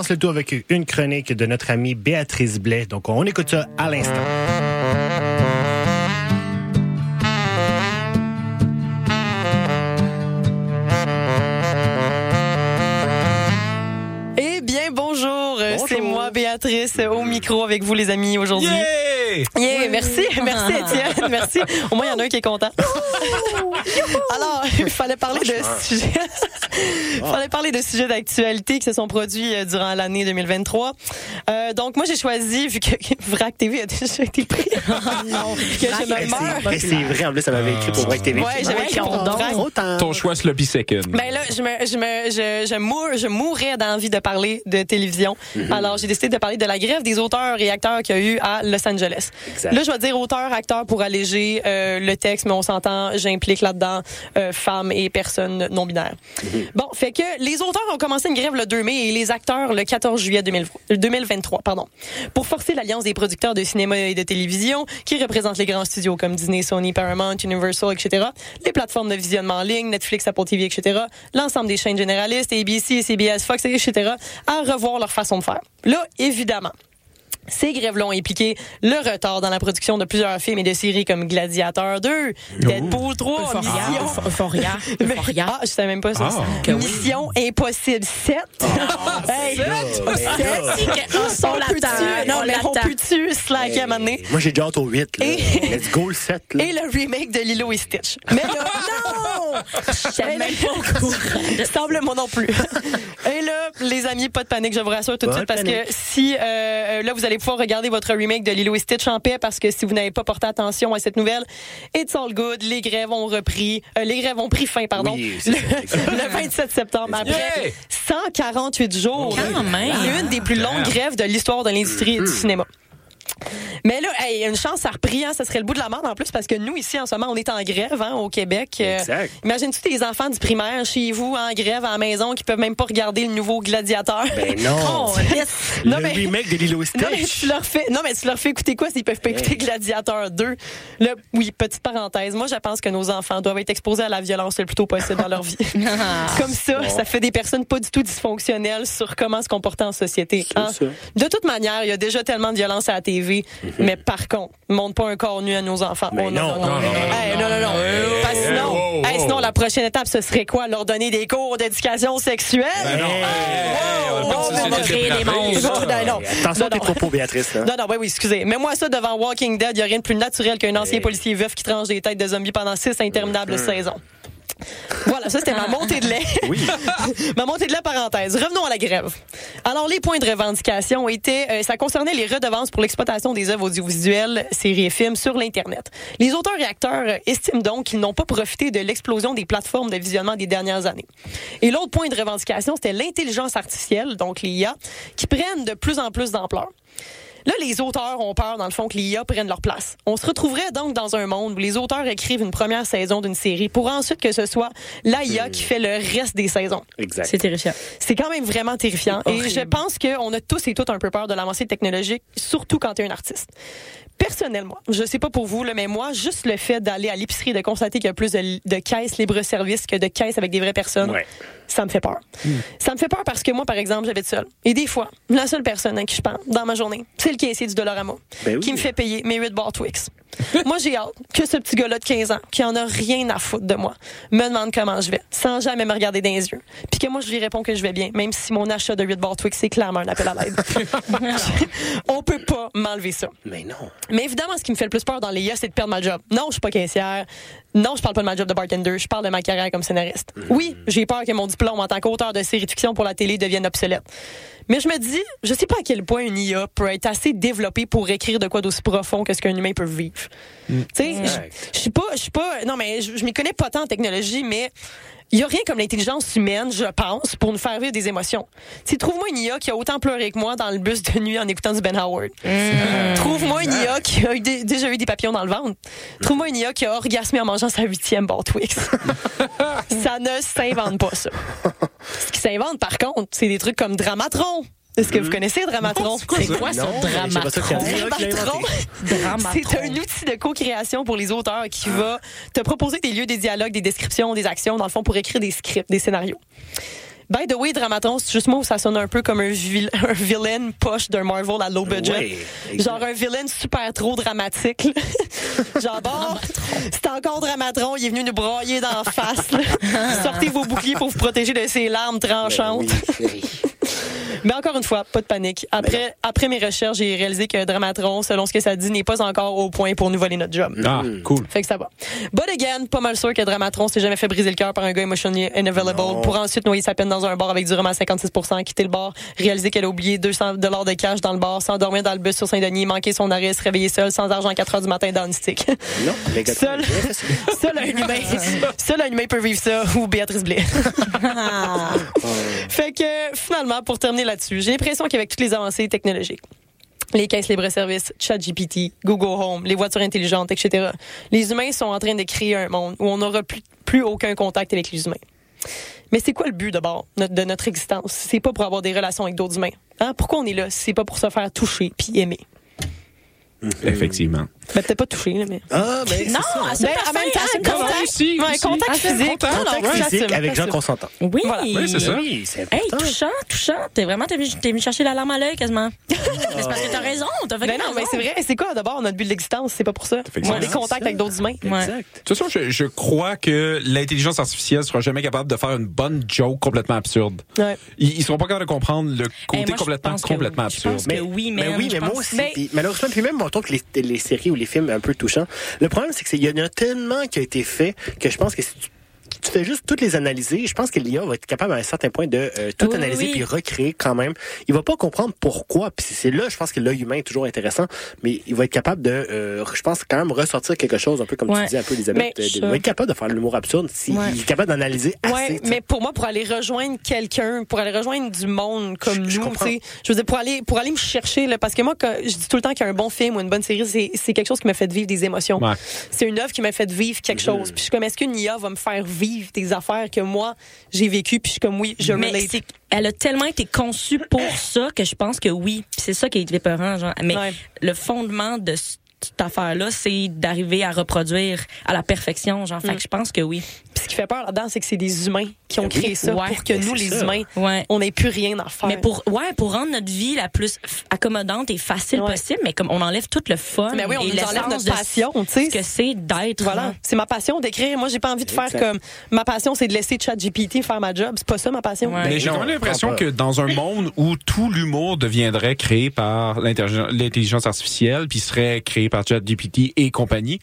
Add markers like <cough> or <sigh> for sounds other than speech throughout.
Commence le tour avec une chronique de notre amie Béatrice Blais. Donc, on écoute ça à l'instant. Eh bien, bonjour. Euh, C'est moi, Béatrice, au micro avec vous, les amis, aujourd'hui. Yeah! Yeah, merci, <laughs> merci Étienne, merci. Au moins il y en a un qui est content. <laughs> Alors, il fallait parler de sujets, <laughs> il fallait parler de sujets d'actualité qui se sont produits euh, durant l'année 2023. Euh, donc moi j'ai choisi vu que <laughs> Vrac TV a déjà été pris. <laughs> non, que je me meurs. C'est vrai, en plus, ça m'avait écrit pour Break TV. Ouais, j'avais écrit pour Vrac. Autant. Ton choix sloppy second. Ben là, je me, je me, je, je, mour- je mourrais d'envie de parler de télévision. Mhm. Alors, j'ai décidé de parler de la grève des auteurs et acteurs qu'il y a eu à Los Angeles. Exact. Là, je vais dire auteurs, acteurs pour alléger euh, le texte, mais on s'entend, j'implique là-dedans euh, femmes et personnes non binaires. Mhm. Bon, fait que les auteurs ont commencé une grève le 2 mai et les acteurs le 14 juillet 2000 2023, pardon, pour forcer l'alliance des producteurs de cinéma et de télévision qui représentent les grands studios comme Disney, Sony, Paramount, Universal, etc., les plateformes de visionnement en ligne, Netflix, Apple TV, etc., l'ensemble des chaînes généralistes, ABC, CBS, Fox, etc., à revoir leur façon de faire. Là, évidemment, ces grèves-là ont impliqué le retard dans la production de plusieurs films et de séries comme Gladiator 2, Deadpool 3, Mission... Euphoria. <laughs> Euphoria. Ah, je savais même pas ça. Ah. Mission Impossible 7. <laughs> hey, On on l'attend, peut-tu, non, on mais on l'attend. peut-tu slacker à un moment donné? Moi, j'ai déjà hâte au 8. Là. Et- Let's go le 7. Là. Et le remake de Lilo et Stitch. Mais là, non! J'étais même pas au courant de ça. <laughs> Semble moi non plus. Et là, les amis, pas de panique, je vous rassure tout de suite parce panique. que si euh, là vous allez pouvoir regarder votre remake de Lilo et Stitch en paix parce que si vous n'avez pas porté attention à cette nouvelle, it's all good. Les grèves ont repris, euh, les grèves ont pris fin, pardon, Oui, le, ça, exactement. le 27 septembre après Yeah! 148 jours. Quand même. Une des plus longues grèves de l'histoire de l'industrie Mm-hmm. du cinéma. Mais là, hey, une chance, ça a repris, hein, ça serait le bout de la mort en plus, parce que nous, ici, en ce moment, on est en grève hein, au Québec. Euh, Exact. Imagine-tu tes enfants du primaire chez vous en grève à la maison qui peuvent même pas regarder le nouveau Gladiateur? Ben <laughs> non. Non, le mais- remake de Lilo et <laughs> Non mais, Stitch. tu leur fais, non, mais tu leur fais écouter quoi s'ils peuvent pas écouter Gladiateur 2? Là, oui, petite parenthèse. Moi, je pense que nos enfants doivent être exposés à la violence le plus tôt possible dans leur vie. <laughs> Comme ça, ça fait des personnes pas du tout dysfonctionnelles sur comment se comporter en société. hein. ça. De toute manière, il y a déjà tellement de violence à la TV, mais par contre, montre pas un corps nu à nos enfants. Mais Oh, non, non, non, non, non, Hey, non, non, non. Parce que sinon, la prochaine étape, ce serait quoi? Leur donner des cours d'éducation sexuelle? On va créer des monstres. Non, non, non. Attention Non, à tes non. propos, Béatrice. Là. Non, non, oui, oui, excusez. Mais moi, ça, devant Walking Dead, il n'y a rien de plus naturel qu'un ancien policier veuf qui tranche des têtes de zombies pendant six interminables saisons. Voilà, ça c'était ma montée de lait. Oui. <laughs> ma montée de lait parenthèse. Revenons à la grève. Alors les points de revendication étaient, euh, ça concernait les redevances pour l'exploitation des œuvres audiovisuelles, séries et films sur l'internet. Les auteurs et acteurs euh, estiment donc qu'ils n'ont pas profité de l'explosion des plateformes de visionnement des dernières années. Et l'autre point de revendication, c'était l'intelligence artificielle, donc les IA, qui prennent de plus en plus d'ampleur. Là, les auteurs ont peur, dans le fond, que les IA prennent leur place. On se retrouverait donc dans un monde où les auteurs écrivent une première saison d'une série pour ensuite que ce soit la IA qui fait le reste des saisons. Exact. C'est terrifiant. C'est quand même vraiment terrifiant. Et je pense qu'on a tous et toutes un peu peur de l'avancée technologique, surtout quand tu es un artiste. Personnellement, je sais pas pour vous, là, mais moi, juste le fait d'aller à l'épicerie et de constater qu'il y a plus de, de caisses libre-service que de caisses avec des vraies personnes, Ouais. Ça me fait peur. Ça me fait peur parce que moi, par exemple, j'habite seule. Et des fois, la seule personne à qui je pense dans ma journée, c'est le caissier du Dollarama Ben oui. qui me fait payer mes 8 bars Twix. <laughs> moi, j'ai hâte que ce petit gars-là de 15 ans, qui en a rien à foutre de moi, me demande comment je vais, sans jamais me regarder dans les yeux. Puis que moi, je lui réponds que je vais bien, même si mon achat de 8 bars Twix, c'est clairement un appel à l'aide. <laughs> <laughs> On peut pas m'enlever ça. Mais non. Mais évidemment, ce qui me fait le plus peur dans les IA, c'est de perdre ma job. Non, je suis pas caissière. Non, je parle pas de ma job de bartender. Je parle de ma carrière comme scénariste. Oui, j'ai peur que mon diplôme en tant qu'auteur de série de fiction pour la télé devienne obsolète. Mais je me dis, je sais pas à quel point une IA peut être assez développée pour écrire de quoi d'aussi profond que ce qu'un humain peut vivre. Tu sais, je- suis pas, je suis pas, non mais je, je m'y connais pas tant en technologie, mais il y a rien comme l'intelligence humaine, je pense, pour nous faire vivre des émotions. Tu sais, trouve-moi une IA qui a autant pleuré que moi dans le bus de nuit en écoutant du Ben Howard. Trouve-moi une IA qui a eu des- déjà eu des papillons dans le ventre. Trouve-moi une IA qui a orgasmé en mangeant sa huitième bar Twix. <laughs> ça ne s'invente pas, ça. Ce qui s'invente, par contre, c'est des trucs comme Dramatron. Est-ce que vous connaissez Dramatron? c'est quoi ça? Dramatron? Dramatron, c'est un outil de co-création pour les auteurs qui va te proposer des lieux, des dialogues, des descriptions, des actions, dans le fond, pour écrire des scripts, des scénarios. By the way, Dramatron, c'est juste moi où ça sonne un peu comme un, vil- <laughs> un villain poche d'un Marvel à low budget. Ouais. Genre un villain super trop dramatique. là. <laughs> Genre, bon, c'est encore Dramatron, il est venu nous broyer d'en face. là. <laughs> Sortez vos boucliers pour vous protéger de ses larmes tranchantes. Ben oui. <laughs> Mais encore une fois, pas de panique. Après, après mes recherches, j'ai réalisé que Dramatron, selon ce que ça dit, n'est pas encore au point pour nous voler notre job. Ah, cool. Fait que ça va. But again, pas mal sûr que Dramatron s'est jamais fait briser le cœur par un gars emotionally unavailable Non. pour ensuite noyer sa peine dans un bar avec du rhum à 56 quitter le bar, réaliser qu'elle a oublié 200 dollars de cash dans le bar, s'endormir dans le bus sur Saint-Denis, manquer son arrêt, se réveiller seul, sans argent à 4 heures du matin dans une stick. Non, les gars, Seul, <laughs> seul un humain, <laughs> seul un humain peut vivre ça, ou Béatrice Blais. fait que, finalement, pour terminer là-dessus, j'ai l'impression qu'avec toutes les avancées technologiques, les caisses libre-service, ChatGPT, Google Home, les voitures intelligentes, etc. Les humains sont en train de créer un monde où on n'aura plus, plus aucun contact avec les humains. Mais c'est quoi le but d'abord de notre existence? C'est pas pour avoir des relations avec d'autres humains. Hein? Pourquoi on est là? C'est pas pour se faire toucher puis aimer. Effectivement. Ben, peut-être pas toucher, là, mais. Ah, ben, c'est Non, ça. à ce Ben, en même temps, assez contact, contact. aussi, ouais, contact physique, contact. alors, Contact ouais, physique avec gens consentants. Oui. Voilà. Oui, c'est ça. Oui, c'est Hey, touchant, touchant. T'es vraiment, t'es venu, t'es venu chercher la larme à l'œil quasiment. mais <laughs> c'est parce que t'as raison. T'as fait Ben non, mais c'est vrai. C'est quoi d'abord notre but de l'existence C'est pas pour ça. On a des contacts avec d'autres humains. Exact. De toute façon, je, je crois que l'intelligence artificielle sera jamais capable de faire une bonne joke complètement absurde. Ouais. Ils, ils seront pas capables de comprendre le côté complètement, absurde. que oui, mais oui, mais moi aussi. Mais- malheureusement, puis même, on trouve que les, les séries ou les films un peu touchants. Le problème, c'est qu'il y en a tellement qui a été fait que je pense que tu, tu fais juste toutes les analyser, je pense que l'IA va être capable à un certain point de euh, tout Oui, analyser oui. puis recréer quand même. Il va pas comprendre pourquoi. Puis c'est là, je pense que l'œil humain est toujours intéressant, mais il va être capable de, euh, je pense, quand même ressortir quelque chose, un peu comme Ouais. tu dis un peu, Elisabeth. Mais ça- il va être capable de faire l'humour absurde s'il Ouais. est capable d'analyser assez. Ouais, mais pour moi, pour aller rejoindre quelqu'un, pour aller rejoindre du monde comme Je- je nous, sais, je veux dire, pour aller, pour aller me chercher, là, parce que moi, quand, je dis tout le temps qu'un bon film ou une bonne série, c'est, c'est quelque chose qui m'a fait vivre des émotions. C'est une œuvre qui m'a fait vivre quelque chose. Puis je suis comme, est-ce qu'une IA va me faire vivre des affaires que moi, j'ai vécues, puis je suis comme, oui, je mais relate. elle a tellement été conçue pour ça que je pense que oui. C'est ça qui est épeurant, genre. Mais Ouais. le fondement de cette affaire-là, c'est d'arriver à reproduire à la perfection, genre. Mm. Fait que je pense que oui. Puis ce qui fait peur là-dedans, c'est que c'est des humains qui ont créé ça Ouais. pour que nous, les ça. humains, Ouais. on n'ait plus rien à faire. Mais pour ouais, pour rendre notre vie la plus accommodante et facile Ouais. possible, mais comme on enlève tout le fun Mais oui, on et nous enlève notre passion, tu sais. ce que c'est d'être. Voilà, hein. c'est ma passion d'écrire. Moi, j'ai pas envie de faire Exact. comme ma passion, c'est de laisser ChatGPT faire ma job. C'est pas ça ma passion. Ouais. Mais j'ai l'impression que dans un monde où tout l'humour deviendrait créé par l'intelligence l'intelligence artificielle, puis serait créé par ChatGPT et compagnie,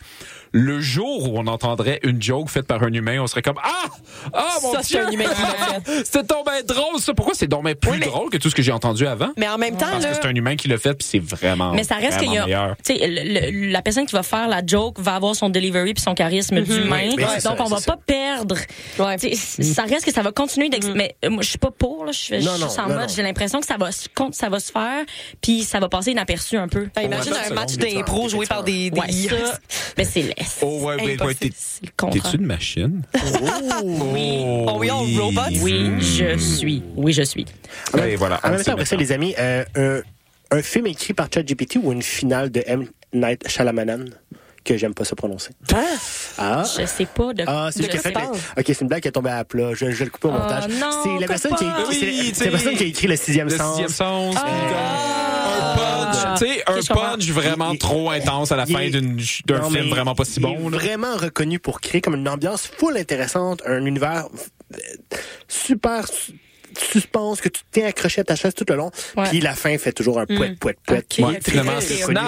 le jour où on entendrait une joke faite par un humain, on serait comme ah ah mon Ça, c'est dieu un humain qui l'a <laughs> fait. c'était donc bien drôle ça pourquoi c'est bien plus Oui, mais- drôle que tout ce que j'ai entendu avant? Mais en même temps, parce là, que c'est un humain qui l'a fait puis c'est vraiment Mais ça reste qu'il y a, meilleur. tu sais, le- le- la personne qui va faire la joke va avoir son delivery puis son charisme d'humain. Oui, mais c'est Donc ça, on va c'est pas perdre. Ouais. Tu sais, Ça reste que ça va continuer d'ex- Mais euh, moi, je suis pas pour. Là. Je suis en non, mode. J'ai l'impression que ça va, se- con- ça va se faire puis ça va passer inaperçu un peu. Ben, imagine un match d'impro joué par des, des Ouais, IA. ça, mais c'est oh ouais ouais ouais t'es- t'es-tu une machine? <laughs> Oui. Oh oui, on robots? Oui, je suis. Oui, je suis. En même, Et voilà, en même temps, après ça, les amis, euh, un, un film écrit par ChatGPT ou une finale de M. Night Shyamalan? Que j'aime pas se prononcer. Ah. Je sais pas de Ah, c'est De fait. Ok, c'est une blague qui est tombée à plat. Je, je vais le couper au Oh, montage. non, c'est la personne qui a, coupe pas. c'est la- Oui, c'est tu sais, la personne qui a écrit le sixième le sens. sixième sens Ah. un punch tu sais un punch vraiment Il- trop intense à la il fin est- d'un film vraiment pas si il bon est là. vraiment reconnu pour créer comme une ambiance full intéressante, un univers super su- suspense que tu te tiens accroché à ta chaise tout le long. Puis la fin fait toujours un. Ok, Il est ok, Finalement,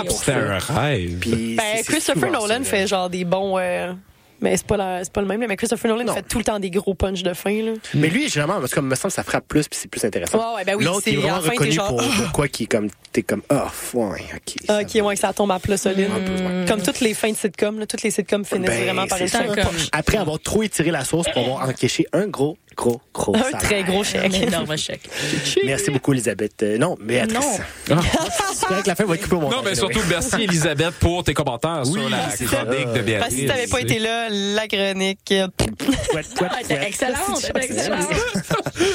ça. un rêve. Ben, c'est- c'est Christopher Nolan fait genre des bons. euh, mais c'est pas, la- c'est pas le même, là, mais Christopher Nolan Non. fait tout le temps des gros punch de fin. Là. Mais lui, généralement, parce que me semble que ça frappe plus puis c'est plus intéressant. Ouais, ben oui, L'autre, c'est- il est vraiment reconnu genre, pour, pour quoi qui est comme, t'es comme, oh, ouais, ok. ça Ok, ouais, que ça tombe à plat solide. Comme toutes les fins de sitcom, là, toutes les sitcoms finissent Ben, vraiment par c'est être comme- punch. Après avoir trop étiré la sauce pour avoir encaissé un gros, gros, gros Un salaire. très gros chèque. Un énorme <laughs> chèque. Merci beaucoup, Elisabeth. Euh, non, Béatrice. Non. C'est correct, la fin va être coupée au montage. Non, mais surtout, merci Elisabeth pour tes commentaires Oui, sur la ça. chronique de Béatrice. Parce que si t'avais pas été là, la chronique. euh, Ah, <laughs> excellente, excellente.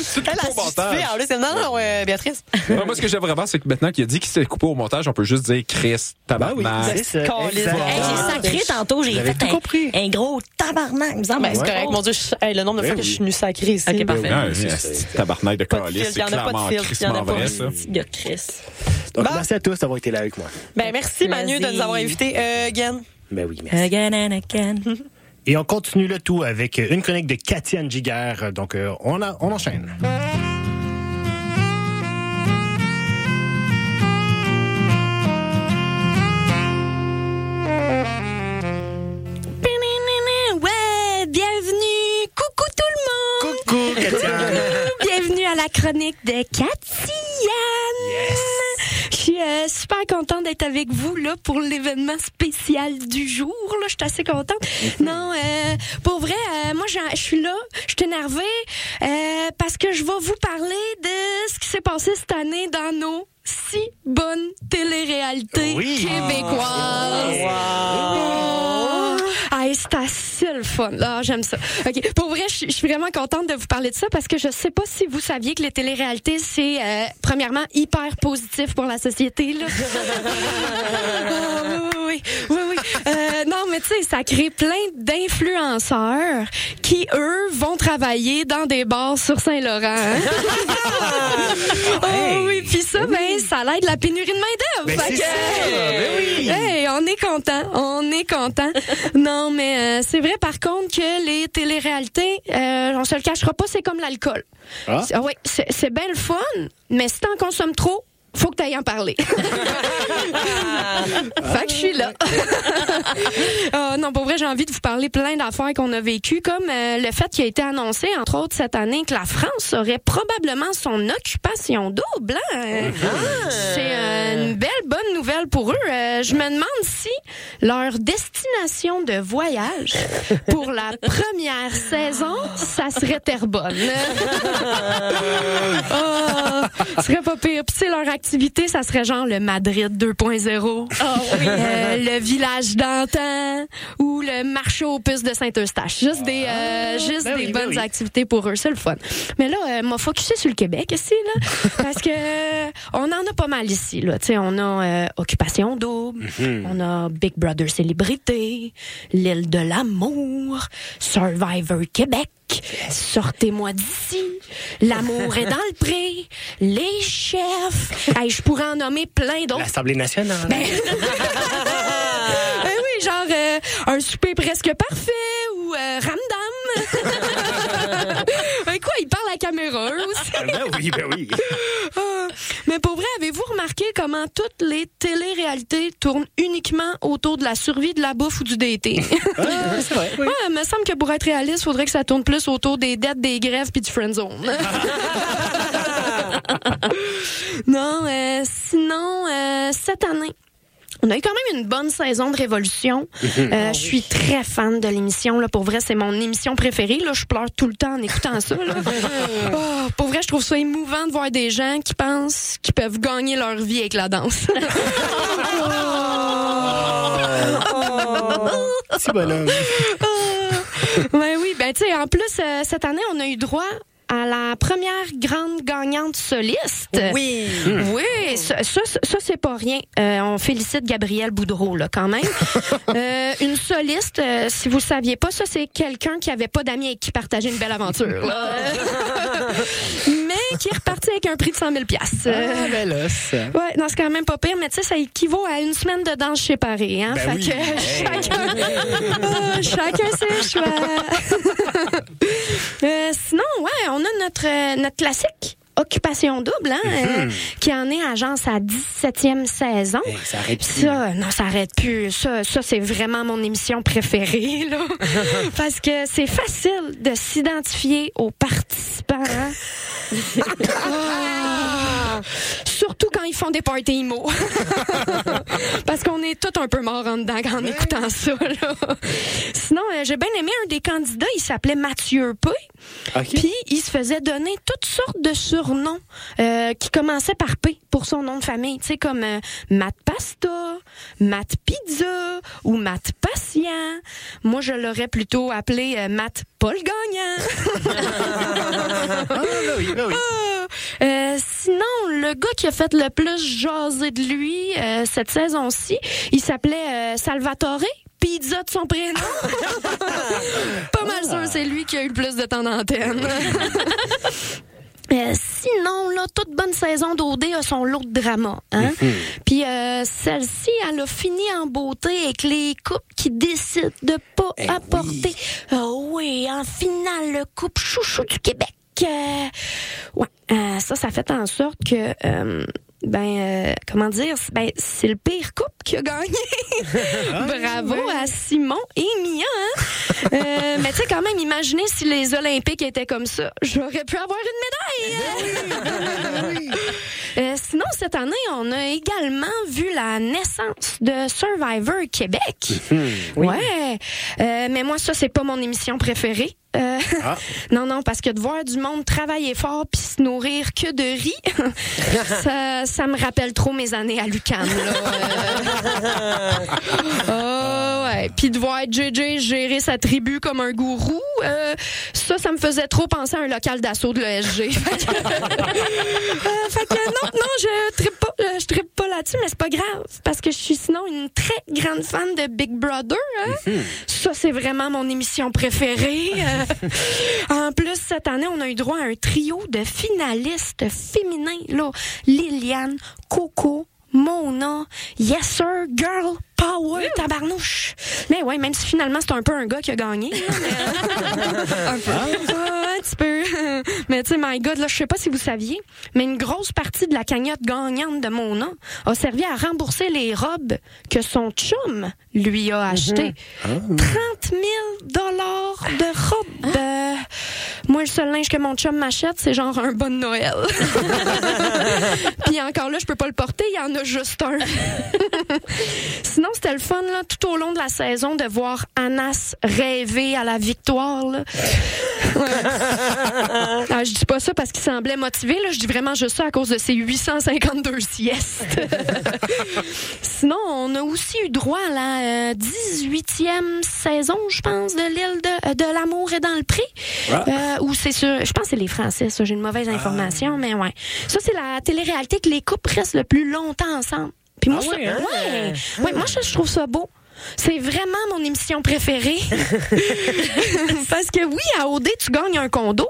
C'est Elle a justifié. En plus, c'est- non, non, euh, Béatrice. Moi, ce que j'aime vraiment, c'est que maintenant qu'il a dit qu'il s'est coupé au montage, on peut juste dire Chris, Ben oui, tabarnak. c'est ça. Hey, j'ai sacré tantôt, j'ai fait tout un, compris. un gros tabarnak. Il me semble. C'est correct. Mon Dieu, le nombre de Ben fois que oui. je suis venue sacrée Chris. Ok, parfait. C'est un ça. petit tabarnak de Pas de calice, filtre, c'est y en a pas de clairement crissement pas. vrai, ça. Donc, merci à tous d'avoir été là avec moi. Ben, merci Manu de nous avoir invités. Guen. Ben oui, merci. Again and again. Et on continue le tout avec une chronique de Katiane Giguère. Donc, euh, on, a, on enchaîne. La chronique de Cathy Yes. Je suis euh, super contente d'être avec vous là pour l'événement spécial du jour. Là, je suis assez contente. non, euh, pour vrai, euh, moi, je suis là. Je suis énervée parce que je vais vous parler de ce qui s'est passé cette année dans nos si bonnes téléréalités Oui. québécoises. Oh. Ah, c'est assez le fun. Ah, j'aime ça. OK. Pour vrai, je suis- vraiment contente de vous parler de ça parce que je sais pas si vous saviez que les téléréalités, c'est euh, premièrement hyper positif pour la société. Là. <laughs> Ah, oui, oui. oui. Euh, non, mais tu sais, ça crée plein d'influenceurs qui, eux, vont travailler dans des bars sur Saint-Laurent. hein. <laughs> Oh oui, puis ça, ben, ça l'aide la pénurie de main-d'œuvre. Ben, que- ben oui. Hey, on est content, on est content. non, mais euh, c'est vrai par contre que les téléréalités, euh, on se le cachera pas, c'est comme l'alcool. Ah. C'est- oui, c'est c'est bien le fun, mais si t'en consommes trop, faut que t'ailles en parler. <laughs> fait que je suis là. Ah, <laughs> non, pour vrai, j'ai envie de vous parler plein d'affaires qu'on a vécues, comme euh, le fait qu'il a été annoncé, entre autres, cette année, que la France aurait probablement son occupation double. hein. C'est euh, une belle bonne nouvelle pour eux. Euh, je me demande si leur destination de voyage pour la première saison, ça serait Terrebonne. Ah, <laughs> ce serait pas pire. Puis, tu sais, leur activité, ça serait genre le Madrid 2.0. Euh, le village d'antan ou le marché aux puces de Saint-Eustache. Juste des, euh, juste ben des oui, ben bonnes oui. activités pour eux. C'est le fun. Mais là, euh, m'a focusé sur le Québec ici, là. <laughs> parce que euh, on en a pas mal ici, là. On a Occupation double, on a Big Brother Célébrité, l'île de l'amour, Survivor Québec. Sortez-moi d'ici. L'amour est dans le pré. <laughs> Les chefs. Hey, je pourrais en nommer plein d'autres. L'Assemblée nationale. <laughs> Ben oui, genre euh, un souper presque parfait ou euh, ramdam. <laughs> il parle à la caméra aussi. <laughs> ben oui, ben oui. Ah, Mais pour vrai, avez-vous remarqué comment toutes les téléréalités tournent uniquement autour de la survie de la bouffe ou du dating? <laughs> Ah, c'est vrai. oui. Ouais, il me semble que pour être réaliste, il faudrait que ça tourne plus autour des dettes, des grèves puis du friendzone. <laughs> non, euh, sinon, euh, cette année, on a eu quand même une bonne saison de Révolution. Euh, je suis très fan de l'émission. Là. Pour vrai, c'est mon émission préférée. Là. Je pleure tout le temps en écoutant ça. Là. <laughs> Oh, pour vrai, je trouve ça émouvant de voir des gens qui pensent qu'ils peuvent gagner leur vie avec la danse. <laughs> <laughs> Petit bonhomme. Ben oui, ben tu sais, en plus, euh, cette année, on a eu droit à la première grande gagnante soliste. Oui. Oui, ça, ça, ça, c'est pas rien. Euh, on félicite Gabrielle Boudreau, là, quand même. <laughs> Euh, une soliste, euh, si vous saviez pas, ça, c'est quelqu'un qui avait pas d'amis avec qui partager une belle aventure. là. <laughs> mais qui est reparti avec un prix de 100 000 piastres. Ah, ben là, ça. Ouais, non, c'est quand même pas pire, mais tu sais, ça équivaut à une semaine de danse séparée, hein. Ben fait oui. que Hey. chacun, Ah, <laughs> chacun ses choix. Sinon, ouais, on a notre, euh, notre classique. Occupation double, hein, euh, qui en est à genre sa 17e saison. Hey, ça arrête plus. Ça, non, ça arrête plus. Ça, ça c'est vraiment mon émission préférée, <laughs> là. <laughs> Parce que c'est facile de s'identifier aux participants. hein. <laughs> Ah! Surtout quand ils font des parties emo. <laughs> Parce qu'on est tous un peu morts en dedans en écoutant ça, là. Sinon, euh, j'ai bien aimé un des candidats, il s'appelait Mathieu P. Puis il se faisait donner toutes sortes de surnoms euh, qui commençaient par P pour son nom de famille, tu sais comme euh, Matt Pasta, Matt Pizza ou Matt Patient. Moi, je l'aurais plutôt appelé euh, Matt Paul Gagnant. <laughs> Ah, ben oui, ben oui. Ah! Sinon, le gars qui a fait le plus jaser de lui euh, cette saison-ci, il s'appelait euh, Salvatore Pizza de son prénom. <laughs> pas mal sûr, c'est lui qui a eu le plus de temps d'antenne. <laughs> Euh, sinon, là, toute bonne saison d'OD a son lot de drama. Hein? Puis euh, celle-ci, elle a fini en beauté avec les couples qui décident de pas Eh apporter. Ah oui, en finale, le couple chouchou du Québec. Euh, ouais, euh, ça, ça fait en sorte que... ben, euh, comment dire, ben, c'est le pire couple qui a gagné. <laughs> Bravo à Simon et Mia. Hein? Euh, <laughs> mais tu sais, quand même, imaginez si les Olympiques étaient comme ça. J'aurais pu avoir une médaille. Euh, sinon, cette année, on a également vu la naissance de Survivor Québec. <laughs> Ouais. Euh, mais moi, ça, c'est pas mon émission préférée. Euh, Ah. <laughs> Non, non, parce que de voir du monde travailler fort puis se nourrir que de riz, <laughs> ça, ça me rappelle trop mes années à l'UQAM. <laughs> oh, ouais. Puis de voir JJ gérer sa tribu comme un gourou, euh, ça, ça me faisait trop penser à un local d'assaut de l'ESG. fait, que, Euh, non, non, je trippe pas, euh, je trippe pas là-dessus, mais c'est pas grave parce que je suis sinon une très grande fan de Big Brother. hein. Ça, c'est vraiment mon émission préférée. Euh, en plus, cette année, on a eu droit à un trio de finalistes féminins. Là. Liliane, Coco, Mona, Yes Sir, Girl, Power, tabarnouche. Mais ouais, même si finalement c'est un peu un gars qui a gagné. <laughs> un peu. Ah, un petit peu. <laughs> Mais tu sais, my God, là, je sais pas si vous saviez, mais une grosse partie de la cagnotte gagnante de Mona a servi à rembourser les robes que son chum lui a achetées. 30 000 dollars de robes. Euh, moi, le seul linge que mon chum m'achète, c'est genre un bon Noël. <laughs> Puis encore là, je peux pas le porter, il y en a juste un. Sinon, c'était le fun là, tout au long de la saison de voir Anas rêver à la victoire. Là. Ouais. <laughs> Ah, je dis pas ça parce qu'il semblait motivé. Là. Je dis vraiment juste ça à cause de ses 852 siestes. <laughs> Sinon, on a aussi eu droit à la euh, 18e saison, je pense, de l'île de, de l'amour et dans le pré. Ah. Euh, où c'est sur, je pense que c'est les Français, ça, j'ai une mauvaise information, mais ouais. Ça, c'est la télé-réalité que les couples restent le plus longtemps ensemble. Puis moi, Ah ça, ouais, hein? ouais. Ouais, moi, ça, je trouve ça beau. C'est vraiment mon émission préférée. <laughs> <laughs> Parce que oui, à OD, tu gagnes un condo.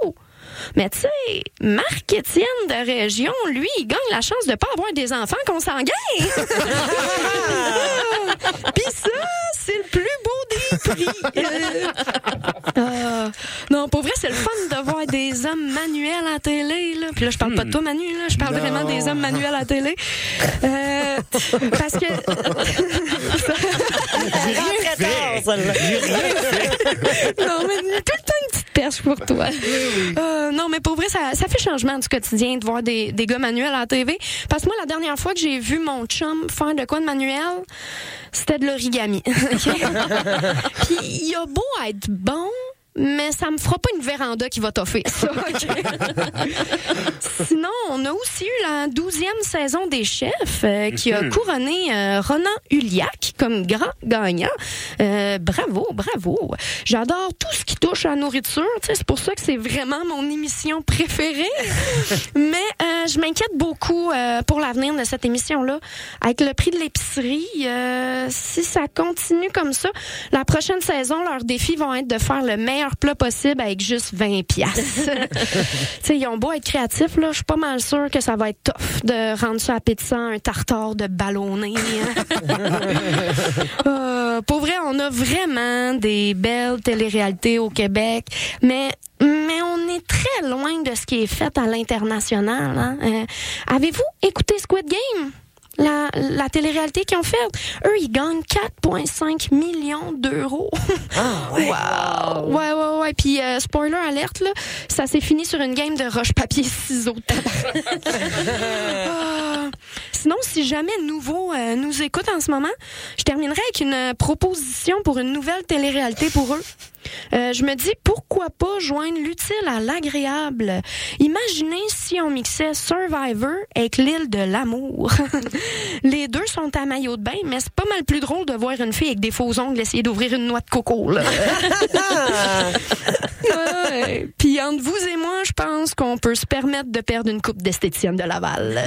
Mais tu sais, Marc-Étienne de Région, lui, il gagne la chance de pas avoir des enfants consanguins. <laughs> Puis ça, c'est le plus beau des prix. Euh, <laughs> ah, non, pour vrai, c'est le fun de voir des hommes manuels à la télé. Là. Puis là, je parle pas de toi, Manu. Là. Je parle Non. vraiment des hommes manuels à la télé. Euh, parce que... J'ai rien fait. J'ai rien fait. non, mais tout le temps une petite pour toi. <laughs> Euh, non, mais pour vrai, ça, ça fait changement du quotidien de voir des, des gars manuels à la TV. Parce que moi, la dernière fois que j'ai vu mon chum faire de quoi de manuel, c'était de l'origami. <laughs> <laughs> Puis il a beau être bon, mais ça me fera pas une véranda qui va toffer ça. <laughs> Sinon, on a aussi eu la douzième saison des chefs euh, qui a couronné euh, Ronan Uliac comme grand gagnant. Euh, bravo, bravo. J'adore tout ce qui touche à la nourriture. C'est pour ça que c'est vraiment mon émission préférée. <laughs> Mais je m'inquiète beaucoup pour l'avenir de cette émission-là. Avec le prix de l'épicerie, si ça continue comme ça, la prochaine saison, leurs défis vont être de faire le meilleur plat possible avec juste 20 piastres. <laughs> Tu sais, ils ont beau être créatifs, là, je suis pas mal sûre que ça va être tough de rendre ça appétissant, un tartare de ballonné. hein. <laughs> Euh, pour vrai, on a vraiment des belles téléréalités au Québec, mais mais on est très loin de ce qui est fait à l'international. hein. Euh, Avez-vous écouté Squid Game? La, la télé-réalité qu'ils ont faite, eux, ils gagnent 4,5 millions d'euros. <laughs> wow. Ouais, ouais, ouais. Puis, euh, spoiler alerte, là, ça s'est fini sur une game de roche-papier-ciseaux. <laughs> Ah sinon, si jamais Nouveau euh, nous écoute en ce moment, je terminerai avec une proposition pour une nouvelle télé-réalité pour eux. Euh, je me dis pourquoi pas joindre l'utile à l'agréable? Imaginez si on mixait Survivor avec l'île de l'amour. <laughs> Les deux sont à maillot de bain, mais c'est pas mal plus drôle de voir une fille avec des faux ongles essayer d'ouvrir une noix de coco. <laughs> <laughs> Puis entre vous et moi, je pense qu'on peut se permettre de perdre une coupe d'esthéticienne de Laval.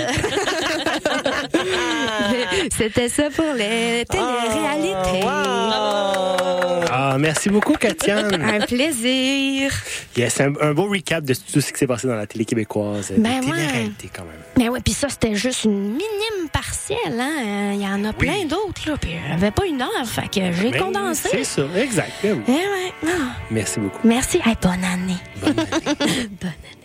<laughs> C'était ça pour les téléréalités. Oh, ah, merci beaucoup, Katiane. <laughs> un plaisir. Yes, un, beau recap de tout ce qui s'est passé dans la télé québécoise. Euh, ben télé-réalité, quand même. Ben oui, puis ça, c'était juste une minime partielle. Hein? Il y en a plein d'autres. Puis avait pas une heure, fait que j'ai ben, condensé. C'est ça, exact. Eh ouais. Ah. Merci beaucoup. Merci. Hey, bonne année. Bonne année. <laughs> bonne année.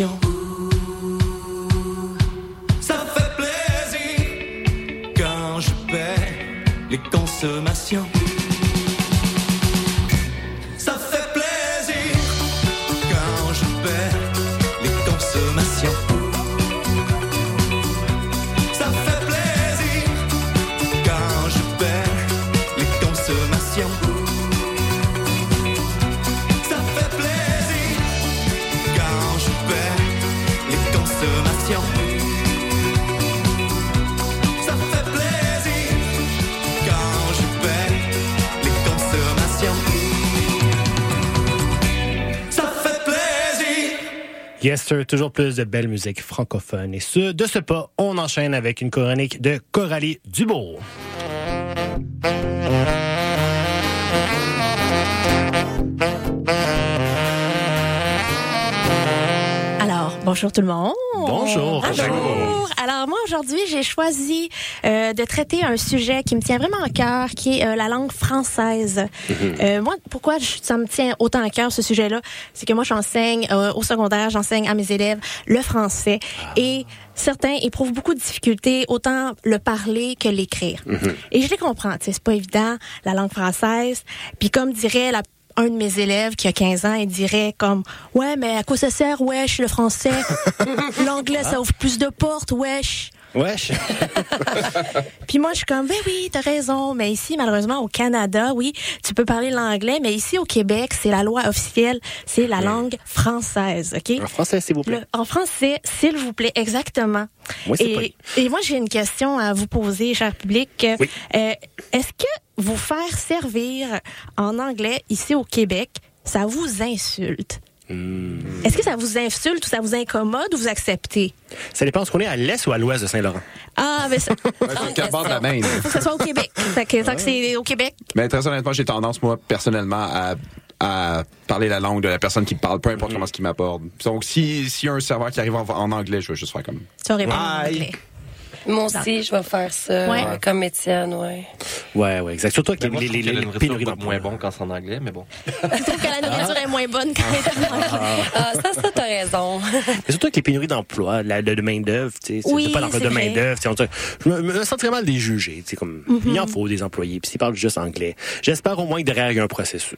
안녕 toujours plus de belle musique francophone. Et ce, de ce pas, on enchaîne avec une chronique de Coralie Dubourg. Bonjour tout le monde. Bonjour. Bonjour. Alors moi aujourd'hui, j'ai choisi euh, de traiter un sujet qui me tient vraiment à cœur, qui est euh, la langue française. Euh, moi, pourquoi je- ça me tient autant à cœur ce sujet-là, c'est que moi j'enseigne au secondaire, j'enseigne à mes élèves le français et certains éprouvent beaucoup de difficultés autant le parler que l'écrire. Et je les comprends, tu sais, c'est pas évident la langue française. Puis comme dirait la un de mes élèves qui a 15 ans, il dirait comme ouais mais à quoi ça sert wesh le français? <laughs> L'anglais ça ouvre plus de portes wesh Wesh. <laughs> puis moi je suis comme ben oui t'as raison mais ici malheureusement au Canada oui tu peux parler l'anglais mais ici au Québec c'est la loi officielle c'est la langue française ok? En français, s'il vous plaît. Le- en français, s'il vous plaît, exactement. Et moi, j'ai une question à vous poser, cher public. Oui. Euh, Est-ce que vous faire servir en anglais ici au Québec, ça vous insulte? Hmm. Est-ce que ça vous insulte ou ça vous incommode ou vous acceptez? Ça dépend, est-ce qu'on est à l'est ou à l'ouest de Saint-Laurent? Ah, mais ça, <laughs> Ouais, bord de la main. faut que ça soit au Québec. Fait que, tant que c'est au Québec, Mais très honnêtement, j'ai tendance, moi, personnellement, à, à parler la langue de la personne qui me parle, peu importe comment ce qui m'aborde. Donc, si, s'il y a un serveur qui arrive en, en anglais, je vais juste faire comme. tu aurais pas Bye. anglais. Moi aussi, je vais faire ça, Ouais. euh, comme Étienne, ouais. Ouais, ouais, exact. Surtout avec les, les, les, les pénuries d'emploi. moins bon quand c'est en anglais, mais bon. <laughs> Je trouve que la nourriture est moins bonne quand elle est en anglais. Ah, ça, ça, t'as raison. <laughs> Et surtout avec les pénuries d'emploi, la- de, de main-d'œuvre, tu sais. c'est- Oui, pas d'emploi c'est de main-d'œuvre, tu sais, on dirait- Je me, me sentirais mal des juger, tu sais, comme, il en faut des employés, puis s'ils parlent juste anglais. J'espère au moins que derrière, il y a un processus.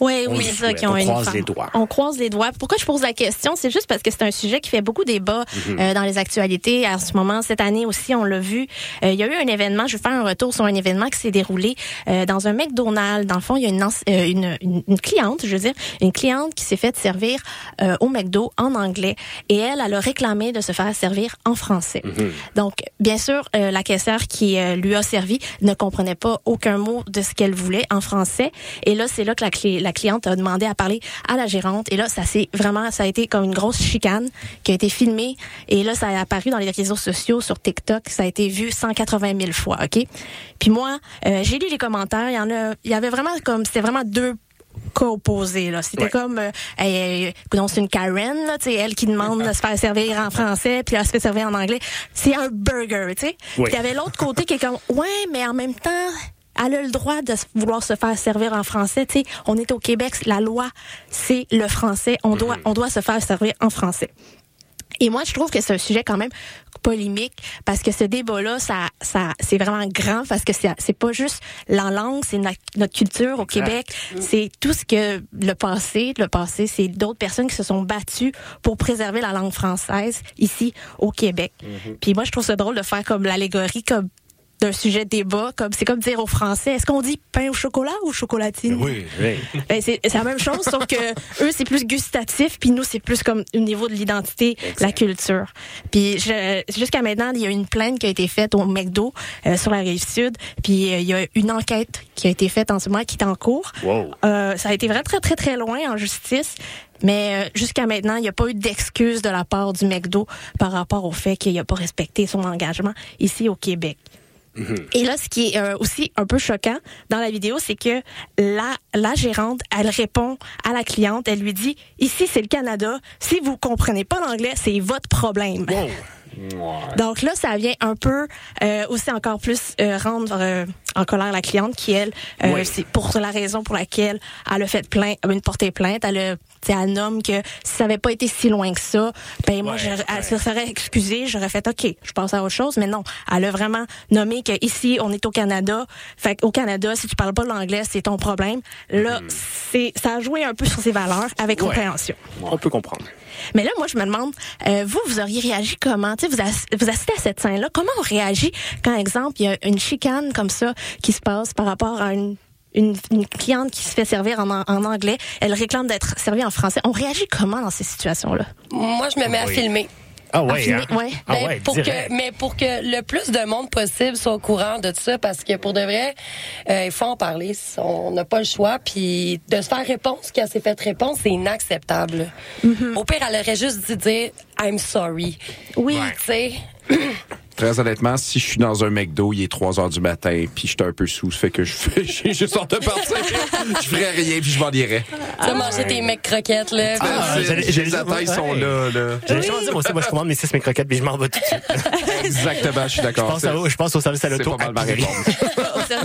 Oui, On oui, c'est ça qui ont On croise les doigts. On croise les doigts. Pourquoi je pose la question? C'est juste parce que c'est un sujet qui fait beaucoup débat Mhm. euh, dans les actualités. À ce moment, cette année aussi, on l'a vu. Euh, il y a eu un événement, je vais faire un retour sur un événement qui s'est déroulé euh, dans un McDonald's. Dans le fond, il y a une, euh, une, une, une cliente, je veux dire, une cliente qui s'est fait servir euh, au McDo en anglais. Et elle, elle a réclamé de se faire servir en français. Mhm. Donc, bien sûr, euh, la caissière qui lui a servi ne comprenait pas aucun mot de ce qu'elle voulait en français. Et là, c'est là que la, clé- la cliente a demandé à parler à la gérante. Et là, ça s'est vraiment, ça a été comme une grosse chicane qui a été filmée. Et là, ça a apparu dans les réseaux sociaux, sur TikTok. Ça a été vu 180 000 fois, OK? Puis moi, euh, j'ai lu les commentaires. Il y en a, il y avait vraiment comme, c'était vraiment deux cas opposés là. C'était Ouais. comme euh, hey, euh, c'est une Karen là elle qui demande de se faire servir en français puis elle se fait servir en anglais. C'est un burger tu sais. Puis il y avait l'autre côté qui est comme <laughs> ouais mais en même temps elle a le droit de vouloir se faire servir en français tu sais. On est au Québec la loi c'est le français. On doit on doit se faire servir en français et moi, je trouve que c'est un sujet quand même polémique parce que ce débat-là, ça, ça, c'est vraiment grand parce que c'est, c'est pas juste la langue, c'est notre culture au Québec, c'est tout ce que le passé, le passé, c'est d'autres personnes qui se sont battues pour préserver la langue française ici au Québec. Puis moi, je trouve ça drôle de faire comme l'allégorie, comme d'un sujet de débat, comme c'est comme dire aux Français, est-ce qu'on dit pain au chocolat ou chocolatine? Oui, oui. <laughs> ben, c'est la même chose, sauf que <laughs> eux, c'est plus gustatif, puis nous, c'est plus comme au niveau de l'identité, la culture. Puis jusqu'à maintenant, il y a une plainte qui a été faite au McDo euh, sur la rive sud, puis euh, il y a une enquête qui a été faite en ce moment qui est en cours. Wow. Euh, ça a été vraiment très, très, très loin en justice. Mais jusqu'à maintenant, il n'y a pas eu d'excuse de la part du McDo par rapport au fait qu'il n'a pas respecté son engagement ici au Québec. Et là, ce qui est euh, aussi un peu choquant dans la vidéo, c'est que la, la gérante, elle répond à la cliente, elle lui dit, ici c'est le Canada, si vous comprenez pas l'anglais, c'est votre problème. Donc là, ça vient un peu euh, aussi encore plus euh, rendre euh, en colère la cliente qui, elle, euh, Oui. c'est pour la raison pour laquelle elle a fait plainte, une portée plainte. Elle a, elle nomme que si ça avait pas été si loin que ça, ben moi, Ouais, j'aurais- ouais. elle se serait excusée, j'aurais fait OK, je pense à autre chose, mais non, elle a vraiment nommé que ici, on est au Canada. Fait au Canada, si tu parles pas l'anglais, c'est ton problème. Là, c'est, ça a joué un peu sur ses valeurs avec Mm-hmm. Ouais. compréhension. On peut comprendre. Mais là, moi, je me demande, euh, vous, vous auriez réagi comment? Tu sais, vous, vous assistez à cette scène-là. Comment on réagit quand, exemple, il y a une chicane comme ça qui se passe par rapport à une, une, une cliente qui se fait servir en, en anglais? Elle réclame d'être servie en français. On réagit comment dans ces situations-là? Moi, je me mets à Oui. filmer. Ah ouais, filmer, hein? ouais. Ah Ben, ouais, pour direct. que, mais pour que le plus de monde possible soit au courant de ça, parce que pour de vrai, euh, il faut en parler. On n'a pas le choix. Puis de se faire répondre ce qu'elle s'est fait répondre, c'est inacceptable. Mm-hmm. Au pire, elle aurait juste dû dire I'm sorry. Oui. Tu sais, <clears throat> Très honnêtement, si je suis dans un McDo, il est 3 heures du matin, puis je suis un peu sous, ça fait que je fais, <laughs> j'ai juste hâte de partir. je ferais rien, puis je m'en irais. tu as mangé tes mecs croquettes, là. Ah, C'est- j'allais- les attailles sont là, là. J'allais juste dire, moi aussi, moi, je commande mes six mes croquettes puis je m'en vais tout de suite. Exactement, je suis d'accord. je pense au service à C'est l'auto. pas mal ma réponse.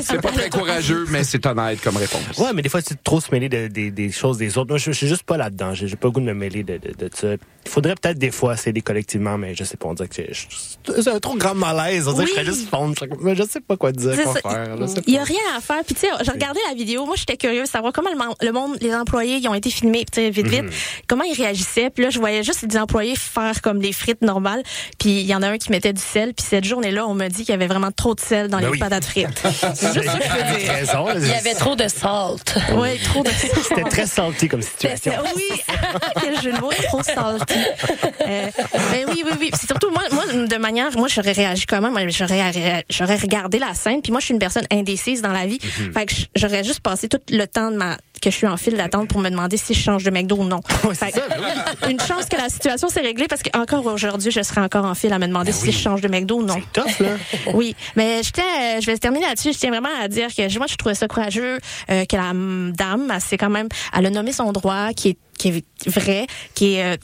C'est pas très courageux, mais c'est honnête comme réponse. Ouais, mais des fois, c'est trop se mêler de- des- des choses des autres. Moi, je, je suis juste pas là-dedans. J'ai j'ai pas le goût de me mêler de, de, de ça. Il faudrait peut-être des fois s'aider collectivement, mais je sais pas, on dirait que c'est- c'est un trop grand malaise. On dirait que je Oui. juste fondre. Mais je sais pas quoi dire, C'est quoi ça. faire. je sais Il y a rien à faire. Puis tu sais, j'ai regardé la vidéo. Moi, j'étais curieuse de savoir comment le, monde, les employés, ils ont été filmés, tu sais, vite, vite. Mhm. Comment ils réagissaient. Puis là, je voyais juste des employés faire comme des frites normales. Puis il y en a un qui mettait du sel. Puis cette journée-là, on m'a dit qu'il y avait vraiment trop de sel dans Ben les oui. patates frites. <laughs> C'est juste ça que je Avec dire. raison. là. Il y avait trop de salt. Ouais, trop de sel. C'était très salty comme situation. Oui, <laughs> quel jeu de mots, trop salty. Euh, ben oui, oui, oui. Puis C'est surtout moi, moi de manière, moi j'aurais réagi comment? J'aurais, j'aurais regardé la scène. Puis moi, je suis une personne indécise dans la vie. Mhm. Fait que j'aurais juste passé tout le temps de ma que je suis en file d'attente pour me demander si je change de McDo ou non. <laughs> Fait que, ça, ben une chance que la situation s'est réglée parce qu'encore aujourd'hui, je serais encore en file à me demander si je change de McDo ou non. C'est tough, là. <laughs> Oui, mais je tiens, je vais terminer là-dessus. Je tiens vraiment à dire que moi, je trouvais ça courageux euh, que la dame, elle, c'est quand même, elle a nommé son droit qui est, qui est vrai, qui est euh,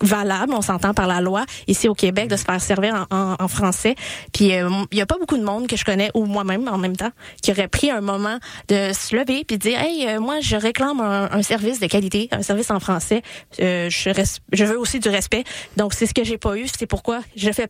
valable, on s'entend par la loi ici au Québec de se faire servir en, en- en français. Puis euh, il y a pas beaucoup de monde que je connais ou moi-même en même temps qui aurait pris un moment de se lever puis de dire hey euh, moi je réclame un, un service de qualité, un service en français. Euh, je je veux aussi du respect. Donc c'est ce que j'ai pas eu, c'est pourquoi je fais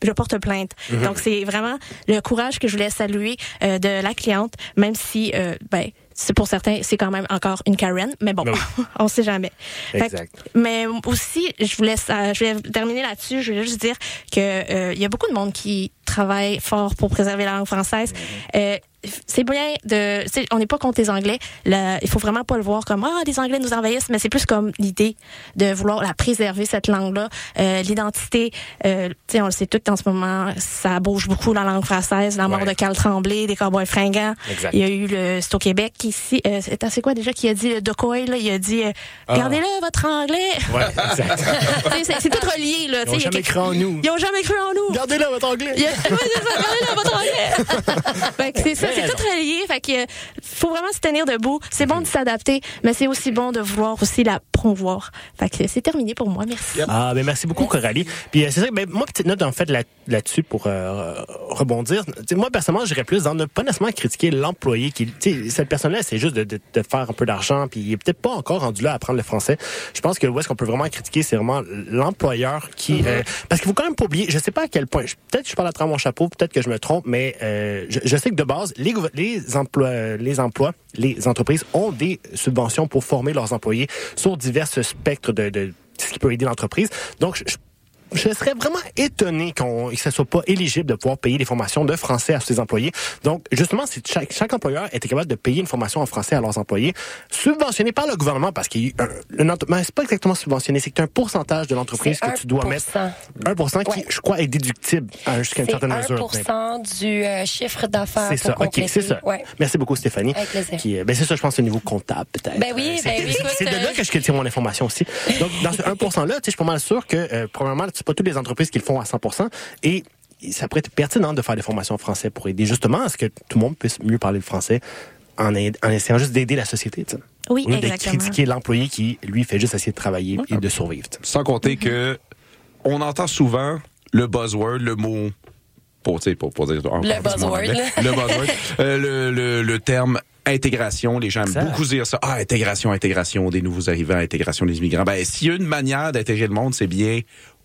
je porte plainte. Donc c'est vraiment le courage que je voulais saluer euh, de la cliente, même si euh, ben c'est pour certains c'est quand même encore une Karen, mais bon, Ben <laughs> on sait jamais. Que- Exact. mais aussi, je voulais, euh, je vais terminer là-dessus. Je voulais juste dire que euh, il y a beaucoup de monde qui travaille fort pour préserver la langue française. Euh, c'est bien de, on n'est pas contre les Anglais. Là, il faut vraiment pas le voir comme ah les Anglais nous envahissent, mais c'est plus comme l'idée de vouloir la préserver cette langue-là, Euh, l'identité. Euh, tu sais, on le sait tout en ce moment, ça bouge beaucoup la langue française. La mort Ouais. de Carl Tremblay, des Cowboys fringants. Exact. Il y a eu le, c'est au Québec ici. Euh, c'est quoi déjà qui a dit de Coy là, il a dit euh, Ah. gardez-le votre anglais. Ouais, <laughs> c'est tout relié, là. Ils ont il jamais cru en nous. Ils ont jamais cru en nous. Gardez-le, votre anglais. Il <laughs> ça, Gardez-le votre anglais. <laughs> c'est ça, c'est tout relié. Fait que faut vraiment se tenir debout. C'est bon de s'adapter, mais c'est aussi bon de vouloir aussi la promouvoir. Fait que c'est terminé pour moi. Merci. Ah, ben merci beaucoup, Coralie. Puis euh, c'est ça, ben, moi, petite note, en fait, là- là-dessus, pour euh, rebondir. Tu sais, moi, personnellement, j'irais plus dans ne pas nécessairement critiquer l'employé qui, tu sais, cette personne-là, c'est juste de, de, de faire un peu d'argent, puis il est peut-être pas encore rendu là à apprendre le français. Je pense que où est-ce qu'on peut vraiment critiquer, c'est vraiment l'employeur qui, euh, parce qu'il faut quand même pas oublier, je sais pas à quel point, je- peut-être que je parle à travers mon chapeau, peut-être que je me trompe, mais euh, je, je sais que de base, les, les emplois, les emplois, les entreprises ont des subventions pour former leurs employés sur divers spectres de, de ce qui peut aider l'entreprise. Donc, je, je serais vraiment étonné qu'on, que ce soit pas éligible de pouvoir payer des formations de français à ses employés. Donc, justement, si chaque, chaque employeur était capable de payer une formation en français à leurs employés, subventionné par le gouvernement, parce qu'il y a un, mais c'est pas exactement subventionné, c'est que un pourcentage de l'entreprise que tu dois 1%. mettre. 1% qui, Ouais. je crois, est déductible à- jusqu'à une certaine mesure. 1 du euh, chiffre d'affaires. C'est ça, ok, c'est ça. Ouais. Merci beaucoup, Stéphanie. Avec plaisir. Qui, euh, ben c'est ça, je pense, au niveau comptable, peut-être. Ben oui, Euh, c'est- ben oui, C'est de là que je tire mon information aussi. Donc, dans ce 1%-là, tu sais, je suis pas mal sûr que, euh, premièrement, c'est pas toutes les entreprises qui le font à 100%. Et ça pourrait être pertinent de faire des formations en français pour aider justement à ce que tout le monde puisse mieux parler le français en, essayant juste d'aider la société, tu sais. Oui, Au lieu de critiquer l'employé qui, lui, fait juste essayer de travailler et de survivre. Sans compter que on entend souvent le buzzword, le mot pour, dire en- Le en buzzword, anglais. là. Le buzzword. <laughs> Euh, le, le, le terme intégration, les gens aiment Ça. beaucoup dire ça. Ah, intégration, intégration des nouveaux arrivants, intégration des immigrants. Ben, s'il y a une manière d'intégrer le monde, c'est bien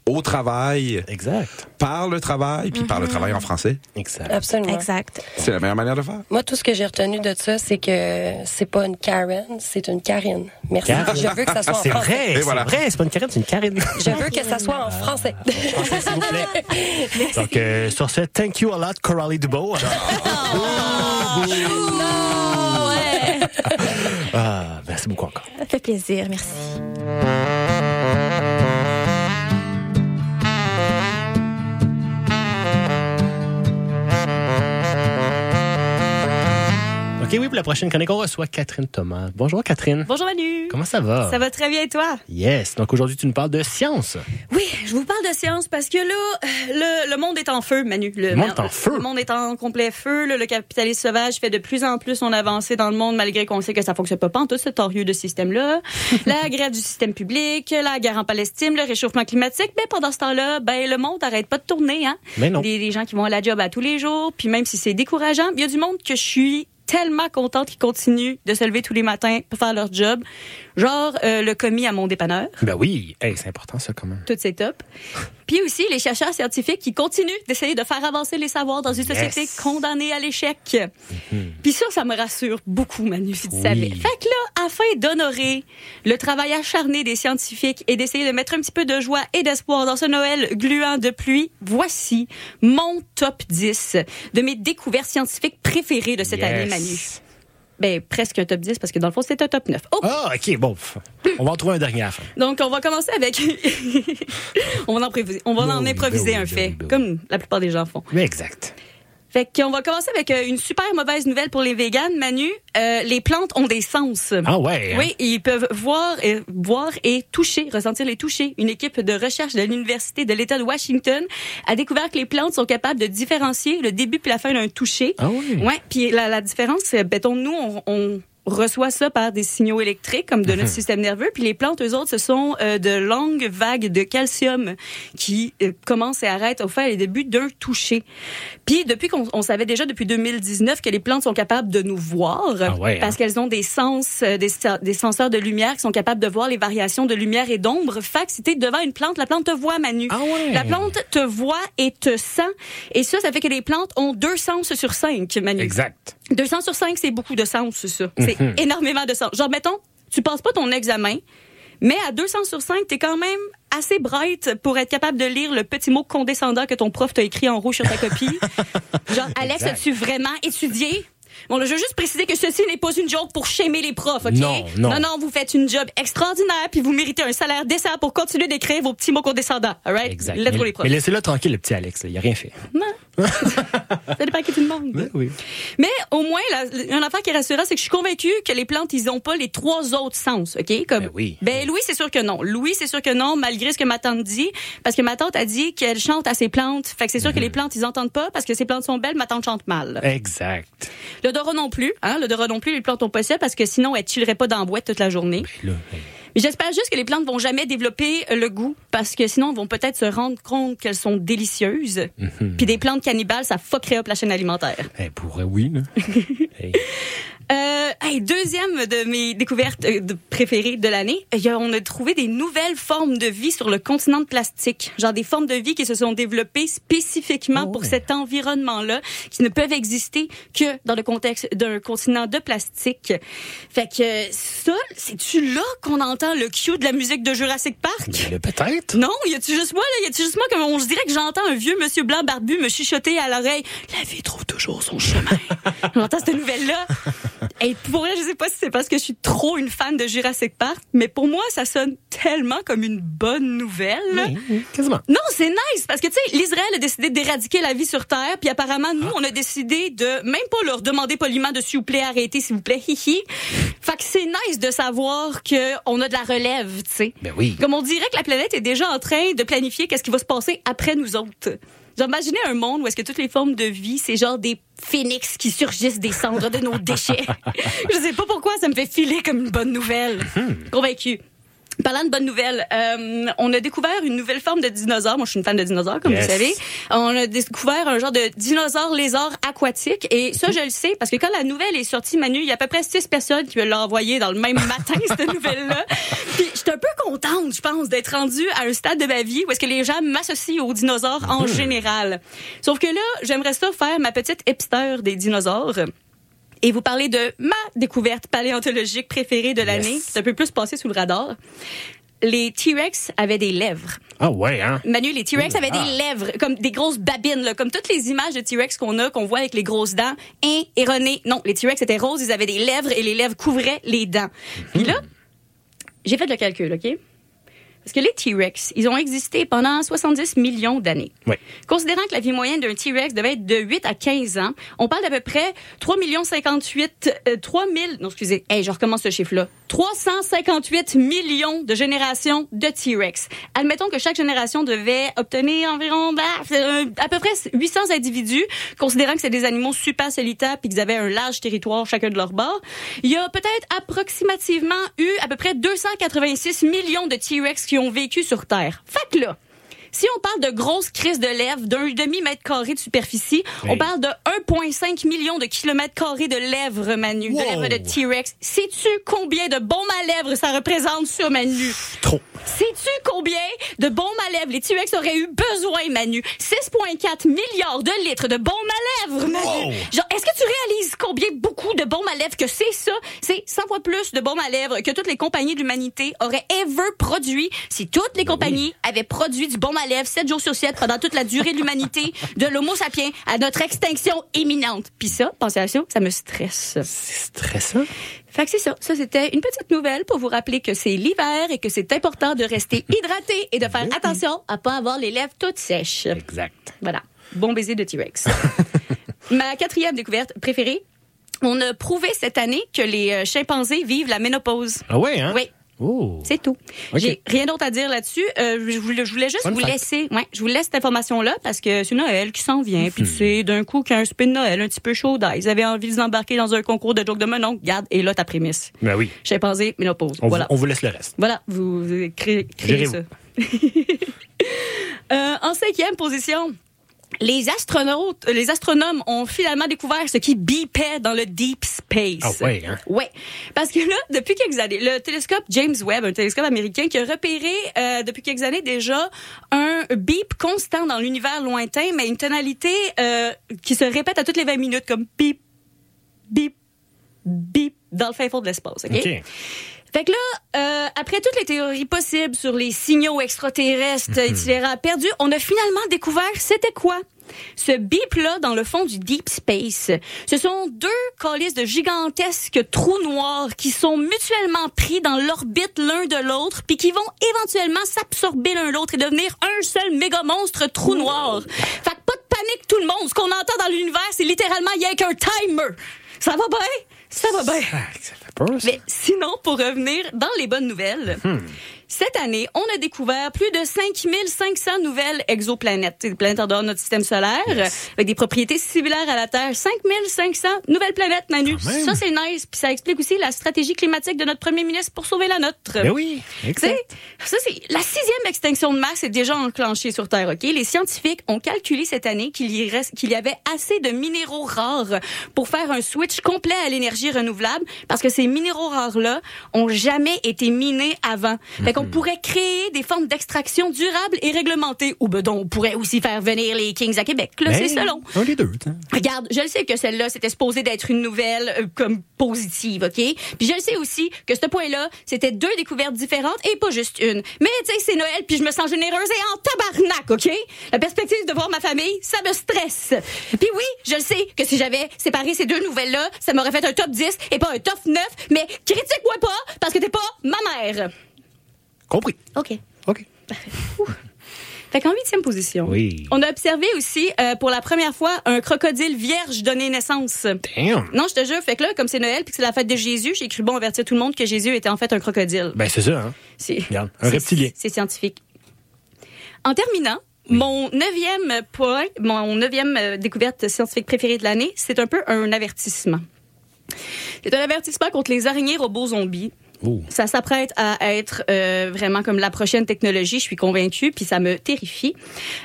au travail, Exact. par le travail, puis par le travail en français. Exact. Absolument. Exact. C'est la meilleure manière de faire? Moi, tout ce que j'ai retenu de ça, c'est que c'est pas une Karen, c'est une Karine. Merci. Karine. Je veux que ça soit en C'est français. vrai, c'est voilà. vrai, c'est pas une Karine, c'est une Karine. Je veux que ça soit en français. Français, s'il vous plaît. <laughs> Donc, euh, sur ce, thank you a lot, Coralie Dubois. Ah, merci beaucoup encore. Ça fait plaisir, merci. Oui, pour la prochaine chronique, on reçoit Catherine Thomas. Bonjour, Catherine. Bonjour Manu. Comment ça va? Ça va très bien et toi? Yes. Donc, aujourd'hui, tu nous parles de science. Oui, je vous parle de science parce que là, le, le monde est en feu, Manu. Le monde est en feu? Le monde est en complet feu. là. le capitalisme sauvage fait de plus en plus son avancée dans le monde, malgré qu'on sait que ça fonctionne pas en tout ce torieux de système-là. <laughs> la grève du système public, la guerre en Palestine, le réchauffement climatique. Mais pendant ce temps-là, ben, le monde arrête pas de tourner, hein. Mais non. Des, des gens qui vont à la job à tous les jours. Puis même si c'est décourageant, il y a du monde que je suis tellement contente qu'ils continuent de se lever tous les matins pour faire leur job. Genre euh, le commis à mon dépanneur. Ben oui. Hey, c'est important, ça, quand même. Tout c'est top. Puis aussi les chercheurs scientifiques qui continuent d'essayer de faire avancer les savoirs dans une société Yes. condamnée à l'échec. Puis ça, ça me rassure beaucoup, Manu, si tu Oui. savais. Fait que là, afin d'honorer le travail acharné des scientifiques et d'essayer de mettre un petit peu de joie et d'espoir dans ce Noël gluant de pluie, voici mon top 10 de mes découvertes scientifiques préférées de cette Yes. année, Manu. Ben, presque un top 10 parce que dans le fond, c'est un top 9. Oh, Ah, OK, bon. On va en trouver un dernier à la fin. donc, on va commencer avec. <laughs> on va en, improviser- on va Ben en oui, improviser ben oui, un ben fait, oui. comme la plupart des gens font. Mais exact. Fait qu'on va commencer avec euh, une super mauvaise nouvelle pour les véganes, Manu. Euh, les plantes ont des sens. Ah ouais. hein? Oui, ils peuvent voir et, voir et toucher, ressentir les toucher. Une équipe de recherche de l'Université de l'État de Washington a découvert que les plantes sont capables de différencier le début puis la fin d'un toucher. Ah oui. Ouais, puis la, la différence, c'est, béton, nous, on, on reçoit ça par des signaux électriques comme de notre système nerveux, puis les plantes, eux autres, ce sont euh, de longues vagues de calcium qui euh, commencent et arrêtent au fait les débuts d'un toucher. Puis depuis qu'on on savait déjà depuis 2019 que les plantes sont capables de nous voir Ah ouais, parce hein? qu'elles ont des sens, euh, des, des senseurs de lumière qui sont capables de voir les variations de lumière et d'ombre. Fait que si t'es devant une plante, la plante te voit, Manu. Ah ouais. La plante te voit et te sent. Et ça, ça fait que les plantes ont deux sens sur cinq, Manu. Exact. 200 sur 5, c'est beaucoup de sens, c'est ça. C'est Mhm. énormément de sens. Genre, mettons, tu passes pas ton examen, mais à 200 sur 5, t'es quand même assez bright pour être capable de lire le petit mot condescendant que ton prof t'a écrit en rouge sur ta copie. <laughs> Genre, Alex, as-tu vraiment étudié? Bon, là, je veux juste préciser que ceci n'est pas une joke pour shamer les profs, OK? Non, non. Non, non, vous faites une job extraordinaire, puis vous méritez un salaire décent pour continuer d'écrire vos petits mots condescendants, all right? Exact. Let's go, mais les profs. mais laissez-le tranquille, le petit Alex. là. Il a rien fait. <laughs> Ça dépend qui tu demandes. Ben oui. Mais au moins, la, une affaire qui est rassurante, c'est que je suis convaincue que les plantes, ils ont pas les trois autres sens, OK? Comme, Ben oui. Ben Louis, c'est sûr que non. Louis, c'est sûr que non, malgré ce que ma tante dit, parce que ma tante a dit qu'elle chante à ses plantes. Fait que c'est sûr Mhm. que les plantes, ils entendent pas, parce que ces plantes sont belles, ma tante chante mal. Exact. L'odorat non plus, hein? L'odorat non plus, les plantes ont pas ça, parce que sinon, elles chilleraient pas dans la boîte toute la journée. Là, hey, Mais J'espère juste que les plantes vont jamais développer euh, le goût parce que sinon, elles vont peut-être se rendre compte qu'elles sont délicieuses. Mhm. Puis des plantes cannibales, ça fuckerait up la chaîne alimentaire. hey, pourrait, oui, là. <laughs> Hey. Euh, hey, deuxième de mes découvertes euh, de- préférées de l'année, a- on a trouvé des nouvelles formes de vie sur le continent de plastique. Genre des formes de vie qui se sont développées spécifiquement Oh pour ouais. cet environnement-là, qui ne peuvent exister que dans le contexte d'un continent de plastique. Fait que ça, c'est-tu là qu'on entend le cue de la musique de Jurassic Park? Peut-être. Non, y a-tu juste moi, là? Y a-tu juste moi que on, je dirais que j'entends un vieux monsieur blanc barbu me chuchoter à l'oreille. La vie trouve toujours son chemin. <laughs> j'entends cette nouvelle-là. Et pour vrai, je sais pas si c'est parce que je suis trop une fan de Jurassic Park, mais pour moi, ça sonne tellement comme une bonne nouvelle. Oui, oui, quasiment. Non, c'est nice parce que tu sais, l'Israël a décidé d'éradiquer la vie sur Terre, puis apparemment nous, on a décidé de même pas leur demander poliment de s'il vous plaît arrêter, s'il vous plaît, hihi. Fait que c'est nice de savoir que on a de la relève, tu sais. Ben oui. Comme on dirait que la planète est déjà en train de planifier qu'est-ce qui va se passer après nous autres. Imaginez un monde où est-ce que toutes les formes de vie, c'est genre des phénix qui surgissent des cendres de nos déchets. <laughs> Je sais pas pourquoi ça me fait filer comme une bonne nouvelle. Convaincu. Parlant de bonnes nouvelles, euh, on a découvert une nouvelle forme de dinosaure. Moi, je suis une fan de dinosaures, comme Yes. vous savez. On a découvert un genre de dinosaure lézard aquatique. Et ça, je le sais, parce que quand la nouvelle est sortie, Manu, il y a à peu près six personnes qui me l'ont envoyée dans le même matin, <laughs> cette nouvelle-là. Puis, j'étais un peu contente, je pense, d'être rendue à un stade de ma vie où est-ce que les gens m'associent aux dinosaures en général. Sauf que là, j'aimerais ça faire ma petite hipster des dinosaures et vous parler de ma découverte paléontologique préférée de l'année. C'est un peu plus passé sous le radar. Les T-Rex avaient des lèvres. Ah ouais, hein? Manu, les T-Rex avaient ah. des lèvres, comme des grosses babines, là, comme toutes les images de T-Rex qu'on a, qu'on voit avec les grosses dents. Hein, erroné. Non, les T-Rex étaient roses, ils avaient des lèvres et les lèvres couvraient les dents. Puis là, j'ai fait le calcul, OK? Parce que les T-Rex, ils ont existé pendant 70 millions d'années. Ouais. Considérant que la vie moyenne d'un T-Rex devait être de 8 à 15 ans, on parle d'à peu près 3 58 euh, 3 000 non excusez, hey, je recommence ce chiffre là. 358 millions de générations de T-Rex. Admettons que chaque génération devait obtenir environ bah, euh, à peu près 800 individus, considérant que c'est des animaux super solitaires puis qu'ils avaient un large territoire chacun de leur bord. Il y a peut-être approximativement eu à peu près 286 millions de T-Rex qui ont vécu sur Terre. Fait que là, si on parle de grosses crises de lèvres d'un demi-mètre carré de superficie, on parle de 1,5 million de kilomètres carrés de lèvres, Manu, de lèvres de T-Rex. Sais-tu combien de bombes à lèvres ça représente sur Manu? Trop. Sais-tu combien de bombes à lèvres les T-Rex auraient eu besoin, Manu? 6,4 milliards de litres de bombes à lèvres, Manu. Wow. Genre, est-ce que tu réalises combien beaucoup de bombes à lèvres que c'est ça? C'est 100 fois plus de bombes à lèvres que toutes les compagnies de l'humanité auraient ever produit si toutes les compagnies avaient produit du bombe à lèvres 7 jours sur 7 pendant toute la durée de l'humanité, de l'homo sapiens à notre extinction imminente. Puis ça, pensez à ça, ça me stresse. C'est stressant. Fait que c'est ça. Ça, c'était une petite nouvelle pour vous rappeler que c'est l'hiver et que c'est important de rester <laughs> hydraté et de faire attention à pas avoir les lèvres toutes sèches. Exact. Voilà. Bon baiser de T-Rex. <laughs> Ma quatrième découverte préférée. On a prouvé cette année que les euh, chimpanzés vivent la ménopause. Ah ouais, hein? Oui. Oh. C'est tout. J'ai rien d'autre à dire là-dessus. Euh, je, voulais, je voulais juste vous fact. laisser, ouais, je vous laisse cette information-là parce que c'est Noël qui s'en vient. Puis tu Hmm. d'un coup, qu'il y a un spin de Noël un petit peu chaud. Ils avaient envie de vous embarquer dans un concours de joke de menon. Regarde, et là ta prémisse. Ben oui. Chimpanzé, ménopause. On, voilà. vous, on vous laisse le reste. Voilà, vous, créez, créez ça. <laughs> Euh, en cinquième position, les astronautes, les astronomes ont finalement découvert ce qui bipait dans le deep space. Ah ouais, hein? Ouais, parce que là, depuis quelques années, le télescope James Webb, un télescope américain qui a repéré euh, depuis quelques années déjà un bip constant dans l'univers lointain, mais une tonalité euh, qui se répète à toutes les 20 minutes, comme bip, bip, bip, dans le fin fond de l'espace. OK? OK. Fait que là, euh, après toutes les théories possibles sur les signaux extraterrestres itinérants perdus, on a finalement découvert c'était quoi ce bip-là dans le fond du deep space. Ce sont deux calices de gigantesques trous noirs qui sont mutuellement pris dans l'orbite l'un de l'autre, puis qui vont éventuellement s'absorber l'un l'autre et devenir un seul méga monstre trou noir. Fait que pas de panique tout le monde. Ce qu'on entend dans l'univers, c'est littéralement il y a qu'un timer. Ça va bien? Ça va bien. Ça. Mais sinon, pour revenir dans les bonnes nouvelles, cette année, on a découvert plus de 5500 nouvelles exoplanètes, des planètes en dehors de notre système solaire, avec des propriétés similaires à la Terre. 5500 nouvelles planètes, Manu. Ça, c'est nice. Puis ça explique aussi la stratégie climatique de notre premier ministre pour sauver la nôtre. Ben oui. Exact. ça c'est la sixième extinction de masse est déjà enclenchée sur Terre. Ok, les scientifiques ont calculé cette année qu'il y reste, qu'il y avait assez de minéraux rares pour faire un switch complet à l'énergie renouvelable, parce que ces minéraux rares là ont jamais été minés avant. Fait qu'on pourrait créer des formes d'extraction durables et réglementées. Ou ben donc, on pourrait aussi faire venir les Kings à Québec. Là, c'est Ben, selon. Un des deux. hein. Regarde, je le sais que celle-là, c'était supposé d'être une nouvelle euh, comme positive, OK? Puis je le sais aussi que ce point-là, c'était deux découvertes différentes et pas juste une. Mais tu sais, c'est Noël, puis je me sens généreuse et en tabarnak, OK? La perspective de voir ma famille, ça me stresse. Puis oui, je le sais que si j'avais séparé ces deux nouvelles-là, ça m'aurait fait un top 10 et pas un top 9, mais critique-moi pas parce que t'es pas ma mère. Compris. OK. OK. <laughs> Fait qu'en huitième position, Oui. on a observé aussi euh, pour la première fois un crocodile vierge donner naissance. Damn. Non, je te jure, fait que là, comme c'est Noël puis que c'est la fête de Jésus, j'ai cru bon avertir tout le monde que Jésus était en fait un crocodile. Ben, c'est ça, hein? C'est Regarde, un reptilien. C'est scientifique. En terminant, mon neuvième point, mon neuvième euh, découverte scientifique préférée de l'année, c'est un peu un avertissement. C'est un avertissement contre les araignées robots zombies. Ça s'apprête à être euh, vraiment comme la prochaine technologie, je suis convaincue, puis ça me terrifie.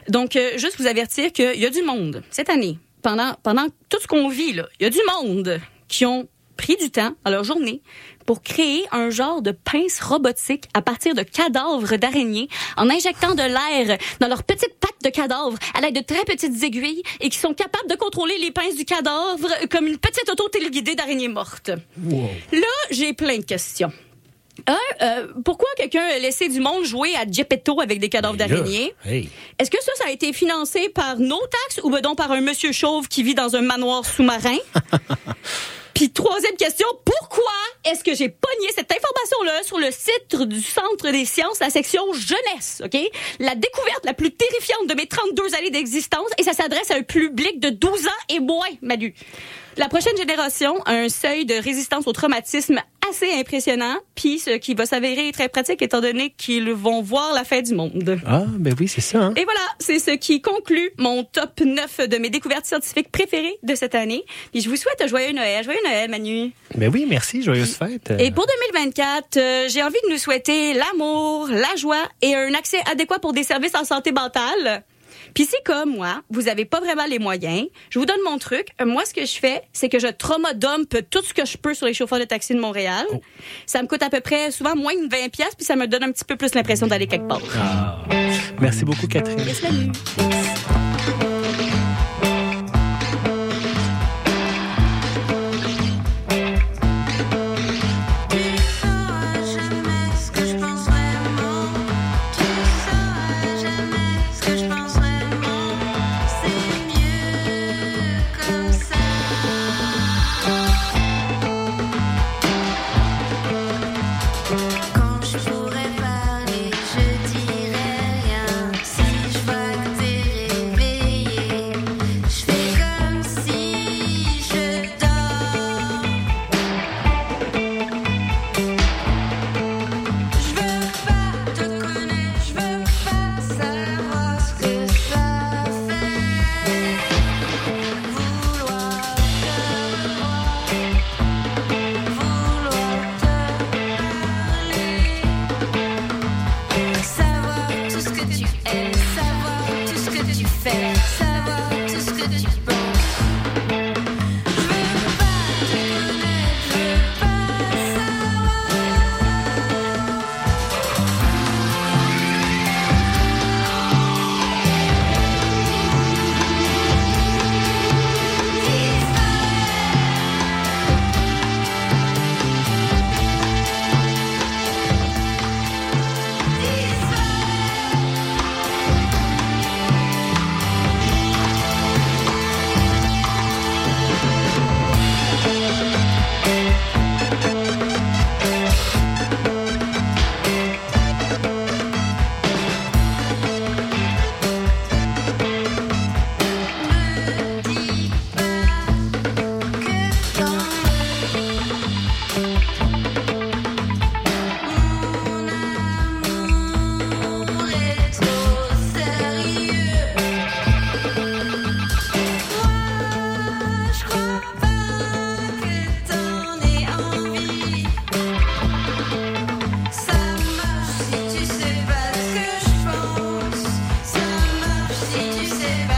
Donc, euh, juste vous avertir qu'il y a du monde cette année, pendant, pendant tout ce qu'on vit, là, il y a du monde qui ont pris du temps à leur journée pour créer un genre de pince robotique à partir de cadavres d'araignées en injectant de l'air dans leurs petites pattes de cadavres à l'aide de très petites aiguilles et qui sont capables de contrôler les pinces du cadavre comme une petite auto téléguidée d'araignées mortes. Là, j'ai plein de questions. Un, euh, pourquoi quelqu'un a laissé du monde jouer à Geppetto avec des cadavres Ben d'araignées? hey. Est-ce que ça, ça a été financé par nos taxes ou ben donc par un monsieur chauve qui vit dans un manoir sous-marin? <laughs> Puis troisième question, pourquoi est-ce que j'ai pogné cette information-là sur le site du Centre des sciences, la section jeunesse, OK? La découverte la plus terrifiante de mes 32 années d'existence et ça s'adresse à un public de 12 ans et moins, Manu. La prochaine génération a un seuil de résistance au traumatisme assez impressionnant, puis ce qui va s'avérer très pratique étant donné qu'ils vont voir la fin du monde. Ah, ben oui, c'est ça. Hein? Et voilà, c'est ce qui conclut mon top 9 de mes découvertes scientifiques préférées de cette année. Puis je vous souhaite un joyeux Noël. Joyeux Noël, Manu. Ben oui, merci, joyeuse fête. Et pour 2024, euh, j'ai envie de nous souhaiter l'amour, la joie et un accès adéquat pour des services en santé mentale. Puis si comme moi, vous avez pas vraiment les moyens, je vous donne mon truc. Euh, Moi, ce que je fais, c'est que je traumodump tout ce que je peux sur les chauffeurs de taxi de Montréal. Ça me coûte à peu près souvent moins de 20 pièces puis ça me donne un petit peu plus l'impression d'aller quelque part. Ah. Merci beaucoup, Catherine. Salut. Save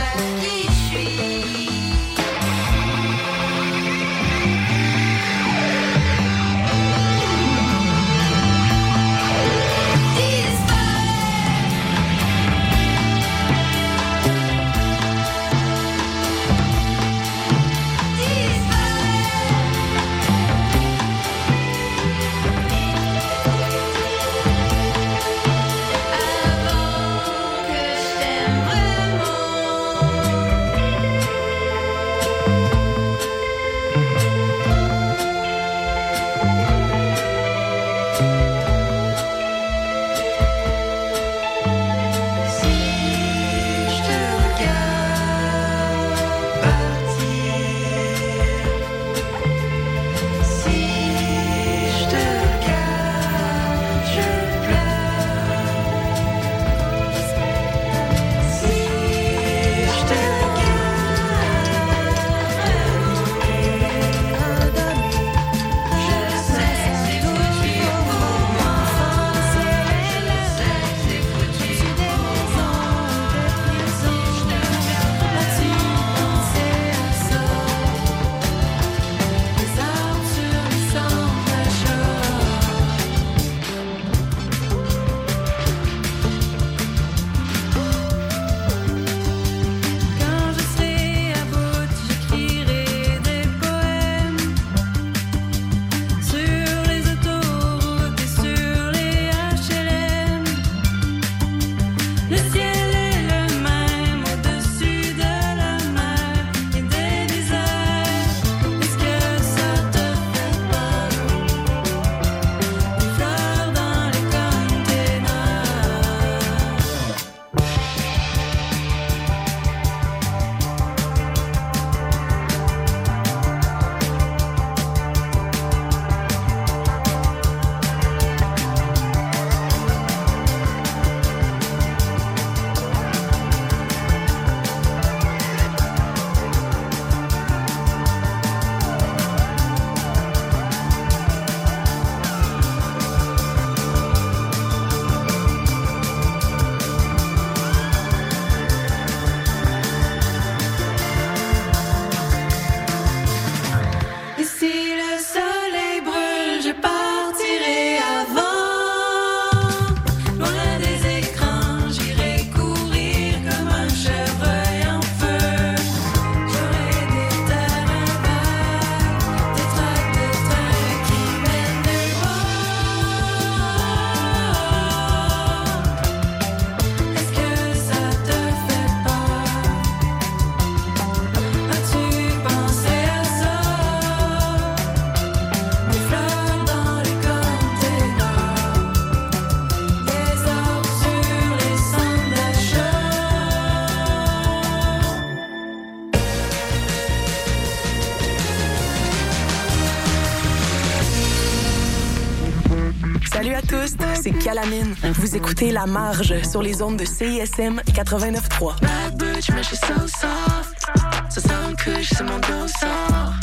c'est Calamine. Vous écoutez La Marge sur les ondes de CISM 89.3. Bad bitch, mais je suis so soft. Ça sent un couche, c'est mon dos sort.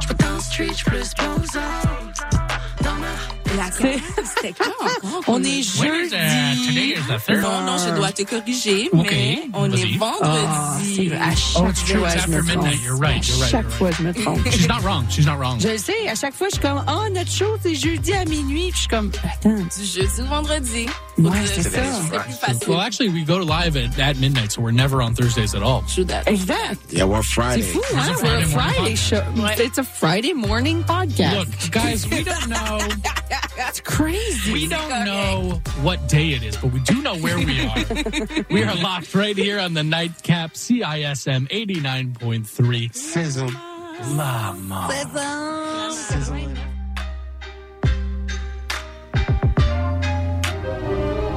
J'peux dans le street, j'plus Dans ma La c'était quand encore? On est jeudi. Non, non, je dois te corriger, mais on vas-y. est Ah, vendredi. c'est vrai, à chaque Oh, fois, je me midnight. trompe. You're right, you're right, Chaque fois, je me trompe. <laughs> She's not wrong. She's not wrong. Je le sais, à chaque fois, je suis comme, oh, notre show, c'est jeudi à minuit. Puis je suis comme, attends. Du jeudi au vendredi. Ouais, c'est ça. C'est facile. Well, actually, we go live at, at midnight, so we're never on Thursdays at all. Exact. Yeah, we're Friday. C'est fou, We're hein? a We're a Friday morning Friday show. It's a Friday morning podcast. Look, guys, we don't <laughs> know. That's crazy. We don't know what day it is, but we do know where we are. we are locked right here on the nightcap CISM 89.3. Sizzle. Lama.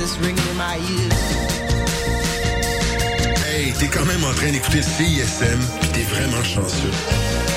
This ringing in my ears. Hey, t'es quand même en train d'écouter CISM, t'es vraiment chanceux.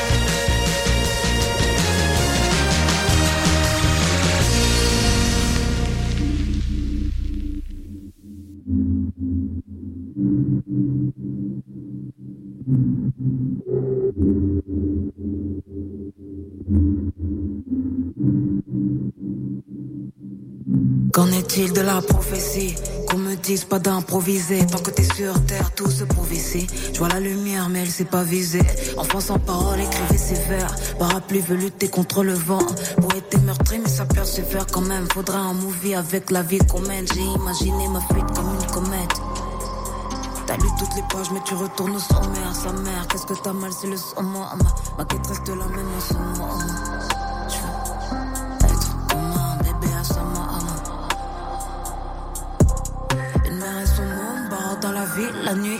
Est-il de la prophétie Qu'on me dise pas d'improviser Tant que t'es sur terre, tout se prouve ici Je vois la lumière mais elle s'est pas visée. Enfant sans parole, écrivez ses vers. Parapluie veut lutter contre le vent. Poète est meurtri mais ça persévère quand même. Faudra un movie avec la vie qu'on mène. J'ai imaginé ma fuite comme une comète. T'as lu toutes les pages mais tu retournes au sommaire. Sa mère, qu'est-ce que t'as mal? C'est le sommet Ma, ma quête reste la même en ce moment ville la nuit.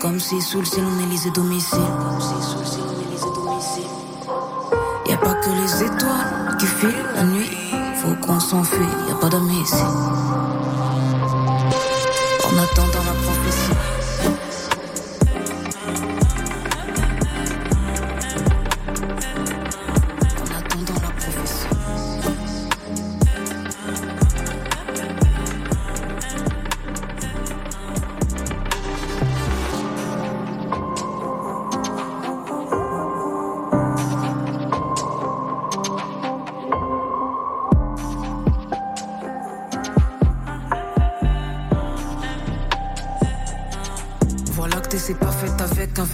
Comme si sous le ciel on élisait domicile. Comme si sous le ciel on élisait domicile. Y a pas que les étoiles qui filent la nuit. Faut qu'on s'enfuit, y a pas d'amis ici.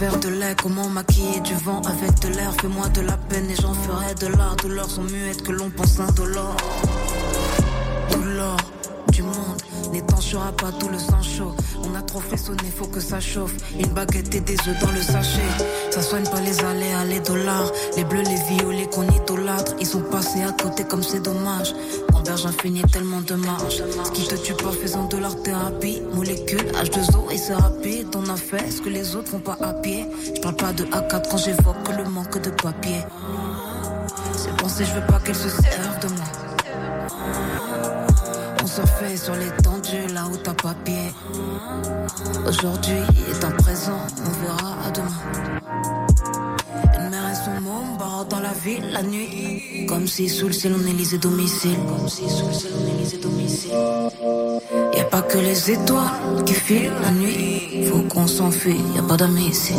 Verre de lait. Comment maquiller du vent avec de l'air? Fais-moi de la peine et j'en ferai de l'art. Douleurs sont muettes que l'on pense indolore. Douleur du monde n'étanchera pas tout le sang chaud. On a trop frissonné, faut que ça chauffe. Une baguette et des œufs dans le sachet. Ça soigne pas les aléas, les dollars. Les bleus, les violets qu'on idolâtre. Ils sont passés à côté comme c'est dommage. Berge infinie, tellement de marge. Ce qui te tue pas, faisant de leur thérapie. Molécule, H2O et c'est rapide. On a fait ce que les autres font pas à pied. Je parle pas de A4 quand j'évoque le manque de papier. C'est penser, je veux pas qu'elles se servent de moi. On se fait sur l'étendue là où t'as pas pied. Aujourd'hui est un présent, on verra à demain. Dans la ville la nuit. Comme si sous le ciel on élisait domicile. Comme si sous le ciel on élisait domicile. Y a pas que les étoiles qui filent la nuit. Faut qu'on s'enfuit, y a pas d'amis ici.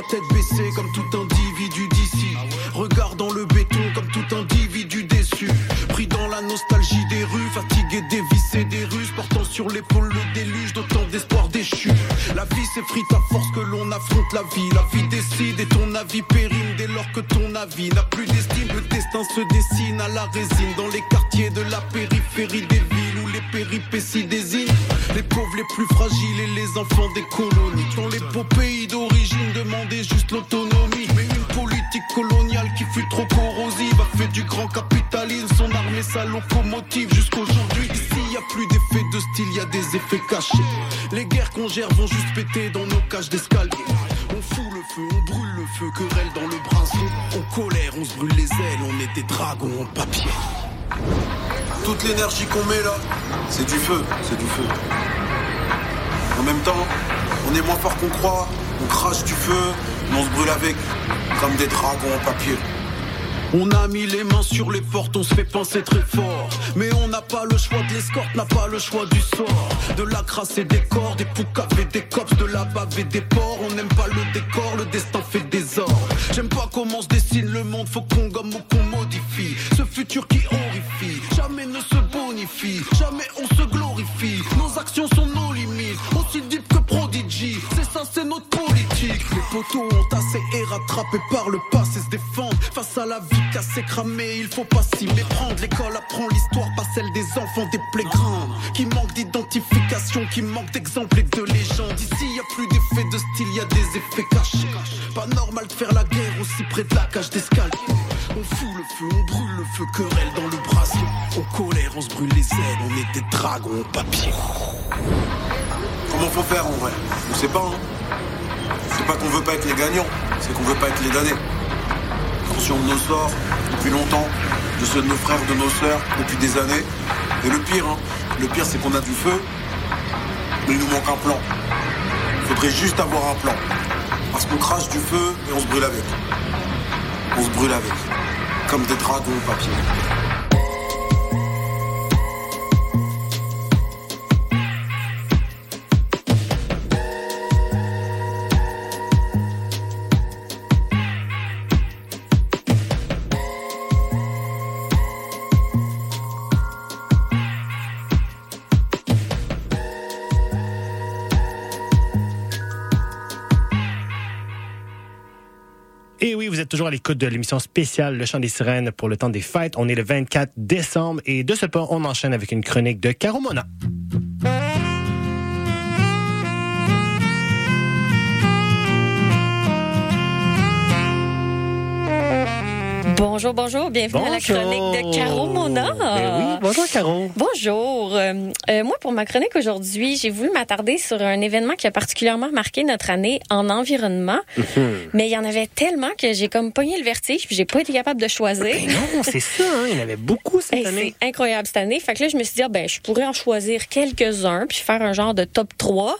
La tête baissée comme tout individu d'ici. Regardant le béton comme tout individu déçu. Pris dans la nostalgie des rues, fatigué des vices des ruses, portant sur l'épaule le déluge d'autant d'espoir déchu. La vie s'effrite à force que l'on affronte la vie. La vie décide et ton avis périme dès lors que ton avis n'a plus d'estime. Le destin se dessine à la résine dans les quartiers de la périphérie des villes où les péripéties désignent les pauvres les plus fragiles et les enfants des colonies. Dans les beaux juste l'autonomie. Mais une politique coloniale qui fut trop corrosive a fait du grand capitalisme son armée, sa locomotive jusqu'aujourd'hui. Ici, y a plus d'effets de style, y a des effets cachés. Les guerres qu'on gère vont juste péter dans nos cages d'escalier. On fout le feu, on brûle le feu, querelle dans le brinceau. On colère, on se brûle les ailes, on est des dragons en papier. Toute l'énergie qu'on met là, c'est du feu, c'est du feu. En même temps, on est moins fort qu'on croit, crache du feu, on se brûle avec, comme des dragons en papier. On a mis les mains sur les portes, on se fait penser très fort. Mais on n'a pas le choix de l'escorte, n'a pas le choix du sort. De la crasse et des corps, des poucaves et des cops, de la bave et des porcs. On n'aime pas le décor, le destin fait des ordres. J'aime pas comment se dessine le monde, faut qu'on gomme ou qu'on modifie. Ce futur qui rattrapés par le passé se défendre face à la vie cassée, cramée. Il faut pas s'y méprendre. L'école apprend l'histoire, pas celle des enfants des playgrounds qui manquent d'identification, qui manquent d'exemples et de légendes. Ici, y a plus d'effets de style, y a des effets cachés. Pas normal de faire la guerre aussi près de la cage d'escalier. On fout le feu, on brûle le feu, querelle dans le brasier. On colère, on se brûle les ailes, on est des dragons en papier. Comment faut faire en vrai? On sait pas, hein. C'est pas qu'on veut pas être les gagnants, c'est qu'on veut pas être les damnés. Conscient de nos sorts depuis longtemps, de ceux de nos frères, de nos sœurs depuis des années. Et le pire, hein, le pire c'est qu'on a du feu, mais il nous manque un plan. Faudrait juste avoir un plan. Parce qu'on crache du feu et on se brûle avec. On se brûle avec. Comme des dragons au papier. Toujours à l'écoute de l'émission spéciale Le Chant des Sirènes pour le temps des fêtes. On est le 24 décembre et de ce pas, on enchaîne avec une chronique de Caro Mona. Bonjour, bonjour. Bienvenue à la chronique de Caro Mona. Ben oui, bonjour Caro. Bonjour. Euh, euh, moi, pour ma chronique aujourd'hui, j'ai voulu m'attarder sur un événement qui a particulièrement marqué notre année en environnement. Mais il y en avait tellement que j'ai comme pogné le vertige puis j'ai pas été capable de choisir. Ben non, c'est ça, hein, il y en avait beaucoup cette année. C'est incroyable cette année. Fait que là, je me suis dit, ah, ben, je pourrais en choisir quelques-uns puis faire un genre de top 3.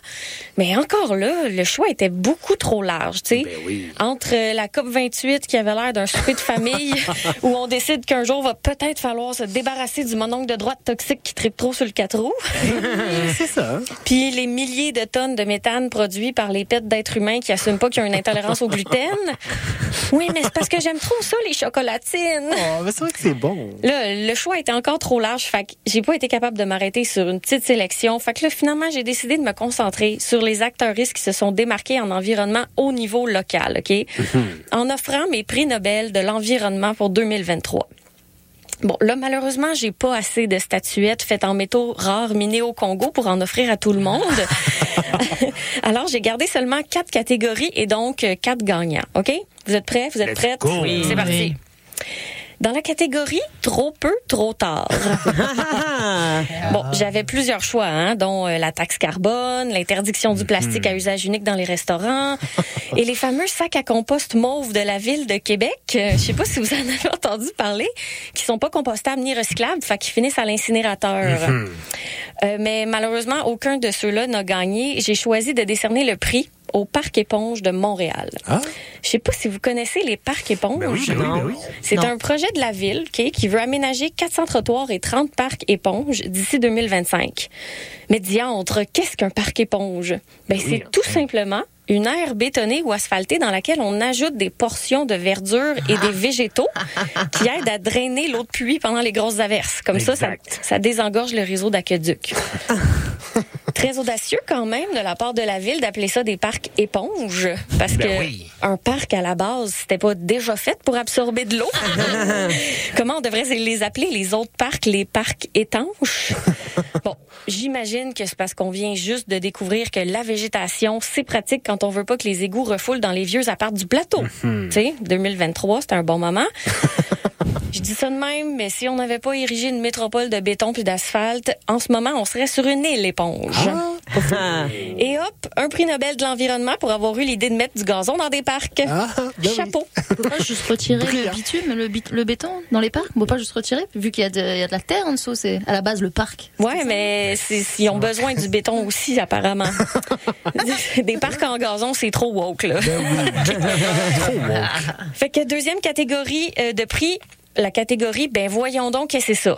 Mais encore là, le choix était beaucoup trop large, tu sais. Ben Entre la COP 28 qui avait l'air d'un souper de famille <laughs> où on décide qu'un jour va peut-être falloir se débarrasser du mononcle de droite toxique qui tripe trop sur le 4 roues. <laughs> c'est ça. Puis les milliers de tonnes de méthane produits par les pets d'êtres humains qui assument pas qu'ils ont une intolérance au gluten. Oui, mais c'est parce que j'aime trop ça, les chocolatines. Oh, mais c'est vrai que c'est bon. Là, le choix était encore trop large, fait que j'ai pas été capable de m'arrêter sur une petite sélection. Fait que là, finalement, j'ai décidé de me concentrer sur les acteurs risques qui se sont démarqués en environnement au niveau local, OK? En offrant mes prix Nobel de l'environnement pour 2023. Bon, là, malheureusement, j'ai pas assez de statuettes faites en métaux rares minés au Congo pour en offrir à tout le monde. <laughs> <laughs> Alors, j'ai gardé seulement quatre catégories et donc euh, quatre gagnants. OK? Vous êtes prêts? Vous êtes prêtes? Oui. C'est parti. Dans la catégorie trop peu, trop tard. <laughs> <laughs> bon, j'avais plusieurs choix, hein, dont euh, la taxe carbone, l'interdiction du plastique à usage unique dans les restaurants <laughs> et les fameux sacs à compost mauve de la ville de Québec. Euh, je sais pas si vous en avez entendu parler, qui sont pas compostables ni recyclables, fait qu'ils finissent à l'incinérateur. Euh, mais malheureusement, aucun de ceux-là n'a gagné. J'ai choisi de décerner le prix au Parc Éponge de Montréal. Je sais pas si vous connaissez les parcs éponges. Ben oui, ben oui, ben oui. C'est un projet de la ville qui veut aménager 400 trottoirs et 30 parcs éponges d'ici 2025. Mais diantre, qu'est-ce qu'un parc éponge? Ben, c'est tout simplement une aire bétonnée ou asphaltée dans laquelle on ajoute des portions de verdure et des <laughs> végétaux qui aident à drainer l'eau de pluie pendant les grosses averses. Comme ça, ça désengorge le réseau d'aqueduc. <laughs> Très audacieux quand même de la part de la ville d'appeler ça des parcs éponges parce Ben que oui. un parc à la base c'était pas déjà fait pour absorber de l'eau. <laughs> Comment on devrait les appeler les autres parcs les parcs étanches? <laughs> Bon, j'imagine que c'est parce qu'on vient juste de découvrir que la végétation c'est pratique quand on veut pas que les égouts refoulent dans les vieux apparts du plateau. Mhm. Tu sais, 2023, c'était un bon moment. <laughs> <laughs> Je dis ça de même, mais si on n'avait pas érigé une métropole de béton puis d'asphalte, en ce moment, on serait sur une île éponge. Ah. <laughs> Et hop, un prix Nobel de l'environnement pour avoir eu l'idée de mettre du gazon dans des parcs. Ah, ben Chapeau. <laughs> Pas juste retirer le bitume, le, bit- le béton dans les parcs. On peut pas juste retirer, vu qu'il y, a de- il y a de la terre en dessous. C'est à la base le parc. Ouais, mais ils ont besoin du béton aussi, apparemment. Des parcs en gazon, c'est trop woke, là. Fait que deuxième catégorie euh, de prix, la catégorie, ben voyons donc que c'est ça.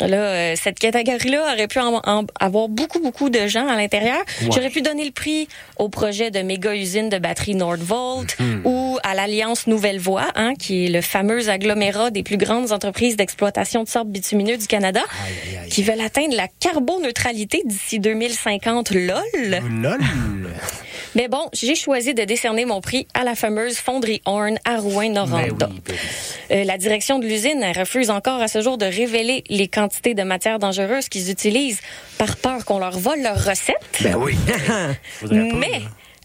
Là, euh, cette catégorie-là aurait pu en- en- avoir beaucoup, beaucoup de gens à l'intérieur. Ouais. J'aurais pu donner le prix au projet de méga usine de batterie Nordvolt Mhm. ou à l'Alliance Nouvelle Voie, hein, qui est le fameux agglomérat des plus grandes entreprises d'exploitation de sable bitumineux du Canada, qui veulent atteindre la carboneutralité d'ici 2050. LOL! Lol. <laughs> Mais bon, j'ai choisi de décerner mon prix à la fameuse fonderie Horn à Rouen-Noranda. Oui, Euh, la direction de l'usine refuse encore à ce jour de révéler les quantités de matières dangereuses qu'ils utilisent par peur qu'on leur vole leurs recettes. Ben oui. <laughs> Mais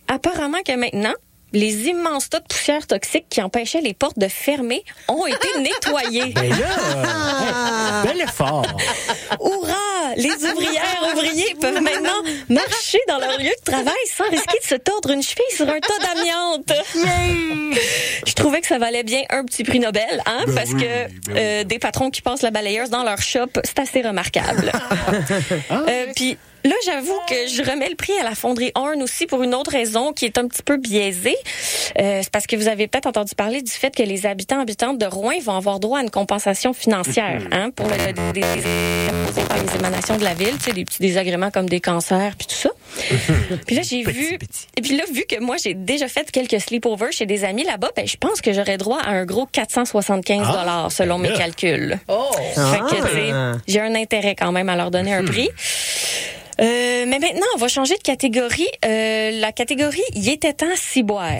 apparemment que maintenant, les immenses tas de poussière toxique qui empêchaient les portes de fermer ont été <laughs> nettoyés. Ben là, hey, <laughs> bel effort. Hurrah! Les ouvrières ouvriers peuvent maintenant marcher dans leur lieu de travail sans risquer de se tordre une cheville sur un tas d'amiante. Je trouvais que ça valait bien un petit prix Nobel, hein, Ben parce oui, que euh, des patrons qui passent la balayeuse dans leur shop, c'est assez remarquable. <laughs> Euh, Puis là, j'avoue que je remets le prix à la fonderie Horn aussi pour une autre raison qui est un petit peu biaisée. Euh, c'est parce que vous avez peut-être entendu parler du fait que les habitants habitantes de Rouen vont avoir droit à une compensation financière hein, pour le, des, par les émanations de la ville, tu sais, des petits désagréments comme des cancers puis tout ça. Puis là, j'ai vu. Et puis là, vu que moi, j'ai déjà fait quelques sleepovers chez des amis là-bas, ben, je pense que j'aurais droit à un gros 475 dollars selon mes là. calculs. Oh! Ah. j'ai un intérêt quand même à leur donner un prix. Euh, mais maintenant, on va changer de catégorie. Euh, la catégorie « Il était temps ciboire <laughs> ».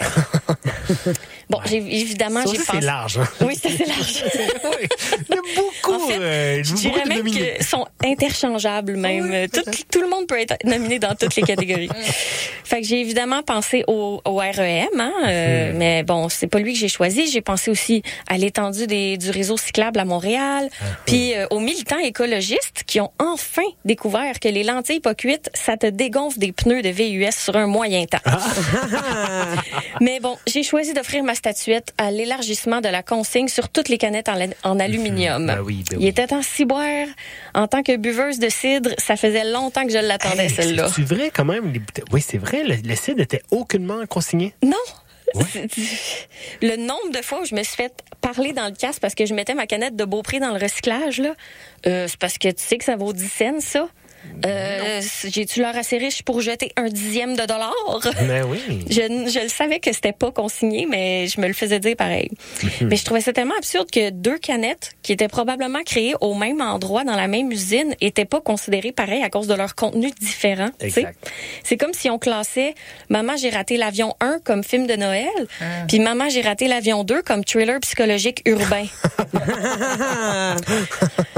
Bon, j'ai évidemment, j'ai aussi, c'est pensé- large. hein. Oui, c'est assez large. <laughs> beaucoup, En fait, euh, je dirais même qu'ils sont interchangeables même. Euh, tout, tout le monde peut être nominé dans toutes les catégories. <laughs> fait que j'ai évidemment pensé au, au REM, hein, euh, Hmm. mais bon, c'est pas lui que j'ai choisi. J'ai pensé aussi à l'étendue des- du réseau cyclable à Montréal, Ah, puis euh, aux militants écologistes qui ont enfin découvert que les lentilles pas cuites, ça te dégonfle des pneus de VUS sur un moyen temps. Ah. <laughs> Mais bon, j'ai choisi d'offrir ma statuette à l'élargissement de la consigne sur toutes les canettes en, en aluminium. Ben <laughs> oui, ben Il était temps de s'y boire. En tant que buveuse de cidre, ça faisait longtemps que je l'attendais, celle-là. C'est vrai quand même. Les. Oui, c'est vrai. Le, le cidre était aucunement consigné? Non. Le nombre de fois où je me suis fait parler dans le casque parce que je mettais ma canette de Beaupré dans le recyclage, là, euh, c'est parce que tu sais que ça vaut 10 cents, ça. Euh, J'ai-tu l'air assez riche pour jeter un dixième de dollar? Ben oui. <laughs> Je, je le savais que c'était pas consigné, mais je me le faisais dire pareil. Mais je trouvais ça tellement absurde que deux canettes qui étaient probablement créées au même endroit dans la même usine étaient pas considérées pareil à cause de leur contenu différent. C'est comme si on classait Maman, j'ai raté l'avion 1 comme film de Noël, Ah. puis Maman, j'ai raté l'avion 2 comme thriller psychologique urbain. <laughs>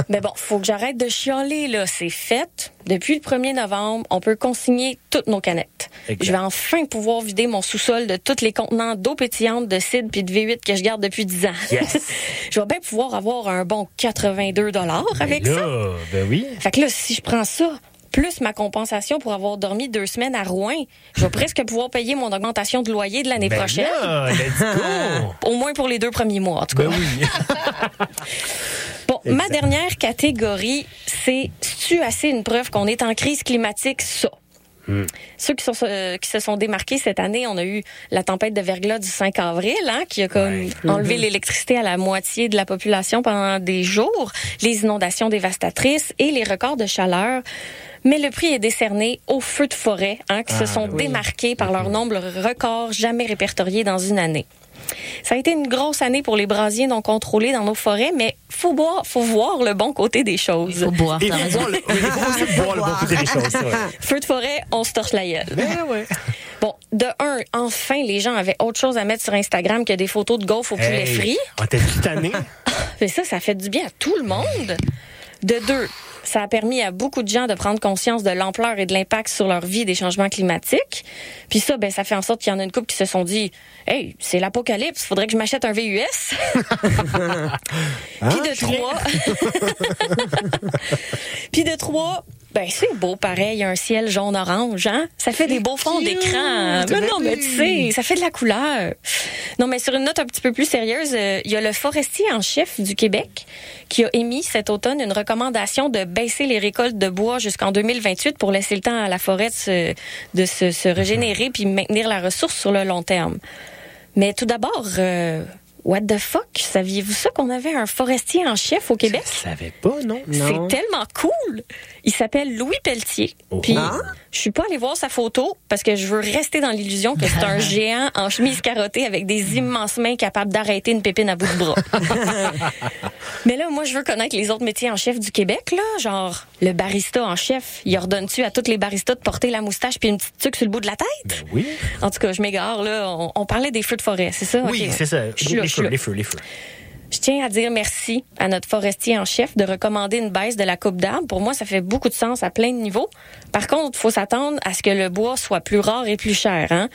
Mais bon, faut que j'arrête de chialer, là. C'est fait. Depuis le 1er novembre, on peut consigner toutes nos canettes. Exact. Je vais enfin pouvoir vider mon sous-sol de tous les contenants d'eau pétillante, de cidre puis de V8 que je garde depuis 10 ans. Yes. <laughs> je vais bien pouvoir avoir un bon 82 dollars avec Ben ça. là, ben oui. Fait que là, si je prends ça, plus ma compensation pour avoir dormi deux semaines à Rouen, je vais presque pouvoir payer mon augmentation de loyer de l'année Ben prochaine. là, let's go. <laughs> Au moins pour les deux premiers mois, en tout cas. Ben oui. <laughs> Bon, ma dernière catégorie, c'est tu assez une preuve qu'on est en crise climatique, ça? Hmm. Ceux qui, sont, euh, qui se sont démarqués cette année, on a eu la tempête de verglas du 5 avril, hein, qui a comme enlevé l'électricité à la moitié de la population pendant des jours, les inondations dévastatrices et les records de chaleur. Mais le prix est décerné aux feux de forêt, hein, qui se Ah, sont oui. démarqués par leur nombre record jamais répertorié dans une année. Ça a été une grosse année pour les brasiers non contrôlés dans nos forêts, mais faut boire, faut voir le bon côté des choses. Faut boire, t'as raison. voir le, oui, il faut aussi voir le bon côté des choses. Feu de forêt, on se torche la gueule. Ben ouais. <laughs> Bon, de un, enfin, les gens avaient autre chose à mettre sur Instagram que des photos de gaufres au poulet Hey, frit. On était tout année. <laughs> Mais ça, ça fait du bien à tout le monde. De deux, ça a permis à beaucoup de gens de prendre conscience de l'ampleur et de l'impact sur leur vie des changements climatiques. Puis ça, ben, ça fait en sorte qu'il y en a une couple qui se sont dit, hey, c'est l'apocalypse, faudrait que je m'achète un VUS. <laughs> <laughs> <laughs> Puis de trois, puis de trois, ben c'est beau pareil, un ciel jaune-orange, hein? Ça fait des beaux fonds d'écran. Mais non, mais tu sais, ça fait de la couleur. Non, mais sur une note un petit peu plus sérieuse, euh, il y a le forestier en chef du Québec qui a émis cet automne une recommandation de baisser les récoltes de bois jusqu'en 2028 pour laisser le temps à la forêt de se, de se, se régénérer puis maintenir la ressource sur le long terme. Mais tout d'abord, euh, what the fuck? Saviez-vous ça qu'on avait un forestier en chef au Québec? Je savais pas, non? C'est tellement cool. Il s'appelle Louis Pelletier. Puis Ah. Je suis pas allée voir sa photo parce que je veux rester dans l'illusion que c'est un <laughs> géant en chemise carottée avec des immenses mains capables d'arrêter une pépine à bout de bras. <laughs> Mais là, moi, je veux connaître les autres métiers en chef du Québec, là. Genre, le barista en chef, il ordonne-tu à tous les baristas de porter la moustache puis une petite tuque sur le bout de la tête? Oui. En tout cas, je m'égare, là. On, on parlait des feux de forêt, c'est ça? Oui, c'est ça. Je suis là, les je suis feux, les feux, les feux. Je tiens à dire merci à notre forestier en chef de recommander une baisse de la coupe d'arbres. Pour moi, ça fait beaucoup de sens à plein de niveaux. Par contre, il faut s'attendre à ce que le bois soit plus rare et plus cher. Hein?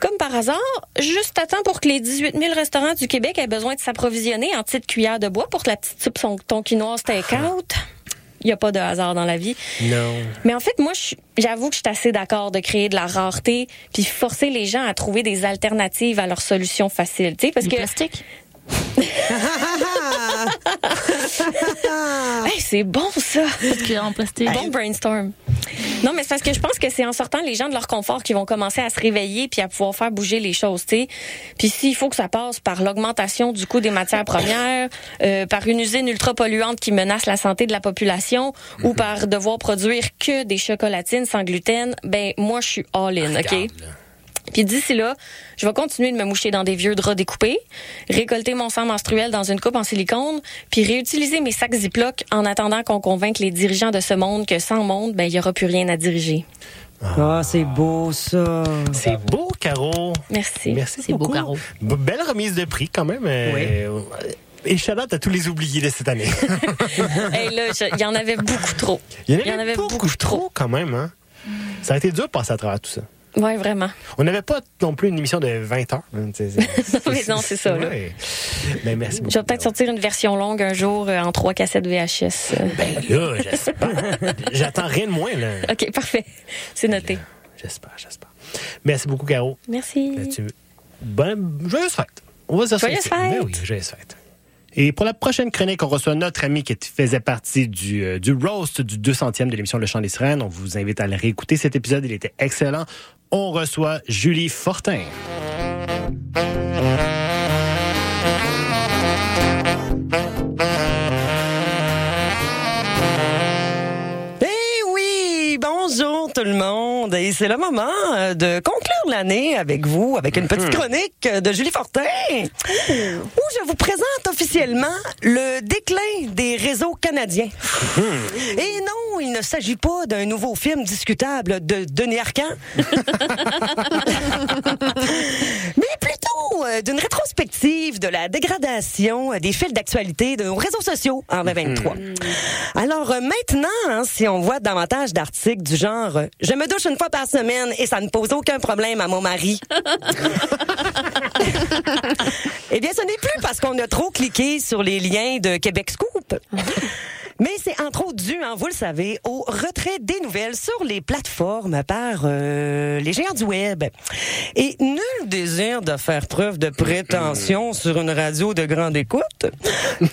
Comme par hasard, juste à temps pour que les 18 000 restaurants du Québec aient besoin de s'approvisionner en petites cuillères de bois pour la petite soupe son- tonkinoise take-out. Il n'y a pas de hasard dans la vie. Non. Mais en fait, moi, j'avoue que je suis assez d'accord de créer de la rareté puis forcer les gens à trouver des alternatives à leurs solutions faciles. Tu sais, parce Du que plastique? <laughs> Hey, c'est bon ça. En plastique. Bon brainstorm. Non, mais c'est parce que je pense que c'est en sortant les gens de leur confort qui vont commencer à se réveiller puis à pouvoir faire bouger les choses, tu sais. Puis s'il faut que ça passe par l'augmentation du coût des matières premières, euh, par une usine ultra polluante qui menace la santé de la population ou par devoir produire que des chocolatines sans gluten, ben moi je suis all in, OK? Puis d'ici là, je vais continuer de me moucher dans des vieux draps découpés, récolter mon sang menstruel dans une coupe en silicone, puis réutiliser mes sacs Ziploc en attendant qu'on convainque les dirigeants de ce monde que sans monde, ben il y aura plus rien à diriger. Ah, c'est beau, ça. C'est beau, Caro. Merci. Merci C'est beau. Caro. B- Belle remise de prix, quand même. euh, Et Charlotte à tous les oubliés de cette année. <laughs> Hey, là, il y en avait beaucoup trop. Il y en avait, beaucoup, trop, quand même. Hein? Ça a été dur de passer à travers tout ça. Ouais, vraiment. On n'avait pas non plus une émission de 20 heures. hein, c'est- <laughs> Mais non, c'est ça, là. Ouais. Ben, merci beaucoup. Je vais peut-être sortir une version longue un jour euh, en trois cassettes VHS. euh. Ben là, j'espère. <laughs> J'attends rien de moins, là. OK, parfait. C'est noté. J'espère, j'espère. Merci beaucoup, Caro. Merci. Là-dessus. Bonne, joyeuse fête. On va se Joyeuse ici. fête. Ben oui, joyeuse fête. Et pour la prochaine chronique, on reçoit notre ami qui faisait partie du, euh, du roast du 200e de l'émission Le Chant des Sirènes. On vous invite à le réécouter. Cet épisode, il était excellent. On reçoit Julie Fortin. Bonjour tout le monde. Et c'est le moment euh, de conclure l'année avec vous, avec une petite chronique de Julie Fortin, où je vous présente officiellement le déclin des réseaux canadiens. Et non, il ne s'agit pas d'un nouveau film discutable de Denis Arcand, <laughs> mais plutôt d'une rétrospective de la dégradation euh, des fils d'actualité de nos réseaux sociaux en 2023. Alors euh, maintenant, hein, si on voit davantage d'articles du genre euh, je me douche une fois par semaine et ça ne pose aucun problème à mon mari. <laughs> eh bien, ce n'est plus parce qu'on a trop cliqué sur les liens de Québec Scoop. Mais c'est entre autres dû, hein, vous le savez, au retrait des nouvelles sur les plateformes par euh, les géants du web. Et nul désir de faire preuve de prétention sur une radio de grande écoute. <laughs>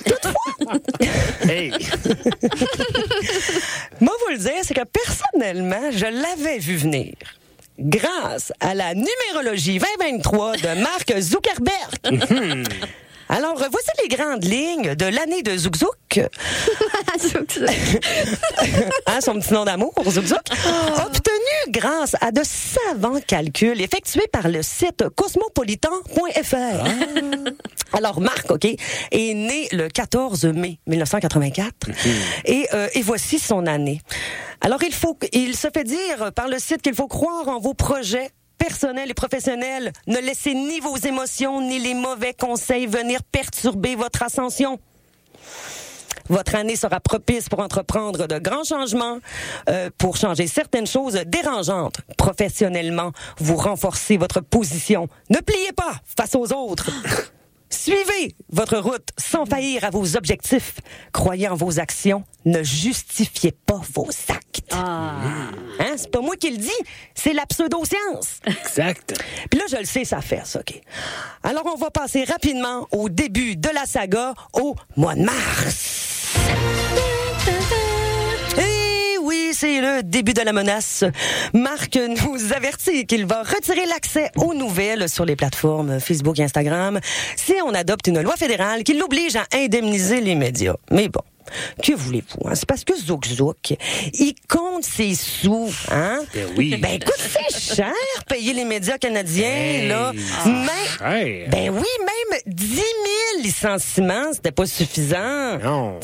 Hey! <laughs> Moi, vous le dire, c'est que personnellement, je l'avais vu venir. Grâce à la numérologie 2023 de Mark Zuckerberg. <laughs> Alors, voici les grandes lignes de l'année de Zouk Zouk. <laughs> <laughs> hein, son petit nom d'amour, Zouk Zouk. Obtenu grâce à de savants calculs effectués par le site cosmopolitan.fr. <laughs> Alors, Marc, OK, est né le 14 mai 1984. Et, euh, et voici son année. Alors, il faut, il se fait dire par le site qu'il faut croire en vos projets personnels et professionnels. Ne laissez ni vos émotions ni les mauvais conseils venir perturber votre ascension. Votre année sera propice pour entreprendre de grands changements, euh, pour changer certaines choses dérangeantes. Professionnellement, vous renforcez votre position. Ne pliez pas face aux autres. Suivez votre route sans faillir à vos objectifs. Croyez en vos actions. Ne justifiez pas vos actes. Hein? C'est pas moi qui le dis, c'est la pseudo-science. Exact. Puis là, je le sais, ça fait ça, OK. Alors, on va passer rapidement au début de la saga au mois de mars. C'est le début de la menace. Marc nous avertit qu'il va retirer l'accès aux nouvelles sur les plateformes Facebook et Instagram si on adopte une loi fédérale qui l'oblige à indemniser les médias. Mais bon. Que voulez-vous? hein? C'est parce que Zouk Zouk, il compte ses sous, hein? Ben oui. Ben écoute, c'est cher payer les médias canadiens, Hey, là. c'est Mais, ben oui, même 10 000 licenciements, c'était pas suffisant. Non.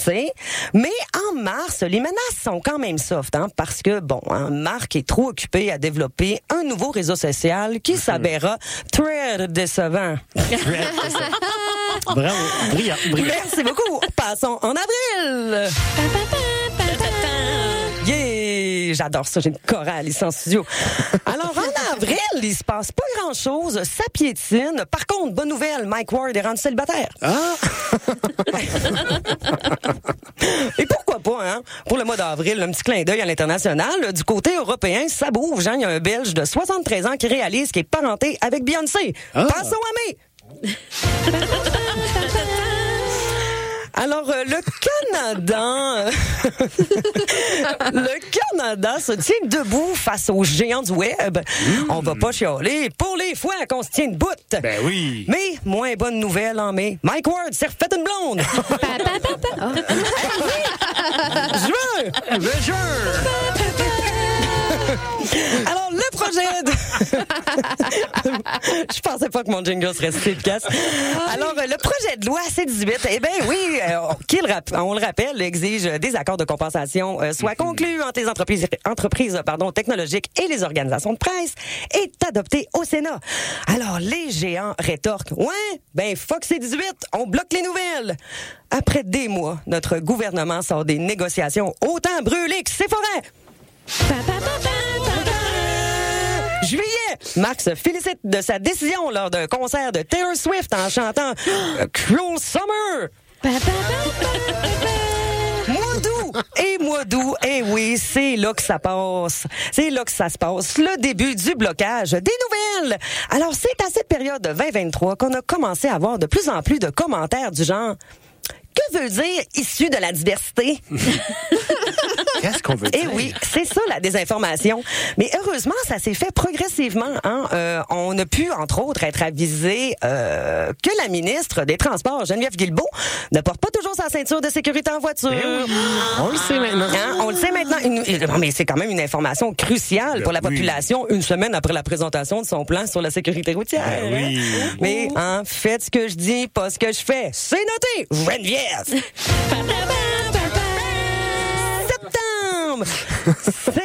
Mais en mars, les menaces sont quand même soft, hein, parce que, bon, hein, Marc est trop occupé à développer un nouveau réseau social qui s'avérera très décevant. <laughs> <laughs> Bravo. Brillant, brillant. Merci beaucoup. Passons en avril. Yeah! J'adore ça. J'ai une chorale ici en studio. Alors, en avril, il se passe pas grand-chose. Ça piétine. Par contre, bonne nouvelle, Mike Ward est rendu célibataire. Ah! <laughs> Et pourquoi pas, hein? Pour le mois d'avril, un petit clin d'œil à l'international. Du côté européen, ça bouge. hein? Il y a un Belge de 73 ans qui réalise qu'il est parenté avec Beyoncé. Ah. Passons à mai. <laughs> Alors, euh, le Canada, <laughs> le Canada se tient debout face aux géants du web. On va pas chialer pour les fois qu'on se tient debout. Ben oui. Mais, moins bonne nouvelle en mai. Mike Ward s'est refait une blonde. Juin! Le jeu! <laughs> Alors, le projet de... <laughs> Je pensais pas que mon jingle serait si efficace. Alors, euh, le projet de loi C-18, eh bien oui, euh, on le rappelle, exige des accords de compensation euh, soient conclus entre les entreprises, entreprises pardon, technologiques et les organisations de presse est adopté au Sénat. Alors, les géants rétorquent, ouais, ben fuck C-18, on bloque les nouvelles. Après des mois, notre gouvernement sort des négociations autant brûlées que ses forêts. Juillet, Marc se félicite de sa décision lors d'un concert de Taylor Swift en chantant <gasps> Cruel Summer. Et mois d'août, et oui, c'est là que ça passe. C'est là que ça se passe. Le début du blocage des nouvelles. Alors, c'est à cette période de 2023 qu'on a commencé à avoir de plus en plus de commentaires du genre que veut dire issu de la diversité? <laughs> Qu'est-ce qu'on veut Eh dire? oui, c'est ça la désinformation. Mais heureusement, ça s'est fait progressivement. Hein? Euh, on a pu, entre autres, être avisé euh, que la ministre des Transports, Geneviève Guilbeault, ne porte pas toujours sa ceinture de sécurité en voiture. Eh oui, on le sait maintenant. Hein? On le sait maintenant. Une- non, mais c'est quand même une information cruciale pour la Ben oui. population une semaine après la présentation de son plan sur la sécurité routière. Ben oui. hein? Mais hein, faites ce que je dis, pas ce que je fais. C'est noté, Geneviève. <laughs> <laughs> C'est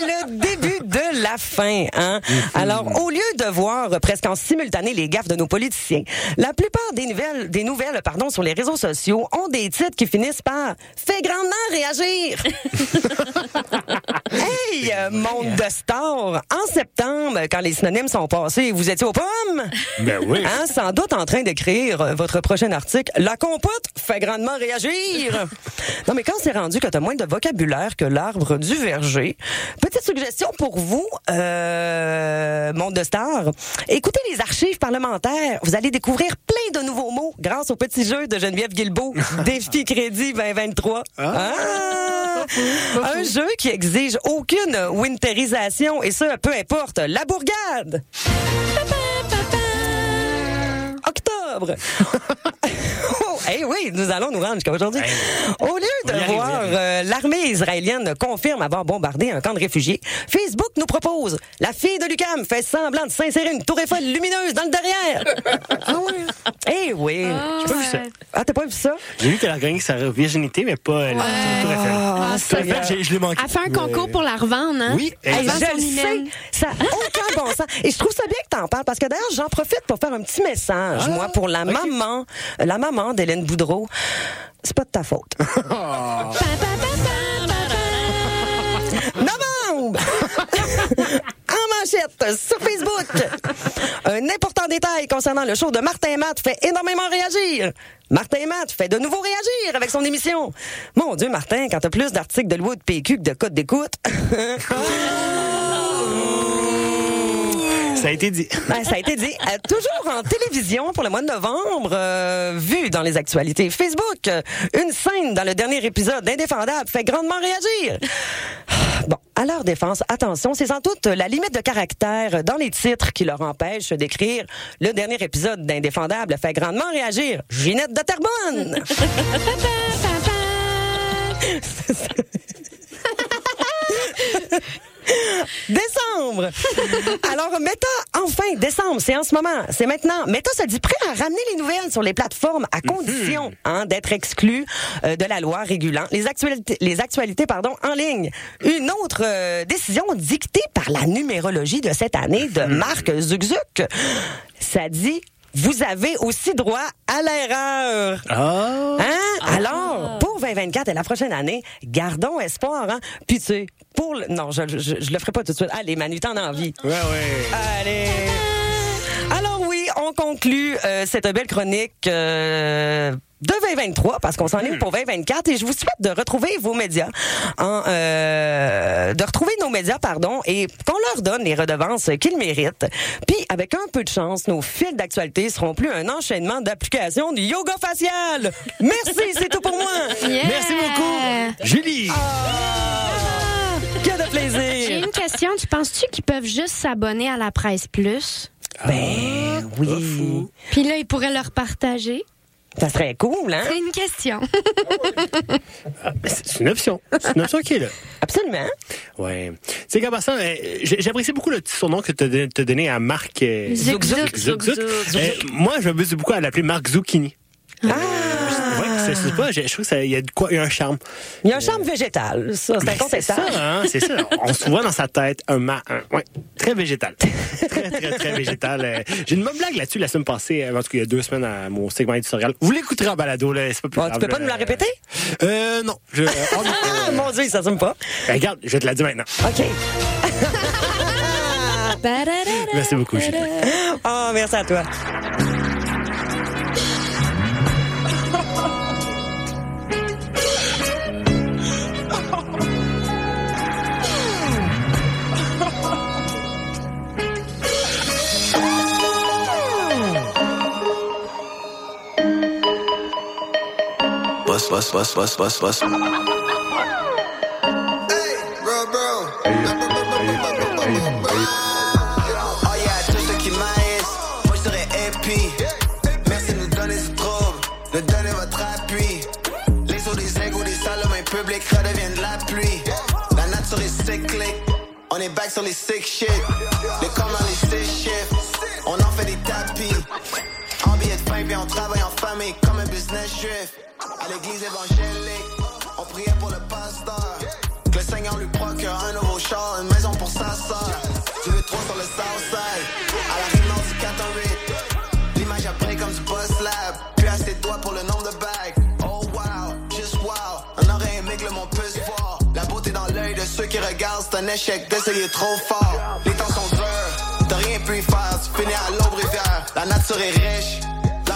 le début la fin. Hein? Alors, au lieu de voir presque en simultané les gaffes de nos politiciens, la plupart des nouvelles, des nouvelles pardon, sur les réseaux sociaux ont des titres qui finissent par « Fais grandement réagir <laughs> ». Hey, euh, monde de stars! En septembre, quand les synonymes sont passés, vous étiez aux pommes? Ben oui. Hein, sans doute en train d'écrire euh, votre prochain article. La compote fait grandement réagir. <laughs> non, mais quand c'est rendu que tu as moins de vocabulaire que l'arbre du verger, petite suggestion pour vous, euh, monde de stars. Écoutez les archives parlementaires. Vous allez découvrir plein de nouveaux mots grâce au petit jeu de Geneviève Guilbeault. <laughs> Défi Crédit 2023. Ah! Un jeu qui exige aucune winterisation et ce, peu importe. La bourgade! Octobre! <laughs> oh, eh oui, nous allons nous rendre jusqu'à aujourd'hui. Au lieu de voir euh, l'armée israélienne confirme avoir bombardé un camp de réfugiés, Facebook nous propose la fille de Lucam fait semblant de s'insérer une tour Eiffel lumineuse dans le derrière. <laughs> ah oui? Eh oui. J'ai pas vu ça. Ah, t'as pas vu ça? J'ai vu qu'elle a gagné sa virginité, mais pas la Tour Eiffel. Ah, Tour Eiffel, je l'ai manqué. Elle fait un concours pour la revendre, hein? Oui, Elle vend je son le sais, ça n'a aucun bon sens. Et je trouve ça bien que t'en parles parce que d'ailleurs, j'en profite pour faire un petit message, moi, pour la maman, la maman d'Hélène Boudreau. C'est pas de ta faute. <laughs> <laughs> Novembre! <laughs> en manchette sur Facebook. Un important détail concernant le show de Martin Matt fait énormément réagir. Martin Matt fait de nouveau réagir avec son émission. Mon Dieu, Martin, quand t'as plus d'articles de loi de PQ que de code d'écoute. Ça a été dit. Ben, ça a été dit. Euh, toujours en télévision pour le mois de novembre, euh, vu dans les actualités Facebook, euh, une scène dans le dernier épisode d'Indéfendable fait grandement réagir. Bon, à leur défense, attention, c'est sans doute la limite de caractère dans les titres qui leur empêche d'écrire le dernier épisode d'Indéfendable fait grandement réagir. Ginette de Terrebonne. <laughs> <laughs> <laughs> Décembre. <laughs> Alors, Meta, enfin, décembre, c'est en ce moment, c'est maintenant. Meta se dit prêt à ramener les nouvelles sur les plateformes à condition hein, d'être exclu euh, de la loi régulant les actualités, les actualités pardon, en ligne. Une autre euh, décision dictée par la numérologie de cette année de Marc Zugzuk. Ça dit vous avez aussi droit à l'erreur. Ah. Hein? Alors, pour 2024 et la prochaine année, gardons espoir. Hein? Puis tu sais, pour le... Non, je, je, je le ferai pas tout de suite. Allez, Manu, t'en as envie. Ouais, ouais. Allez. On conclut euh, cette belle chronique euh, de 2023 parce qu'on s'en est pour 2024 et je vous souhaite de retrouver vos médias, en, euh, de retrouver nos médias, pardon, et qu'on leur donne les redevances qu'ils méritent. Puis avec un peu de chance, nos fils d'actualité seront plus un enchaînement d'applications du yoga facial. Merci, c'est tout pour moi. Merci beaucoup. Julie. Que de J'ai plaisir. une question. Tu penses-tu qu'ils peuvent juste s'abonner à la presse plus? Ben oui. Puis là, ils pourraient leur partager. Ça serait cool, hein? C'est une question. C'est une option. C'est une option qui est là. <laughs> Absolument. Ouais. Tu sais, passant, euh, j'ai- j'apprécie beaucoup le petit surnom que tu as donné à Marc euh, Zouk. Euh, moi, je m'amuse beaucoup à l'appeler Marc Zucchini. Ah! C'est- c'est pas, je je trouve qu'il y a de quoi, il y a un charme. Il y a un charme végétal, ça, c'est Ben, c'est ça, hein, c'est ça. On se voit dans sa tête un, ma, un- ouais, très végétal. <laughs> très, très, très végétal. Euh, J'ai une bonne blague là-dessus la semaine passée, euh, en tout cas, il y a deux semaines à mon segment éditorial. Vous l'écouterez en balado, là, c'est pas plus tu grave, peux pas là. nous la répéter? Euh, non. Je, oh. Ah, <laughs> mon Dieu, ça s'assume pas. Ben, regarde, je vais te la dire maintenant. OK. <laughs> Merci beaucoup, Julie. Oh, merci à toi. Bust, bust, bust, bust, bust, bust. Oh yeah, tout ce qui maïs, moi je serais épi. Merci de nous donner ce trouble, de donner votre appui. Les eaux des égouts, des salles, main public redeviennent de la pluie. La nature est cyclique, on est back sur les sick shit. Les corps dans les six chiffres, on en fait des tapis. En billet de pain, puis on travaille en famille comme un business juif. À l'église évangélique, on priait pour le pasteur. Que le Seigneur lui procure un nouveau char, une maison pour sa soeur. Du 3 sur le Southside, à la rive nord du 418. L'image après comme du boss lab, puis à ses doigts pour le nombre de bagues. Oh wow, just wow, on aurait aimé que le monde puisse voir. La beauté dans l'œil de ceux qui regardent, c'est un échec d'essayer trop fort. Les temps sont durs, t'as rien pu y faire, tu finis à l'aube rivière. La nature est riche,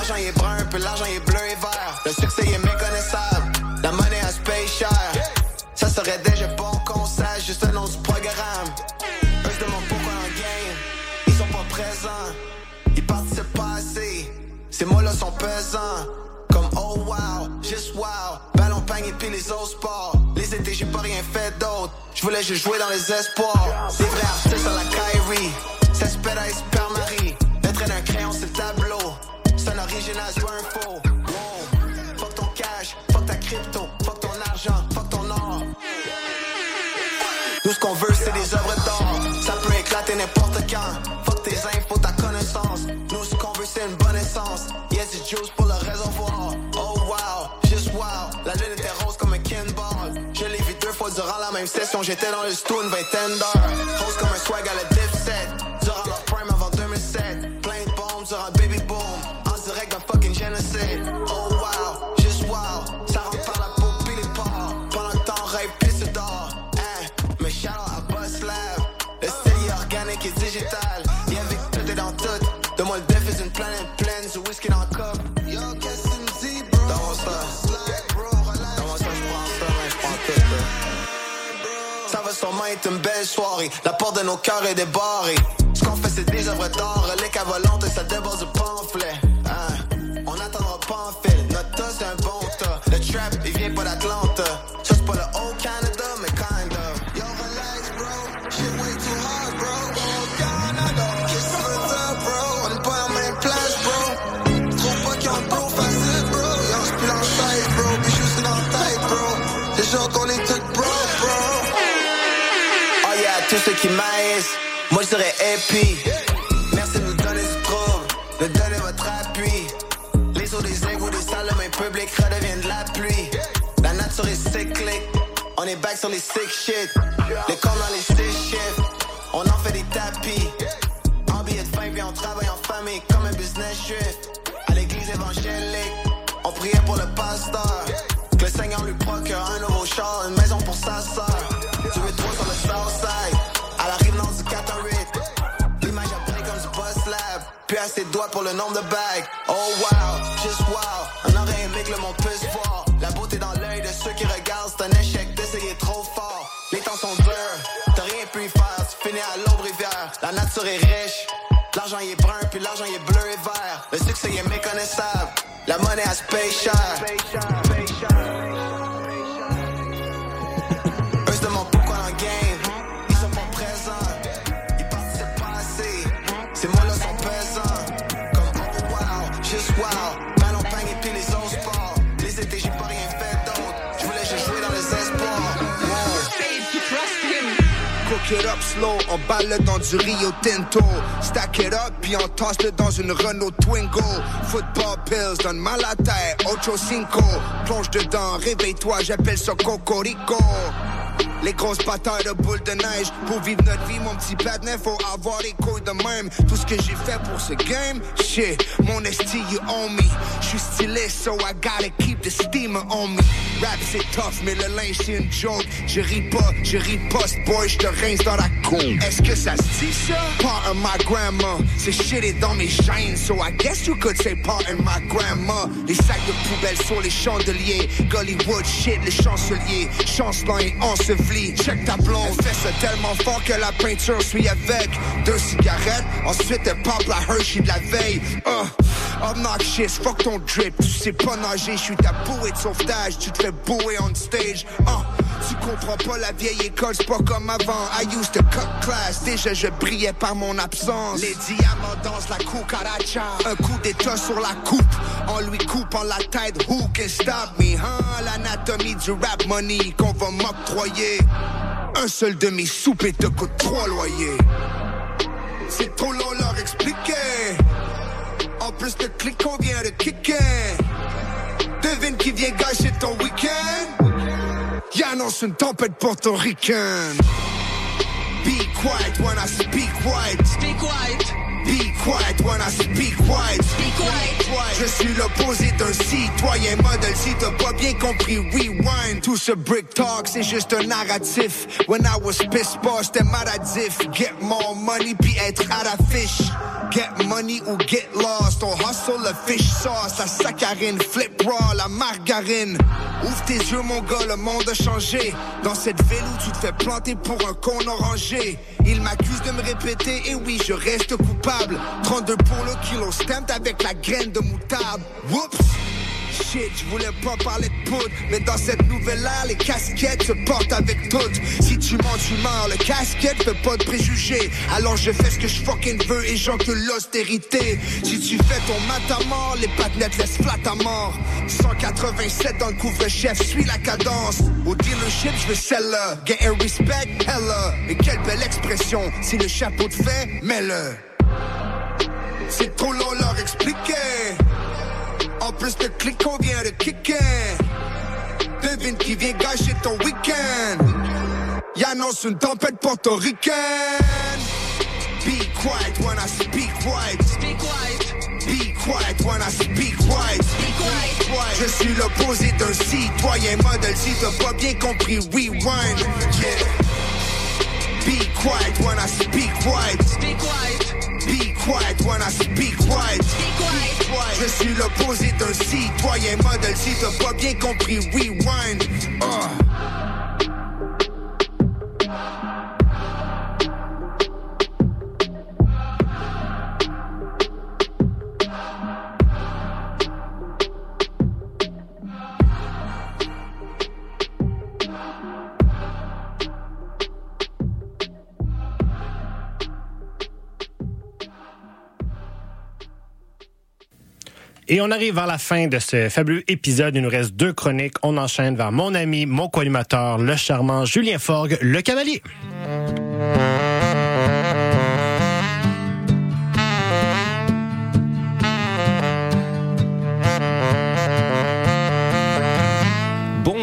l'argent est brun, puis l'argent est bleu et vert. Le succès est méconnaissable, la monnaie a se paye cher. Ça serait déjà bon qu'on sache juste le nom du programme. Eux se demandent pourquoi en game, ils sont pas présents. Ils participent pas assez, ces mots-là sont pesants. Comme oh wow, just wow, ballon panier puis les autres sports. Les étés j'ai pas rien fait d'autre, je voulais juste jouer dans les espoirs. Des vrais artistes à la Kyrie, ça se pète à Marie. Le crayon c'est le tableau, original, pas un. Fuck ton cash, fuck ta crypto, fuck ton argent, fuck ton or. Nous ce qu'on veut c'est des œuvres d'art. Ça peut éclater n'importe quand. Fuck tes infos, ta connaissance. Nous ce qu'on veut c'est une bonne essence. Yes it's juice pour le réservoir. Oh wow, just wow. La lune était rose comme un kinball Je l'ai vu deux fois durant la même session. J'étais dans le stu une vingtaine Rose comme un swag à la La porte de nos cœurs est débarrée. Ce qu'on fait c'est des œuvres d'art. Reliques à volonté, ça déborde du pamphlet. Hein, On n'attendra pas en fil. Notre tas c'est un bon tas. Le trap il vient pas d'Atlanta Merci de nous donner du trouble De donner votre appui les eaux des égouts, des salles, le main redeviennent de la pluie. La nature est cyclique, on est back sur les sick shit. Les corps dans les six chiffres, on en fait des tapis. En billet de fin, puis on travaille en famille comme un business juif. À l'église évangélique, on priait pour le pasteur. Que le Seigneur lui procure un nouveau char, une maison pour sa soeur. Tu veux trop le Puis à ses doigts pour le nombre de bagues. Oh wow, just wow. On aurait aimé que le monde puisse voir. La beauté dans l'œil de ceux qui regardent C'est un échec d'essayer trop fort. Les temps sont durs T'as rien pu y faire. Tu finis à l'aube rivière. La nature est riche. L'argent il est brun puis l'argent il est bleu et vert. Le succès il est méconnaissable. La monnaie elle se paye cher on balle dans du Rio Tinto. Stack it up, puis on tasse-le dans une Renault Twingo. Football pills, donne mal à Ocho Cinco. Plonge dedans, réveille-toi, j'appelle ça Cocorico. Les grosses batailles de boules de neige. Pour vivre notre vie, mon petit patinet Faut avoir les couilles de même. Tout ce que j'ai fait pour ce game Shit, mon esti, you own me. J'suis stylé, so I gotta keep the steamer on me. Rap c'est tough, mais le linge c'est une joke. Je ris pas, je riposte, boy, j'te rince dans la cour. Est-ce que ça se dit ça? Part of my grandma C'est shit est dans mes gènes So I guess you could say part of my grandma Les sacs de poubelle sur les chandeliers. Gollywood shit, les chanceliers. Chancelant et Check ta blonde Fait ça tellement fort que la peinture suit avec. Deux cigarettes Ensuite elle pop la Hershey de la veille. Uh, Obnoxious, fuck ton drip. Tu sais pas nager, je suis ta bouée de sauvetage. Tu te fais bouer on stage. Uh, Tu comprends pas la vieille école, c'est pas comme avant. I used to cut class, déjà je brillais par mon absence. Les diamants dansent la cucaracha. Un coup d'état sur la coupe En lui coupant la tête, who can stop me hein? L'anatomie du rap money qu'on va m'octroyer. Un seul de mes soupes te coûte trois loyers. C'est trop long leur expliquer. En plus le clic qu'on vient de kicker. Devine qui vient gâcher ton week-end Y'annonce une tempête portoricaine Be quiet when I speak white Speak white Be quiet when I speak white Speak white Je suis l'opposé d'un citoyen modèle. Si t'as pas bien compris, rewind. Tout ce brick talk, c'est juste un narratif. When I was pissed pas, c'était maladif Get more money puis être à la fiche Get money ou get lost. On hustle le fish sauce. La saccharine, flip raw, la margarine. Ouvre tes yeux mon gars, le monde a changé. Dans cette ville où tu te fais planter pour un con orangé Il m'accuse de me répéter Et oui, je reste coupable. 32 pour le kilo stamped avec la graine de moutarde. Whoops Shit, je voulais pas parler de poudre Mais dans cette nouvelle ère, les casquettes se portent avec toutes. Si tu mens, tu meurs, le casquette fait pas de préjugés Alors je fais ce que je fucking veux et j'encule l'austérité. Si tu fais ton mat à mort, les patinettes laissent flat à mort. 187 dans le couvre-chef, suis la cadence. Au dealership, je veux celle-là Get respect, hella Et quelle belle expression, si le chapeau te fait, mets-le. C'est trop long leur expliquer en plus le clic qu'on vient de kicker. Devine qui vient gâcher ton week-end. Y'annonce une tempête portoricaine Be quiet when I speak white. Speak white. Be quiet when I speak white. Speak white. Je suis l'opposé d'un citoyen modèle. Si t'as pas bien compris, rewind. Yeah. Be quiet when I speak white. Speak white quiet when I speak white Je suis l'opposé d'un citoyen modèle. Si t'as pas bien compris, rewind. Uh. Et on arrive vers la fin de ce fabuleux épisode. Il nous reste deux chroniques. On enchaîne vers mon ami, mon co-animateur, le charmant Julien Forgue, le cavalier.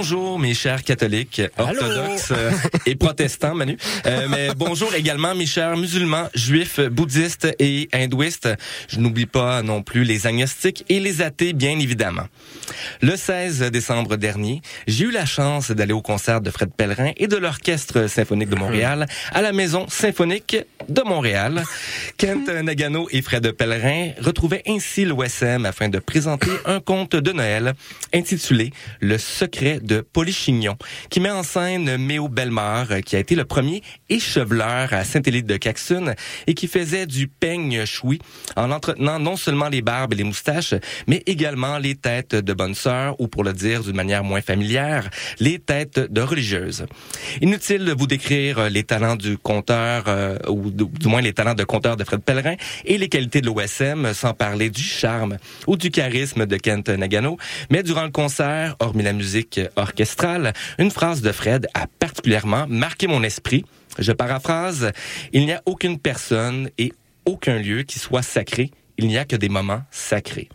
Bonjour mes chers catholiques, orthodoxes euh, et protestants, Manu. Euh, mais <laughs> bonjour également mes chers musulmans, juifs, bouddhistes et hindouistes. Je n'oublie pas non plus les agnostiques et les athées, bien évidemment. Le 16 décembre dernier, j'ai eu la chance d'aller au concert de Fred Pellerin et de l'Orchestre symphonique de Montréal à la Maison symphonique de Montréal. <laughs> Kent Nagano et Fred Pellerin retrouvaient ainsi l'OSM afin de présenter un conte de Noël intitulé Le secret de Polychignon, qui met en scène Méo Bellemare, qui a été le premier écheveleur à Saint-Élyde de Caxton et qui faisait du peigne choui en entretenant non seulement les barbes et les moustaches, mais également les têtes de bonnes sœurs ou pour le dire d'une manière moins familière, les têtes de religieuses. Inutile de vous décrire les talents du conteur euh, ou du moins les talents de conteur de Fred Pellerin et les qualités de l'OSM sans parler du charme ou du charisme de Kent Nagano, mais durant le concert, hormis la musique orchestrale, une phrase de Fred a particulièrement marqué mon esprit Je paraphrase, il n'y a aucune personne et aucun lieu qui soit sacré. Il n'y a que des moments sacrés.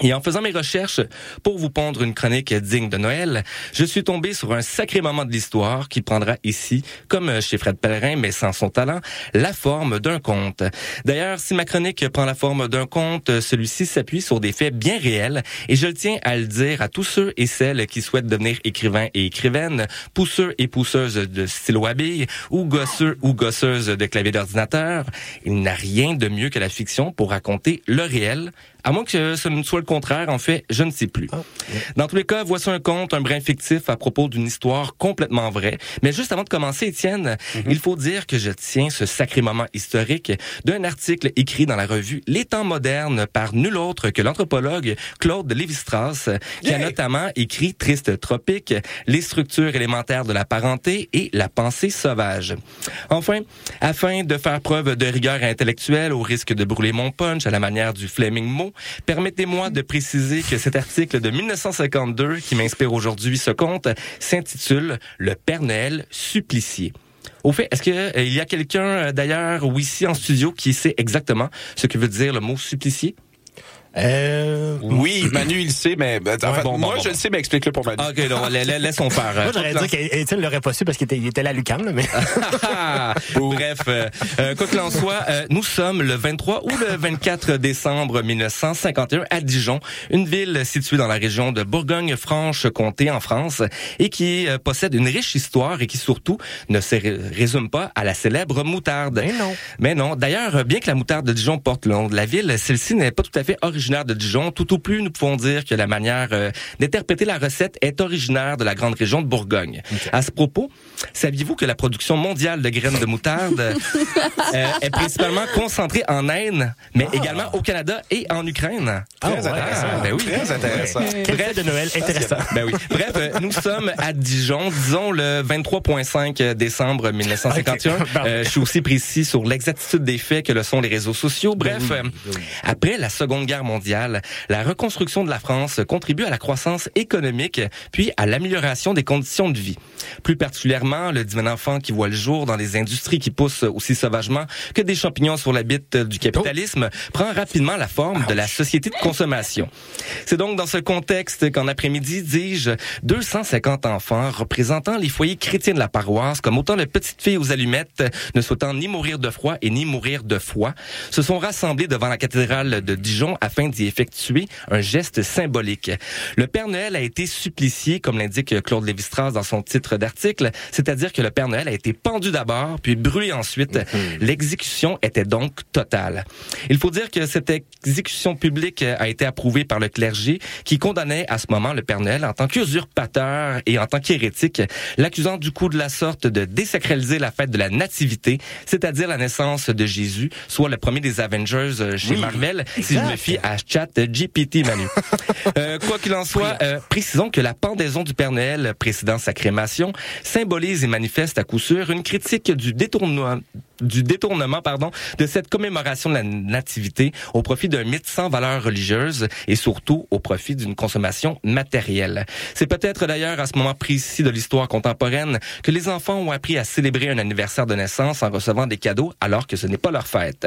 Et en faisant mes recherches pour vous pondre une chronique digne de Noël, je suis tombé sur un sacré moment de l'histoire qui prendra ici, comme chez Fred Pellerin, mais sans son talent, la forme d'un conte. D'ailleurs, si ma chronique prend la forme d'un conte, celui-ci s'appuie sur des faits bien réels et je tiens à le dire à tous ceux et celles qui souhaitent devenir écrivains et écrivaines, pousseurs et pousseuses de stylo à ou gosseux ou gosseuses de clavier d'ordinateur. Il n'a rien de mieux que la fiction pour raconter le réel, à moins que ce ne soit le contraire, en fait, je ne sais plus. Dans tous les cas, voici un conte, un brin fictif à propos d'une histoire complètement vraie. Mais juste avant de commencer, Étienne, il faut dire que je tiens ce sacré moment historique d'un article écrit dans la revue Les Temps modernes par nul autre que l'anthropologue Claude Lévi-Strauss, qui a notamment écrit Triste tropique, les structures élémentaires de la parenté et la pensée sauvage. Enfin, afin de faire preuve de rigueur intellectuelle au risque de brûler mon punch à la manière du Fleming permettez-moi de préciser que cet article de 1952 qui m'inspire aujourd'hui ce conte s'intitule Le Père supplicié. Au fait, est-ce qu'il y a quelqu'un euh, d'ailleurs ou ici en studio qui sait exactement ce que veut dire le mot supplicié? Euh... Oui, Manu, il sait, mais ben, en fait, bon, moi, bon, je bon. le sais, mais explique-le pour Manu. OK, non, la- la- laissons faire. Moi, j'aurais dit qu'Étienne l'aurait pas su parce qu'il était, il était là à l'UQAM, mais. Ah, <laughs> Bref, euh, euh, quoi qu'il en soit, euh, nous sommes le 23 ou le 24 décembre 1951 à Dijon, une ville située dans la région de Bourgogne-Franche-Comté en France et qui euh, possède une riche histoire et qui surtout ne se ré- résume pas à la célèbre moutarde. Mais non. Mais non. D'ailleurs, bien que la moutarde de Dijon porte le nom de la ville, celle-ci n'est pas tout à fait originaire de Dijon. Tout au plus, nous pouvons dire que la manière euh, d'interpréter la recette est originaire de la grande région de Bourgogne. À ce propos, saviez-vous que la production mondiale de graines de moutarde euh, <laughs> est principalement concentrée en Inde, mais également au Canada et en Ukraine? Très intéressant. ben oui. Très intéressant. Fête de Noël intéressant. <laughs> Ben oui. Bref, euh, nous sommes à Dijon, disons le 23.5 décembre 1951. Ok. Euh, je suis aussi précis sur l'exactitude des faits que le sont les réseaux sociaux. Bref, euh, après la Seconde Guerre mondiale, la reconstruction de la France contribue à la croissance économique, puis à l'amélioration des conditions de vie. Plus particulièrement, le divin enfant qui voit le jour dans les industries qui poussent aussi sauvagement que des champignons sur la bite du capitalisme prend rapidement la forme de la société de consommation. C'est donc dans ce contexte qu'en après-midi, dis-je, 250 enfants représentant les foyers chrétiens de la paroisse, comme autant de petites filles aux allumettes, ne souhaitant ni mourir de froid et ni mourir de foi, se sont rassemblés devant la cathédrale de Dijon afin d'y effectuer un geste symbolique. Le Père Noël a été supplicié, comme l'indique Claude Lévi-Strauss dans son titre d'article, c'est-à-dire que le Père Noël a été pendu d'abord, puis brûlé ensuite. L'exécution était donc totale. Il faut dire que cette exécution publique a été approuvée par le clergé qui condamnait à ce moment le Père Noël en tant qu'usurpateur et en tant qu'hérétique, l'accusant du coup de la sorte de désacraliser la fête de la nativité, c'est-à-dire la naissance de Jésus, soit le premier des Avengers euh, chez Oui, Marvel, si je me fie à chat GPT Manu. <laughs> Euh, quoi qu'il en soit, euh, précisons que la pendaison du Père Noël précédant sa crémation symbolise et manifeste à coup sûr une critique du détournement du détournement pardon de cette commémoration de la nativité au profit d'un mythe sans valeur religieuse et surtout au profit d'une consommation matérielle. C'est peut-être d'ailleurs à ce moment précis de l'histoire contemporaine que les enfants ont appris à célébrer un anniversaire de naissance en recevant des cadeaux alors que ce n'est pas leur fête.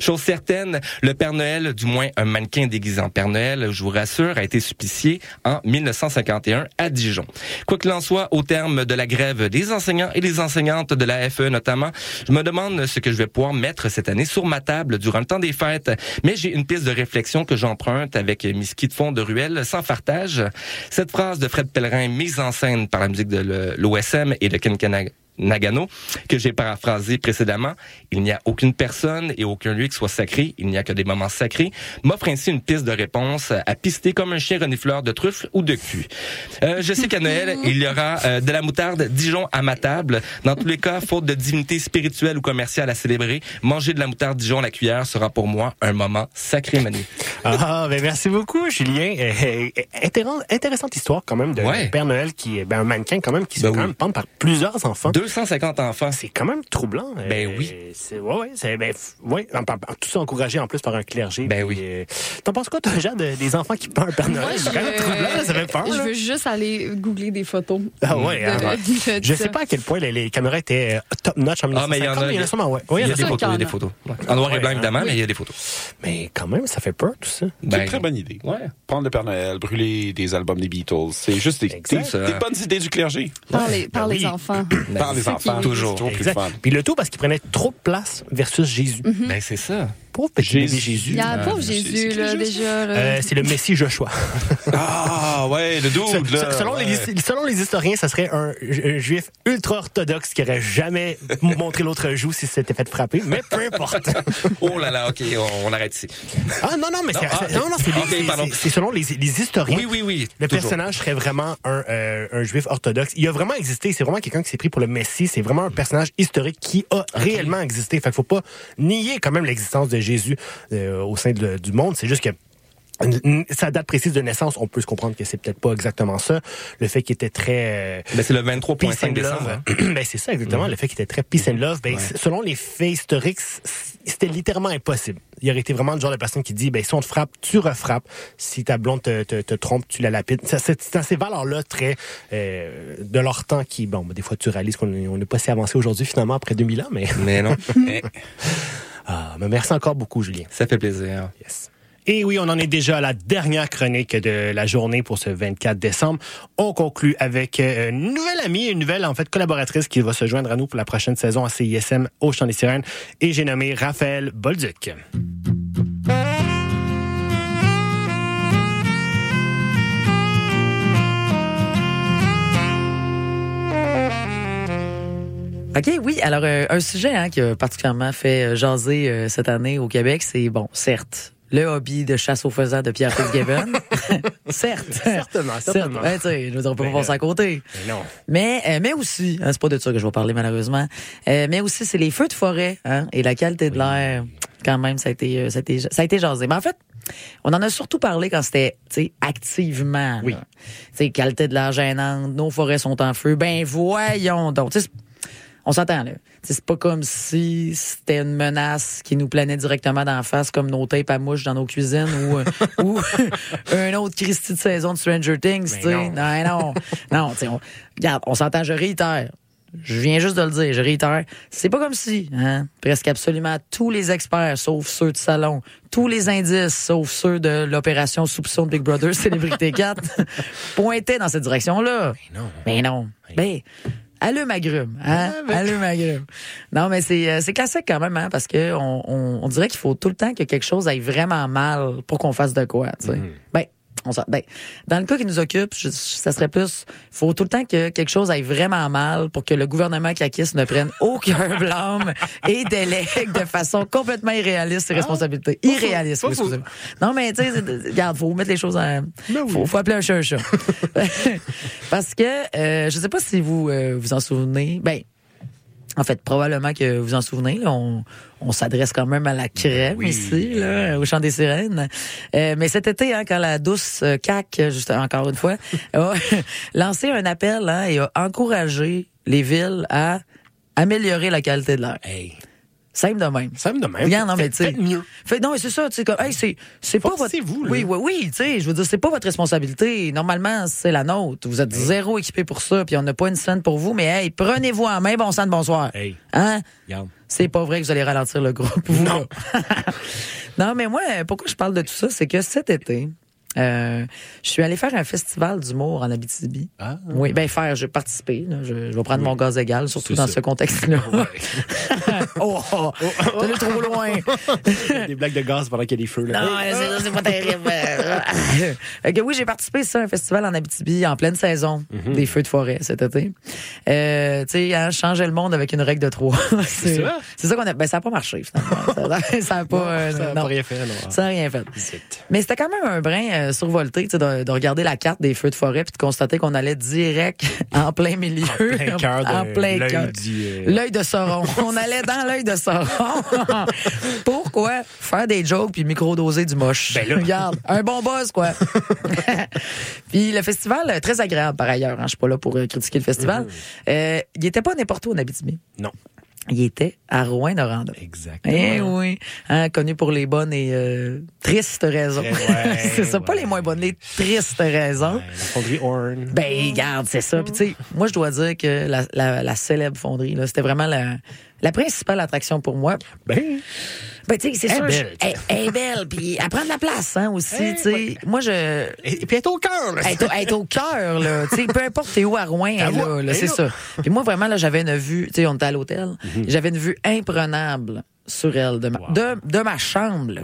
Chose certaine, le Père Noël, du moins un mannequin déguisé en Père Noël, je vous rassure, a été supplicié en 1951 à Dijon. Quoi qu'il en soit, au terme de la grève des enseignants et des enseignantes de la FE notamment, je me demande ce que je vais pouvoir mettre cette année sur ma table durant le temps des fêtes. Mais j'ai une piste de réflexion que j'emprunte avec mes skis de fond de ruelle sans fartage. Cette phrase de Fred Pellerin mise en scène par la musique de l'OSM et de Ken Kana- Nagano, que j'ai paraphrasé précédemment, il n'y a aucune personne et aucun lieu qui soit sacré, il n'y a que des moments sacrés, m'offre ainsi une piste de réponse à pister comme un chien renifleur de truffes ou de cul. Euh, je sais qu'à Noël, <laughs> il y aura euh, de la moutarde Dijon à ma table. Dans tous les cas, faute de divinité spirituelle ou commerciale à célébrer, manger de la moutarde Dijon à la cuillère sera pour moi un moment sacré, Manu. Ah, ben merci beaucoup, Julien. Euh, intér- intéressante histoire quand même de Ouais. Père Noël qui est ben, un mannequin quand même qui se Ben fait quand oui. même pendre par plusieurs enfants. 250 enfants. C'est quand même troublant. Ben Euh, oui. C'est, ouais, ouais, c'est, ben, f- ouais, tout ça encouragé en plus par un clergé. Ben puis, oui. euh, T'en penses quoi, toi, Jean, de- des enfants qui parlent Père Noël? Moi, c'est quand même je- troublant, ça fait peur. Je là. veux juste aller googler des photos. Ah ouais, de- hein, de- Je ça. sais pas à quel point les, les caméras étaient euh, top notch en Ah, mais il y en 1950, a. mais il y en a sûrement, ouais. Il y a des sûrement. photos, il y a des photos. En noir et blanc, hein. évidemment, mais il y a des photos. Mais quand même, ça fait peur, tout ça. C'est Ben, une très bonne idée. Ouais. Prendre le Père Noël, brûler des albums des Beatles. C'est juste des, des, Exact. des bonnes idées du clergé. Par les, par Ben les enfants. Par les ceux enfants. qui- Toujours. Toujours plus fun. Puis le tout parce qu'il prenait trop de place versus Jésus. Ben, c'est ça. Pauvre petit Jésus. bébé Jésus. Il y a un pauvre c'est- Jésus, là, déjà. là? Euh, c'est le Messie Joshua. <laughs> Ah, ouais, le Se- là. selon, ouais. les, selon les historiens, ça serait un, un juif ultra-orthodoxe qui aurait jamais montré l'autre joue si s'était fait frapper, mais peu importe. <laughs> Oh là là, OK, on, on arrête ici. Ah non, non, mais c'est ah, c'est- non, non, c'est ok, c'est- pardon. c'est- c'est selon les, les historiens. Oui, oui, oui. Le toujours. personnage serait vraiment un, euh, un juif orthodoxe. Il a vraiment existé. C'est vraiment quelqu'un qui s'est pris pour le Messie. C'est vraiment un personnage historique qui a réellement existé. Fait qu'il faut pas nier quand même l'existence de Jésus euh, au sein de- du monde. C'est juste que sa date précise de naissance, on peut se comprendre que c'est peut-être pas exactement ça. Le fait qu'il était très euh, Ben, c'est le peace 23.5 and décembre. hein. <clears throat> ben, c'est ça, exactement. Le fait qu'il était très peace and love. Ben, selon les faits historiques, c'était littéralement impossible. Il aurait été vraiment le genre de personne qui dit, ben, si on te frappe, tu refrappes. Si ta blonde te, te, te trompe, tu la lapides. Ça, C'est ces valeurs-là très euh, de leur temps qui, bon, ben, des fois, tu réalises qu'on est- on n'est pas si avancé aujourd'hui, finalement, après 2000 ans, mais... Mais non. <laughs> Ah, mais merci encore beaucoup, Julien. ça fait plaisir. Yes. Et oui, on en est déjà à la dernière chronique de la journée pour ce 24 décembre. On conclut avec euh, une nouvelle amie, une nouvelle en fait collaboratrice qui va se joindre à nous pour la prochaine saison à CISM au Chant des Sirènes. Et j'ai nommé Raphaël Bolduc. OK, oui. Alors, euh, un sujet hein, qui a particulièrement fait euh, jaser euh, cette année au Québec, c'est, bon, certes, le hobby de chasse aux faisans de Pierre Fitzgibbon. <laughs> certes. Certainement, certainement. Certes. Sais, je veux dire, on peut pas passer à côté. Mais non. Mais, euh, mais aussi, hein, c'est pas de ça que je vais parler malheureusement, euh, mais aussi c'est les feux de forêt hein, et la qualité de l'air. Quand même, ça a été, euh, ça a été, ça a été jasé. Mais en fait, on en a surtout parlé quand c'était, tu sais, activement. Oui. là. Tu sais, qualité de l'air gênante, nos forêts sont en feu. Ben voyons donc. On s'entend là. C'est pas comme si c'était une menace qui nous planait directement d'en face comme nos tapes à mouche dans nos cuisines ou, euh, <laughs> ou un autre Christie de saison de Stranger Things. tu sais. non. non, non. tu sais, on, regarde, on s'entend, je réitère. Je viens juste de le dire, je réitère. C'est pas comme si, hein, presque absolument tous les experts, sauf ceux de salon, tous les indices, sauf ceux de l'opération soupçon de Big Brother Célébrité 4, <laughs> pointaient dans cette direction-là. Mais non. Mais non. Ben, allume agrume, hein? Allume agrume. Non, mais c'est, euh, c'est classique quand même, hein, parce que on, on, on dirait qu'il faut tout le temps que quelque chose aille vraiment mal pour qu'on fasse de quoi, tu sais. Ben, on ben, dans le cas qui nous occupe, je- ça serait plus, faut tout le temps que quelque chose aille vraiment mal pour que le gouvernement caquiste ne prenne aucun <laughs> blâme et délègue de façon complètement irréaliste ses responsabilités. Irréaliste, oui, excusez-moi. Non, mais tu sais, regarde, faut mettre les choses en, faut, faut appeler un chat un chat. <laughs> Parce que, euh, je sais pas si vous euh, vous en souvenez, ben, en fait, probablement que vous en souvenez, là, on, on s'adresse quand même à la crème ici, là, au chant des sirènes. Euh, mais cet été, hein, quand la douce euh, CAC, juste encore une fois, <laughs> a lancé un appel hein, et a encouragé les villes à améliorer la qualité de l'air. Hey. Simple de même. Simple de même. Regarde, non, mais tu sais. faites mieux. Fait, non, mais c'est ça, tu sais, comme, hey, c'est, c'est pas votre. Forcez-vous, là. Oui, oui, oui, tu sais, je veux dire, c'est pas votre responsabilité. Normalement, c'est la nôtre. Vous êtes zéro équipé pour ça, puis on n'a pas une scène pour vous, mais hey, prenez-vous en main, bon sang de bonsoir. Hey. Hein? Regarde. C'est pas vrai que vous allez ralentir le groupe. vous, là. <laughs> non, mais moi, pourquoi je parle de tout ça, c'est que cet été, euh, je suis allé faire un festival d'humour en Abitibi. Ah. Oui, ben faire, j'ai participé. là. Je, je vais prendre mon gaz égal, surtout dans ça. ce contexte-là. <laughs> oh, oh, t'es allé trop loin. Des blagues de gaz pendant qu'il y a des feux. Là. Non, c'est pas terrible. <laughs> Que oui, j'ai participé à un festival en Abitibi en pleine saison Mhm. des feux de forêt cet été. Euh, tu sais, hein, changer le monde avec une règle de trois. <laughs> c'est ça? ça qu'on a. Ben, ça a pas marché finalement. ça, ça a pas. euh, ça pas rien fait. Ça a rien fait. Mais c'était quand même un brin euh, survolté, tu sais, de, de regarder la carte des feux de forêt puis de constater qu'on allait direct <laughs> en plein milieu. En plein <laughs> cœur En plein euh, L'œil de Sauron. <laughs> On allait dans l'œil de Sauron. Pourquoi? Faire des jokes puis micro-doser du moche? Ben là. Regarde, un bon buzz, quoi. puis le festival, euh, très agréable par ailleurs. Hein. Je suis pas là pour euh, critiquer le festival. Euh, il était pas n'importe où en Abitibi. Non. Il était à Rouen-Noranda. Exactement. Eh oui, hein, connu pour les bonnes et euh, tristes raisons. Eh ouais, <laughs> c'est ça, pas les moins bonnes, les tristes raisons. La fonderie Horn. Ben, regarde, c'est ça. Puis, tu sais, moi, je dois dire que la, la, la célèbre fonderie, là, c'était vraiment la, la principale attraction pour moi. Ben, Ben, tu sais, c'est Elle est sûr. belle, je- Elle, elle est belle, puis elle prend de la place, hein, aussi, tu sais. Moi, je. Et puis elle est au cœur, là. Elle est au, elle est au cœur, là. Tu sais, peu importe t'es où à Rouen, elle là, là, c'est est ça. Puis moi, vraiment, là, j'avais une vue, tu sais, on était à l'hôtel, Mhm. j'avais une vue imprenable sur elle, de ma, de, de ma chambre, là.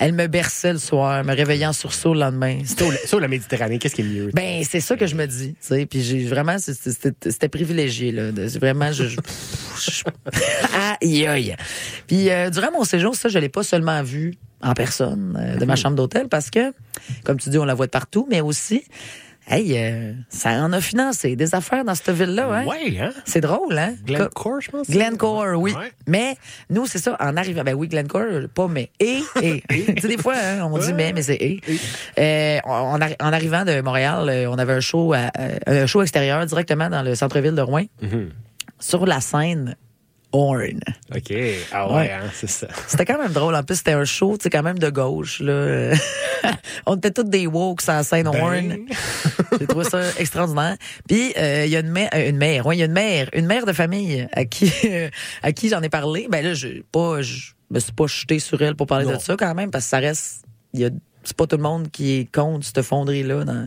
Elle me berçait le soir, me réveillait en sursaut le lendemain. Sur, la- sur la Méditerranée, qu'est-ce qui est mieux? Ben, c'est ça que je me dis, tu sais. Puis j'ai vraiment, c'était c'était privilégié, là. Vraiment, je. je- je- <laughs> aïe, aïe. Puis euh, durant mon séjour, ça, je l'ai pas seulement vu en personne euh, de ma chambre d'hôtel parce que, comme tu dis, on la voit de partout, mais aussi, hey, euh, ça en a financé des affaires dans cette ville-là, hein? Ouais, hein? C'est drôle, hein? Glencore, je pense. Glencore, oui. Ouais. Mais nous, c'est ça, en arrivant. Ben oui, Glencore, pas mais. Et, <laughs> et. tu sais, des fois, hein, on dit mais, mais c'est et. Euh, en, arri- en arrivant de Montréal, euh, on avait un show, à- un show extérieur directement dans le centre-ville de Rouen, Mhm. sur la scène Horn. OK. Ah ouais, Ouais. hein, c'est ça. C'était quand même drôle. En plus, c'était un show, tu sais, quand même de gauche, là. <laughs> on était tous des woke sur la scène Ben. Horn. <laughs> J'ai trouvé ça extraordinaire. Puis euh, il y a une mère, euh, une mère, ouais, il y a une mère, une mère de famille à qui <laughs> à qui j'en ai parlé. Ben là, je pas, je me suis pas jeté sur elle pour parler Non. de ça quand même parce que ça reste, il y a c'est pas tout le monde qui est contre cette fonderie là dans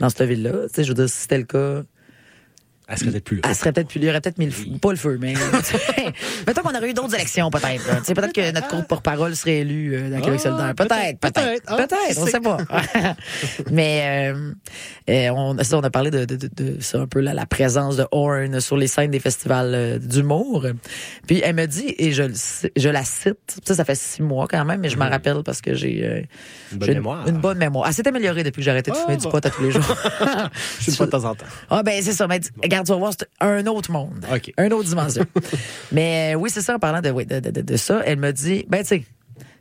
dans cette ville là. Tu sais, je veux dire, si c'était le cas. Elle serait peut-être plus là. Elle serait peut-être plus, il y aurait peut-être mis le pas le feu, mais <laughs> mettons qu'on aurait eu d'autres élections peut-être. là. Peut-être que notre groupe porte-parole serait élu euh, dans Québec Ah, solidaire. Peut-être, peut-être, peut-être. Ah, peut-être, qui on sait? sait pas. <laughs> mais euh, euh, on, ça, on a parlé de, de, de, de ça un peu là, la présence de Horn sur les scènes des festivals euh, d'humour. Puis elle me dit et je la cite. Ça, ça fait six mois quand même, mais je m'en rappelle parce que j'ai euh, Une bonne mémoire. Une bonne mémoire. Elle s'est améliorée depuis que j'ai arrêté de Ah, fumer du pot à tous les jours. <laughs> Je suis pas de temps en temps. Ah ben c'est ça, mais regarde, tu vas voir, c'est un autre monde. OK. Un autre dimension. <laughs> mais euh, oui, c'est ça, en parlant de, oui, de, de, ça, elle me dit, ben tu sais,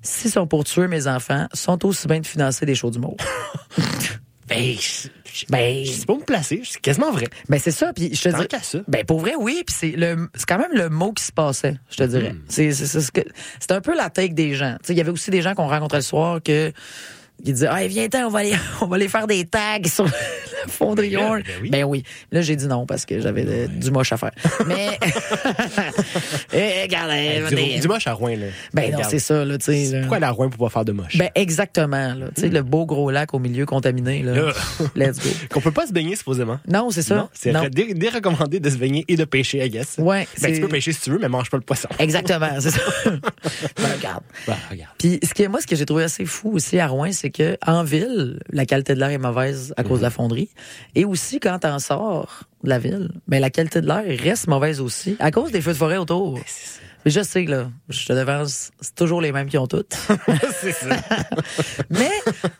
s'ils sont pour tuer mes enfants, sont aussi bien de financer des shows d'humour. <laughs> Ben, je Ben, je sais pas me placer. C'est quasiment vrai. ben c'est ça, puis je te qu'à ça. ben pour vrai oui, puis c'est le, c'est quand même le mot qui se passait, je te dirais. Hmm. C'est, un peu la take des gens. Tu sais, il y avait aussi des gens qu'on rencontrait le soir que qui disaient, ah viens on va aller, <laughs> on va aller faire des tags sur <laughs> la fonderie Ben, ben oui. Ben oui. Là j'ai dit non parce que j'avais de- du moche à faire. Mais <laughs> Eh, regarde, eh, Du, des- du moche à Rouen, là. ben non c'est ça là, tu sais. Pourquoi à Rouen pour pas faire de moche? Ben exactement là, tu sais le beau gros lac au milieu contaminé là. Let's go. Qu'on peut pas se baigner, supposément. Non, c'est ça. C'est Non. re- dé- dérecommandé de se baigner et de pêcher, I guess. Ouais, Ben, tu peux pêcher si tu veux, mais mange pas le poisson. Exactement, c'est ça. Ben, regarde. Ben, regarde. Puis ce qui moi ce que j'ai trouvé assez fou aussi à Rouen, c'est que en ville, la qualité de l'air est mauvaise à cause de la fonderie et aussi quand t'en sors de la ville, ben la qualité de l'air reste mauvaise aussi à cause des feux de forêt autour. Mais je sais que là, je te devance, c'est toujours les mêmes qui ont toutes. <laughs> c'est ça. <laughs> Mais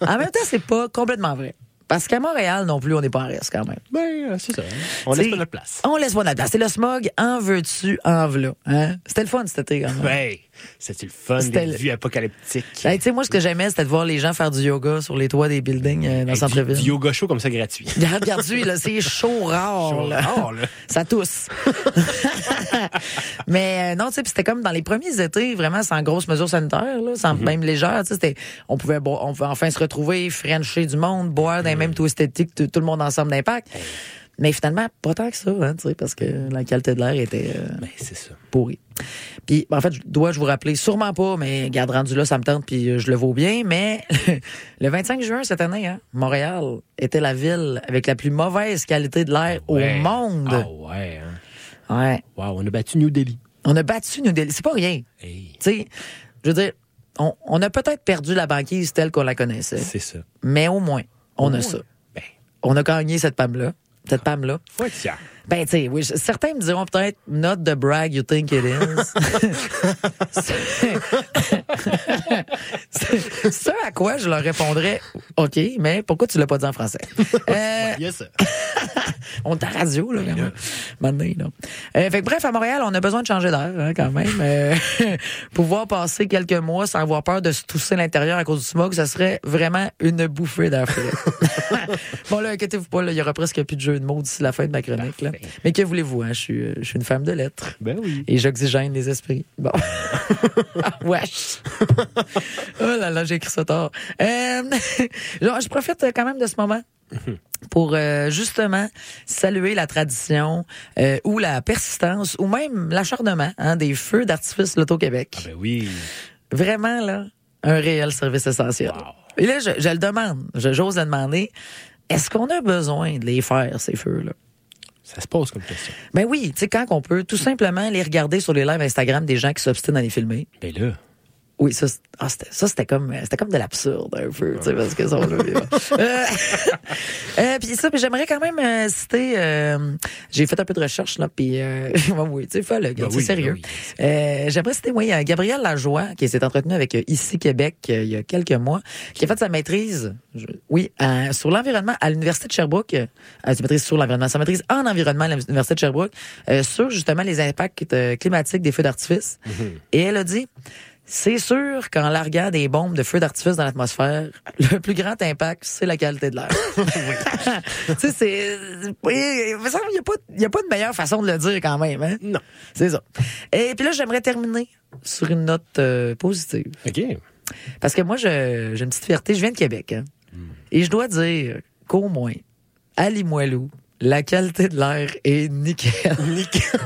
en même temps, c'est pas complètement vrai. Parce qu'à Montréal non plus, on n'est pas en reste quand même. Ben, euh, c'est ça. On T'sais, laisse pas notre place. On laisse pas notre place. C'est le smog, en veux-tu, en v'là. Hein? C'était le fun cet été quand même. Ben, c'était le fun des vues apocalyptiques. Ben, tu sais, moi, ce que j'aimais, c'était de voir les gens faire du yoga sur les toits des buildings euh, dans le Hey, centre-ville. du yoga show comme ça gratuit. <laughs> Lui, là, c'est chaud rare. Chaud là. rare, là. <laughs> Ça tousse. <laughs> Mais euh, non, tu sais, puis c'était comme dans les premiers étés, vraiment sans grosse mesure sanitaire, là, sans même légère. Tu sais, c'était- on pouvait, on pouvait enfin se retrouver, frencher du monde, boire dans les mêmes twisted tout, tout le monde ensemble d'impact. Mais finalement, pas tant que ça, hein, parce que la qualité de l'air était euh, Ben, ça. pourrie. Puis, en fait, je- dois-je vous rappeler, sûrement pas, mais garde rendu là, ça me tente, puis euh, je le vaux bien, mais <laughs> le 25 juin cette année, hein, Montréal était la ville avec la plus mauvaise qualité de l'air Ouais. au monde. Ah ouais, hein. Ouais. Wow, on a battu New Delhi. On a battu New Delhi. C'est pas rien. Hey, Tu sais, je veux dire, on, on a peut-être perdu la banquise telle qu'on la connaissait, c'est ça. mais au moins, on a ça. Ben, On a gagné cette PAM-là. Cette PAM-là. faut être fier. Ben, tu sais, oui, je- certains me diront peut-être not the brag you think it is. <laughs> Ce à quoi je leur répondrais OK, mais pourquoi tu l'as pas dit en français? <laughs> Euh, Yes. <laughs> <laughs> on est à radio, là, quand même. Maintenant, là. Euh, fait que bref, à Montréal, on a besoin de changer d'air, hein, quand même. Euh, <laughs> pouvoir passer quelques mois sans avoir peur de se tousser l'intérieur à cause du smog, ça serait vraiment une bouffée d'air frais. <laughs> bon, là, inquiétez-vous pas, il y aura presque plus de jeux de mots d'ici la fin de ma chronique, là. Mais que voulez-vous, hein? Je suis, euh, je suis une femme de lettres. Ben oui. Et j'oxygène les esprits. Bon. ah, wesh. oh là là, j'ai écrit ça tard. Euh, genre, je profite quand même de ce moment pour euh, justement saluer la tradition euh, ou la persistance ou même l'acharnement hein, des feux d'artifice Loto-Québec. Ben oui. Vraiment, là, un réel service essentiel. Et là, je, je le demande, j'ose le demander, est-ce qu'on a besoin de les faire, ces feux-là? Ça se pose comme question. Ben oui, tu sais, quand on peut tout simplement les regarder sur les lives Instagram des gens qui s'obstinent à les filmer. Ben là. Oui, ça, c'est- ah, c'était, ça, c'était comme, c'était comme de l'absurde, un peu, tu sais, parce que ça, on l'a vu. Euh, <laughs> euh, puis ça, j'aimerais quand même euh, citer, euh, j'ai fait un peu de recherche, là, puis, euh, <laughs> oui, tu sais, le gars, Ben c'est oui, sérieux. ben Euh, j'aimerais citer, oui, euh, Gabriel Lajoie, qui s'est entretenu avec euh, Ici Québec euh, il y a quelques mois, qui a fait sa maîtrise, je- oui, sur l'environnement à l'Université de Sherbrooke, euh, sa maîtrise sur l'environnement, sa maîtrise en environnement à l'Université de Sherbrooke, euh, sur justement les impacts euh, climatiques des feux d'artifice. Et elle a dit, c'est sûr qu'en larguant des bombes de feux d'artifice dans l'atmosphère, <laughs> le plus grand impact, c'est la qualité de l'air. <laughs> <laughs> tu sais, c'est... Il n'y a, pas- y a pas de meilleure façon de le dire quand même. Hein? Non. C'est ça. Et puis là, j'aimerais terminer sur une note euh, positive. OK. Parce que moi, j'ai une petite fierté. Je viens de Québec. hein. Et je dois dire qu'au moins, à Limoilou, la qualité de l'air est nickel. Nickel.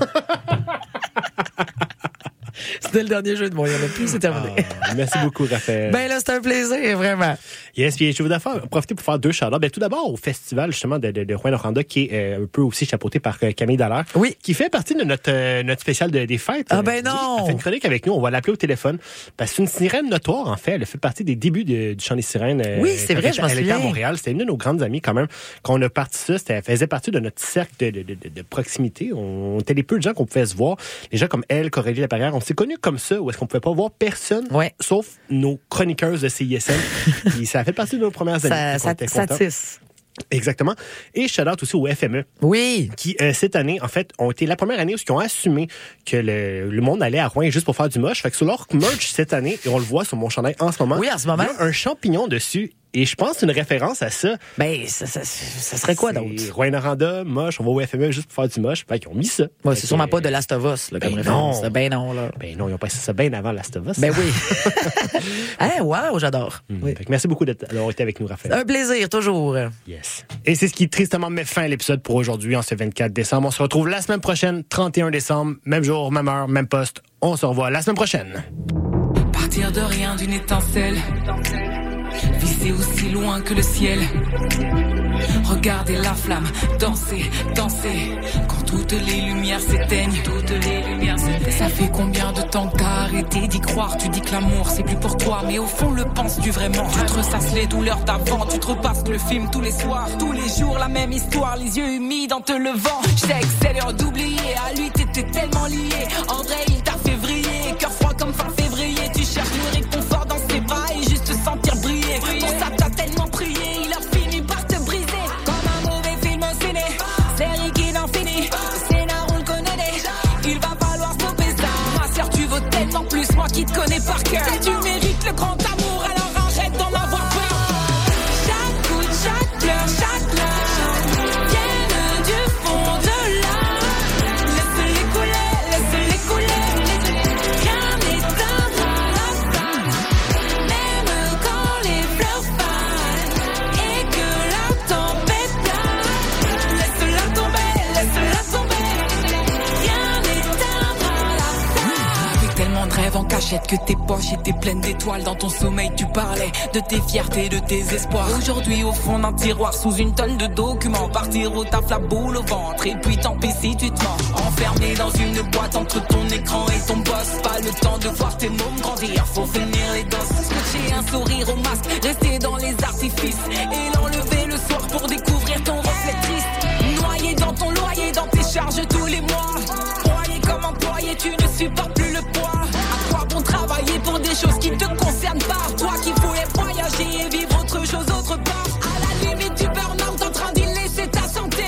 <laughs> C'était le dernier jeu de mots. Il y en a plus, c'est terminé. Ah, merci beaucoup, Raphaël. Ben là, c'est un plaisir, vraiment. Yes, puis je voudrais faire- profiter pour faire deux shout Ben, tout d'abord au festival justement de, de, de Rouen-Noranda qui est euh, un peu aussi chapeauté par euh, Camille Dallaire. Oui. Qui fait partie de notre, euh, notre spécial de- des fêtes. Ah ben non! Elle fait une chronique avec nous, on va l'appeler au téléphone. Parce que c'est une sirène notoire, en fait. Elle fait partie des débuts de- du chant des sirènes. Oui, c'est vrai, je Elle était à. Montréal. C'était une de nos grandes amies quand même. Quand on a parti ça, elle faisait partie de notre cercle de, proximité. On, on était les peu de gens qu'on pouvait se voir. Les gens comme elle, Corélie Laperrière, on s'est connus comme ça, où est-ce qu'on pouvait pas voir personne, sauf nos chroniqueuses de CISM. Puis <laughs> ça a fait partie de nos premières années. Ça, ça, ça tisse. Exactement. Et shout out aussi au FME. Oui. Qui, euh, cette année, en fait, ont été la première année où ils ont assumé que le, le monde allait à Rouen juste pour faire du moche. Fait que sur leur merch cette année, et on le voit sur mon chandail en ce moment. Oui, en ce moment. Il y a un champignon dessus. Et je pense que c'est une référence à ça. Ben, ça, ça, ça serait quoi d'autre? Rouen-Noranda, moche, on va au FME juste pour faire du moche. Fait qu'ils ont mis ça. Ouais, c'est sûrement pas de Last of Us, là, comme Ben référence. non. Ben non, là. Ben non, ils ont passé ça bien avant Last of Us. Ben oui. <laughs> hein, wow, j'adore. Oui. Que merci beaucoup d'avoir été avec nous, Raphaël. Un plaisir, toujours. Yes. Et c'est ce qui tristement met fin à l'épisode pour aujourd'hui, en ce 24 décembre. On se retrouve la semaine prochaine, 31 décembre, même jour, même heure, même poste. On se revoit la semaine prochaine. Partir de rien d'une étincelle. Viser aussi loin que le ciel. Regardez la flamme danser, danser. Quand toutes les lumières s'éteignent, toutes les lumières s'éteignent. Ça fait combien de temps que t'as arrêté d'y croire? Tu dis que l'amour c'est plus pour toi, mais au fond le penses-tu vraiment? Tu te ressasses les douleurs d'avant, tu te repasses le film tous les soirs, tous les jours la même histoire, les yeux humides en te levant. Je sais que c'est l'heure d'oublier, à lui t'étais tellement lié. En il t'a fait cachette que tes poches étaient pleines d'étoiles. Dans ton sommeil, tu parlais de tes fiertés, de tes espoirs. Aujourd'hui, au fond d'un tiroir, sous une tonne de documents, partir au taf, la boule au ventre. Et puis tant pis si tu te mens. Enfermé dans une boîte entre ton écran et ton boss. Pas le temps de voir tes mômes grandir, faut finir les doses. Scotcher un sourire au masque, rester dans les artifices. Et l'enlever le soir pour découvrir ton reflet triste. Noyé dans ton loyer, dans tes charges tous les mois. Broyé comme employé, tu ne supportes plus le poids vont travailler pour des choses qui ne te concernent pas. Toi qui faut est voyager et vivre autre chose autre part. À la limite du burn-out en train d'y laisser ta santé.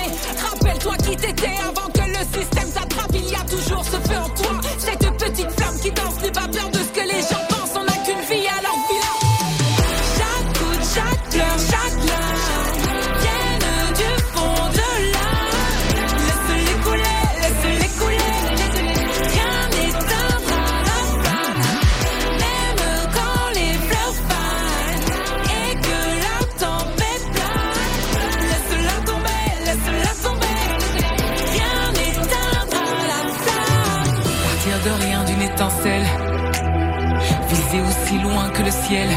Rappelle-toi qui t'étais avant que le système t'attrape. Il y a toujours ce feu en toi, cette petite flamme qui danse, n'aie pas peur de que le ciel.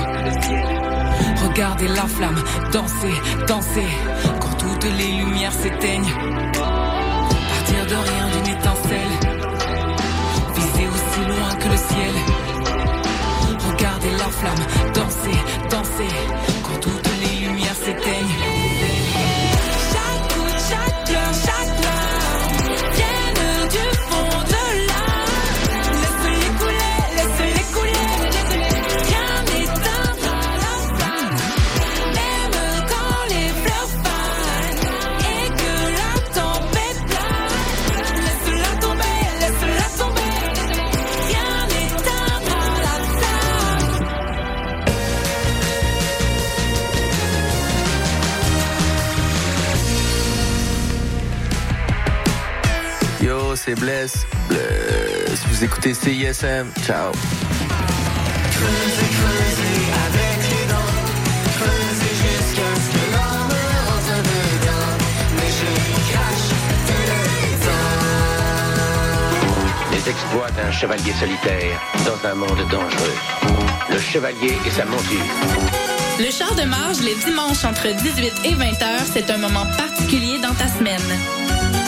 Regardez la flamme, danser, danser. Quand toutes les lumières s'éteignent. Partir de rien d'une étincelle. Viser aussi loin que le ciel. Regardez la flamme, danser, danser. Quand toutes les lumières s'éteignent. C'est Bless. Bless. Vous écoutez CISM. Ciao. Les exploits d'un chevalier solitaire dans un monde dangereux. Le chevalier et sa monture. Le char de marge les dimanches entre 18 et 20 heures, c'est un moment particulier dans ta semaine.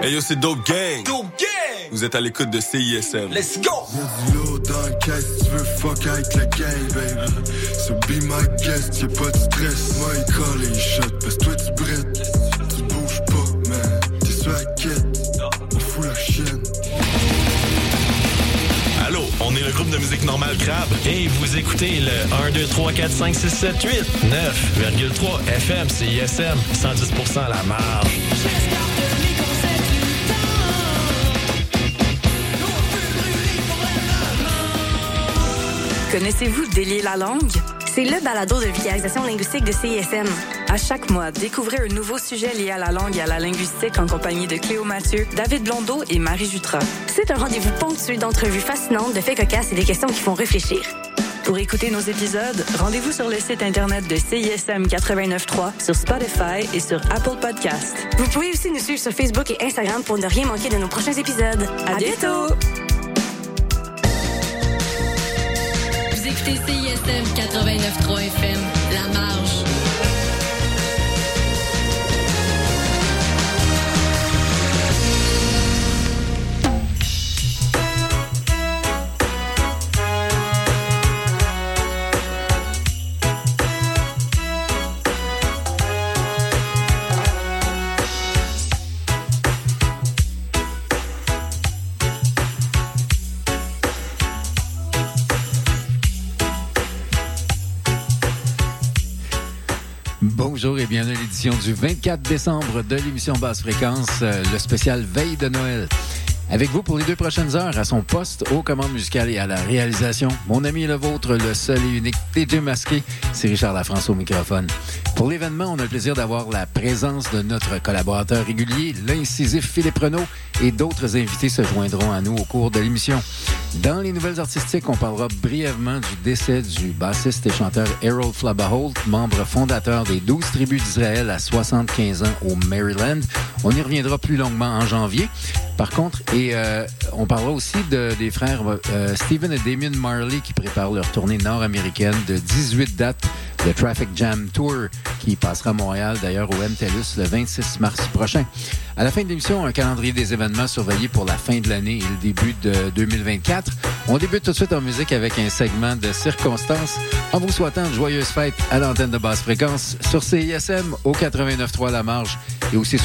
Hey yo, c'est Dope Gang. Dope Gang. Vous êtes à l'écoute de CISM. Let's go. Y'a du lourd dans le caisse, tu veux fuck avec la gang, baby. So be my guest, y'a pas de stress. Moi, il colle et il shot, parce que toi, tu brettes. Tu bouges pas, man. T'es sur la quête, on fout la chienne. Allô, on est le groupe de musique normale Crabe et vous écoutez le 1, 2, 3, 4, 5, 6, 7, 8, 9,3 FM, CISM, 110% la marge. Connaissez-vous Délier la langue? C'est le balado de vulgarisation linguistique de CISM. À chaque mois, découvrez un nouveau sujet lié à la langue et à la linguistique en compagnie de Cléo Mathieu, David Blondeau et Marie Jutra. C'est un rendez-vous ponctué d'entrevues fascinantes, de faits cocasses et des questions qui font réfléchir. Pour écouter nos épisodes, rendez-vous sur le site internet de CISM 89.3, sur Spotify et sur Apple Podcast. Vous pouvez aussi nous suivre sur Facebook et Instagram pour ne rien manquer de nos prochains épisodes. À, bientôt! Écoutez CISM 89.3 FM, La Marge. Bienvenue à l'édition du 24 décembre de l'émission Basse Fréquence, euh, le spécial Veille de Noël. Avec vous pour les deux prochaines heures à son poste aux commandes musicales et à la réalisation, mon ami et le vôtre, le seul et unique DJ masqué, c'est Richard Lafrance au microphone. Pour l'événement, on a le plaisir d'avoir la présence de notre collaborateur régulier, l'incisif Philippe Renault, et d'autres invités se joindront à nous au cours de l'émission. Dans les nouvelles artistiques, on parlera brièvement du décès du bassiste et chanteur Harold Flabaholt, membre fondateur des 12 tribus d'Israël à 75 ans au Maryland. On y reviendra plus longuement en janvier. Par contre, et euh, on parlera aussi de, des frères euh, Stephen et Damien Marley qui préparent leur tournée nord-américaine de 18 dates le Traffic Jam Tour qui passera à Montréal d'ailleurs au MTLUS le 26 mars prochain. À la fin de l'émission, un calendrier des événements surveillés pour la fin de l'année et le début de 2024. On débute tout de suite en musique avec un segment de circonstances en vous souhaitant de joyeuses fêtes à l'antenne de basse fréquence sur CISM au 89.3 La Marge et aussi sur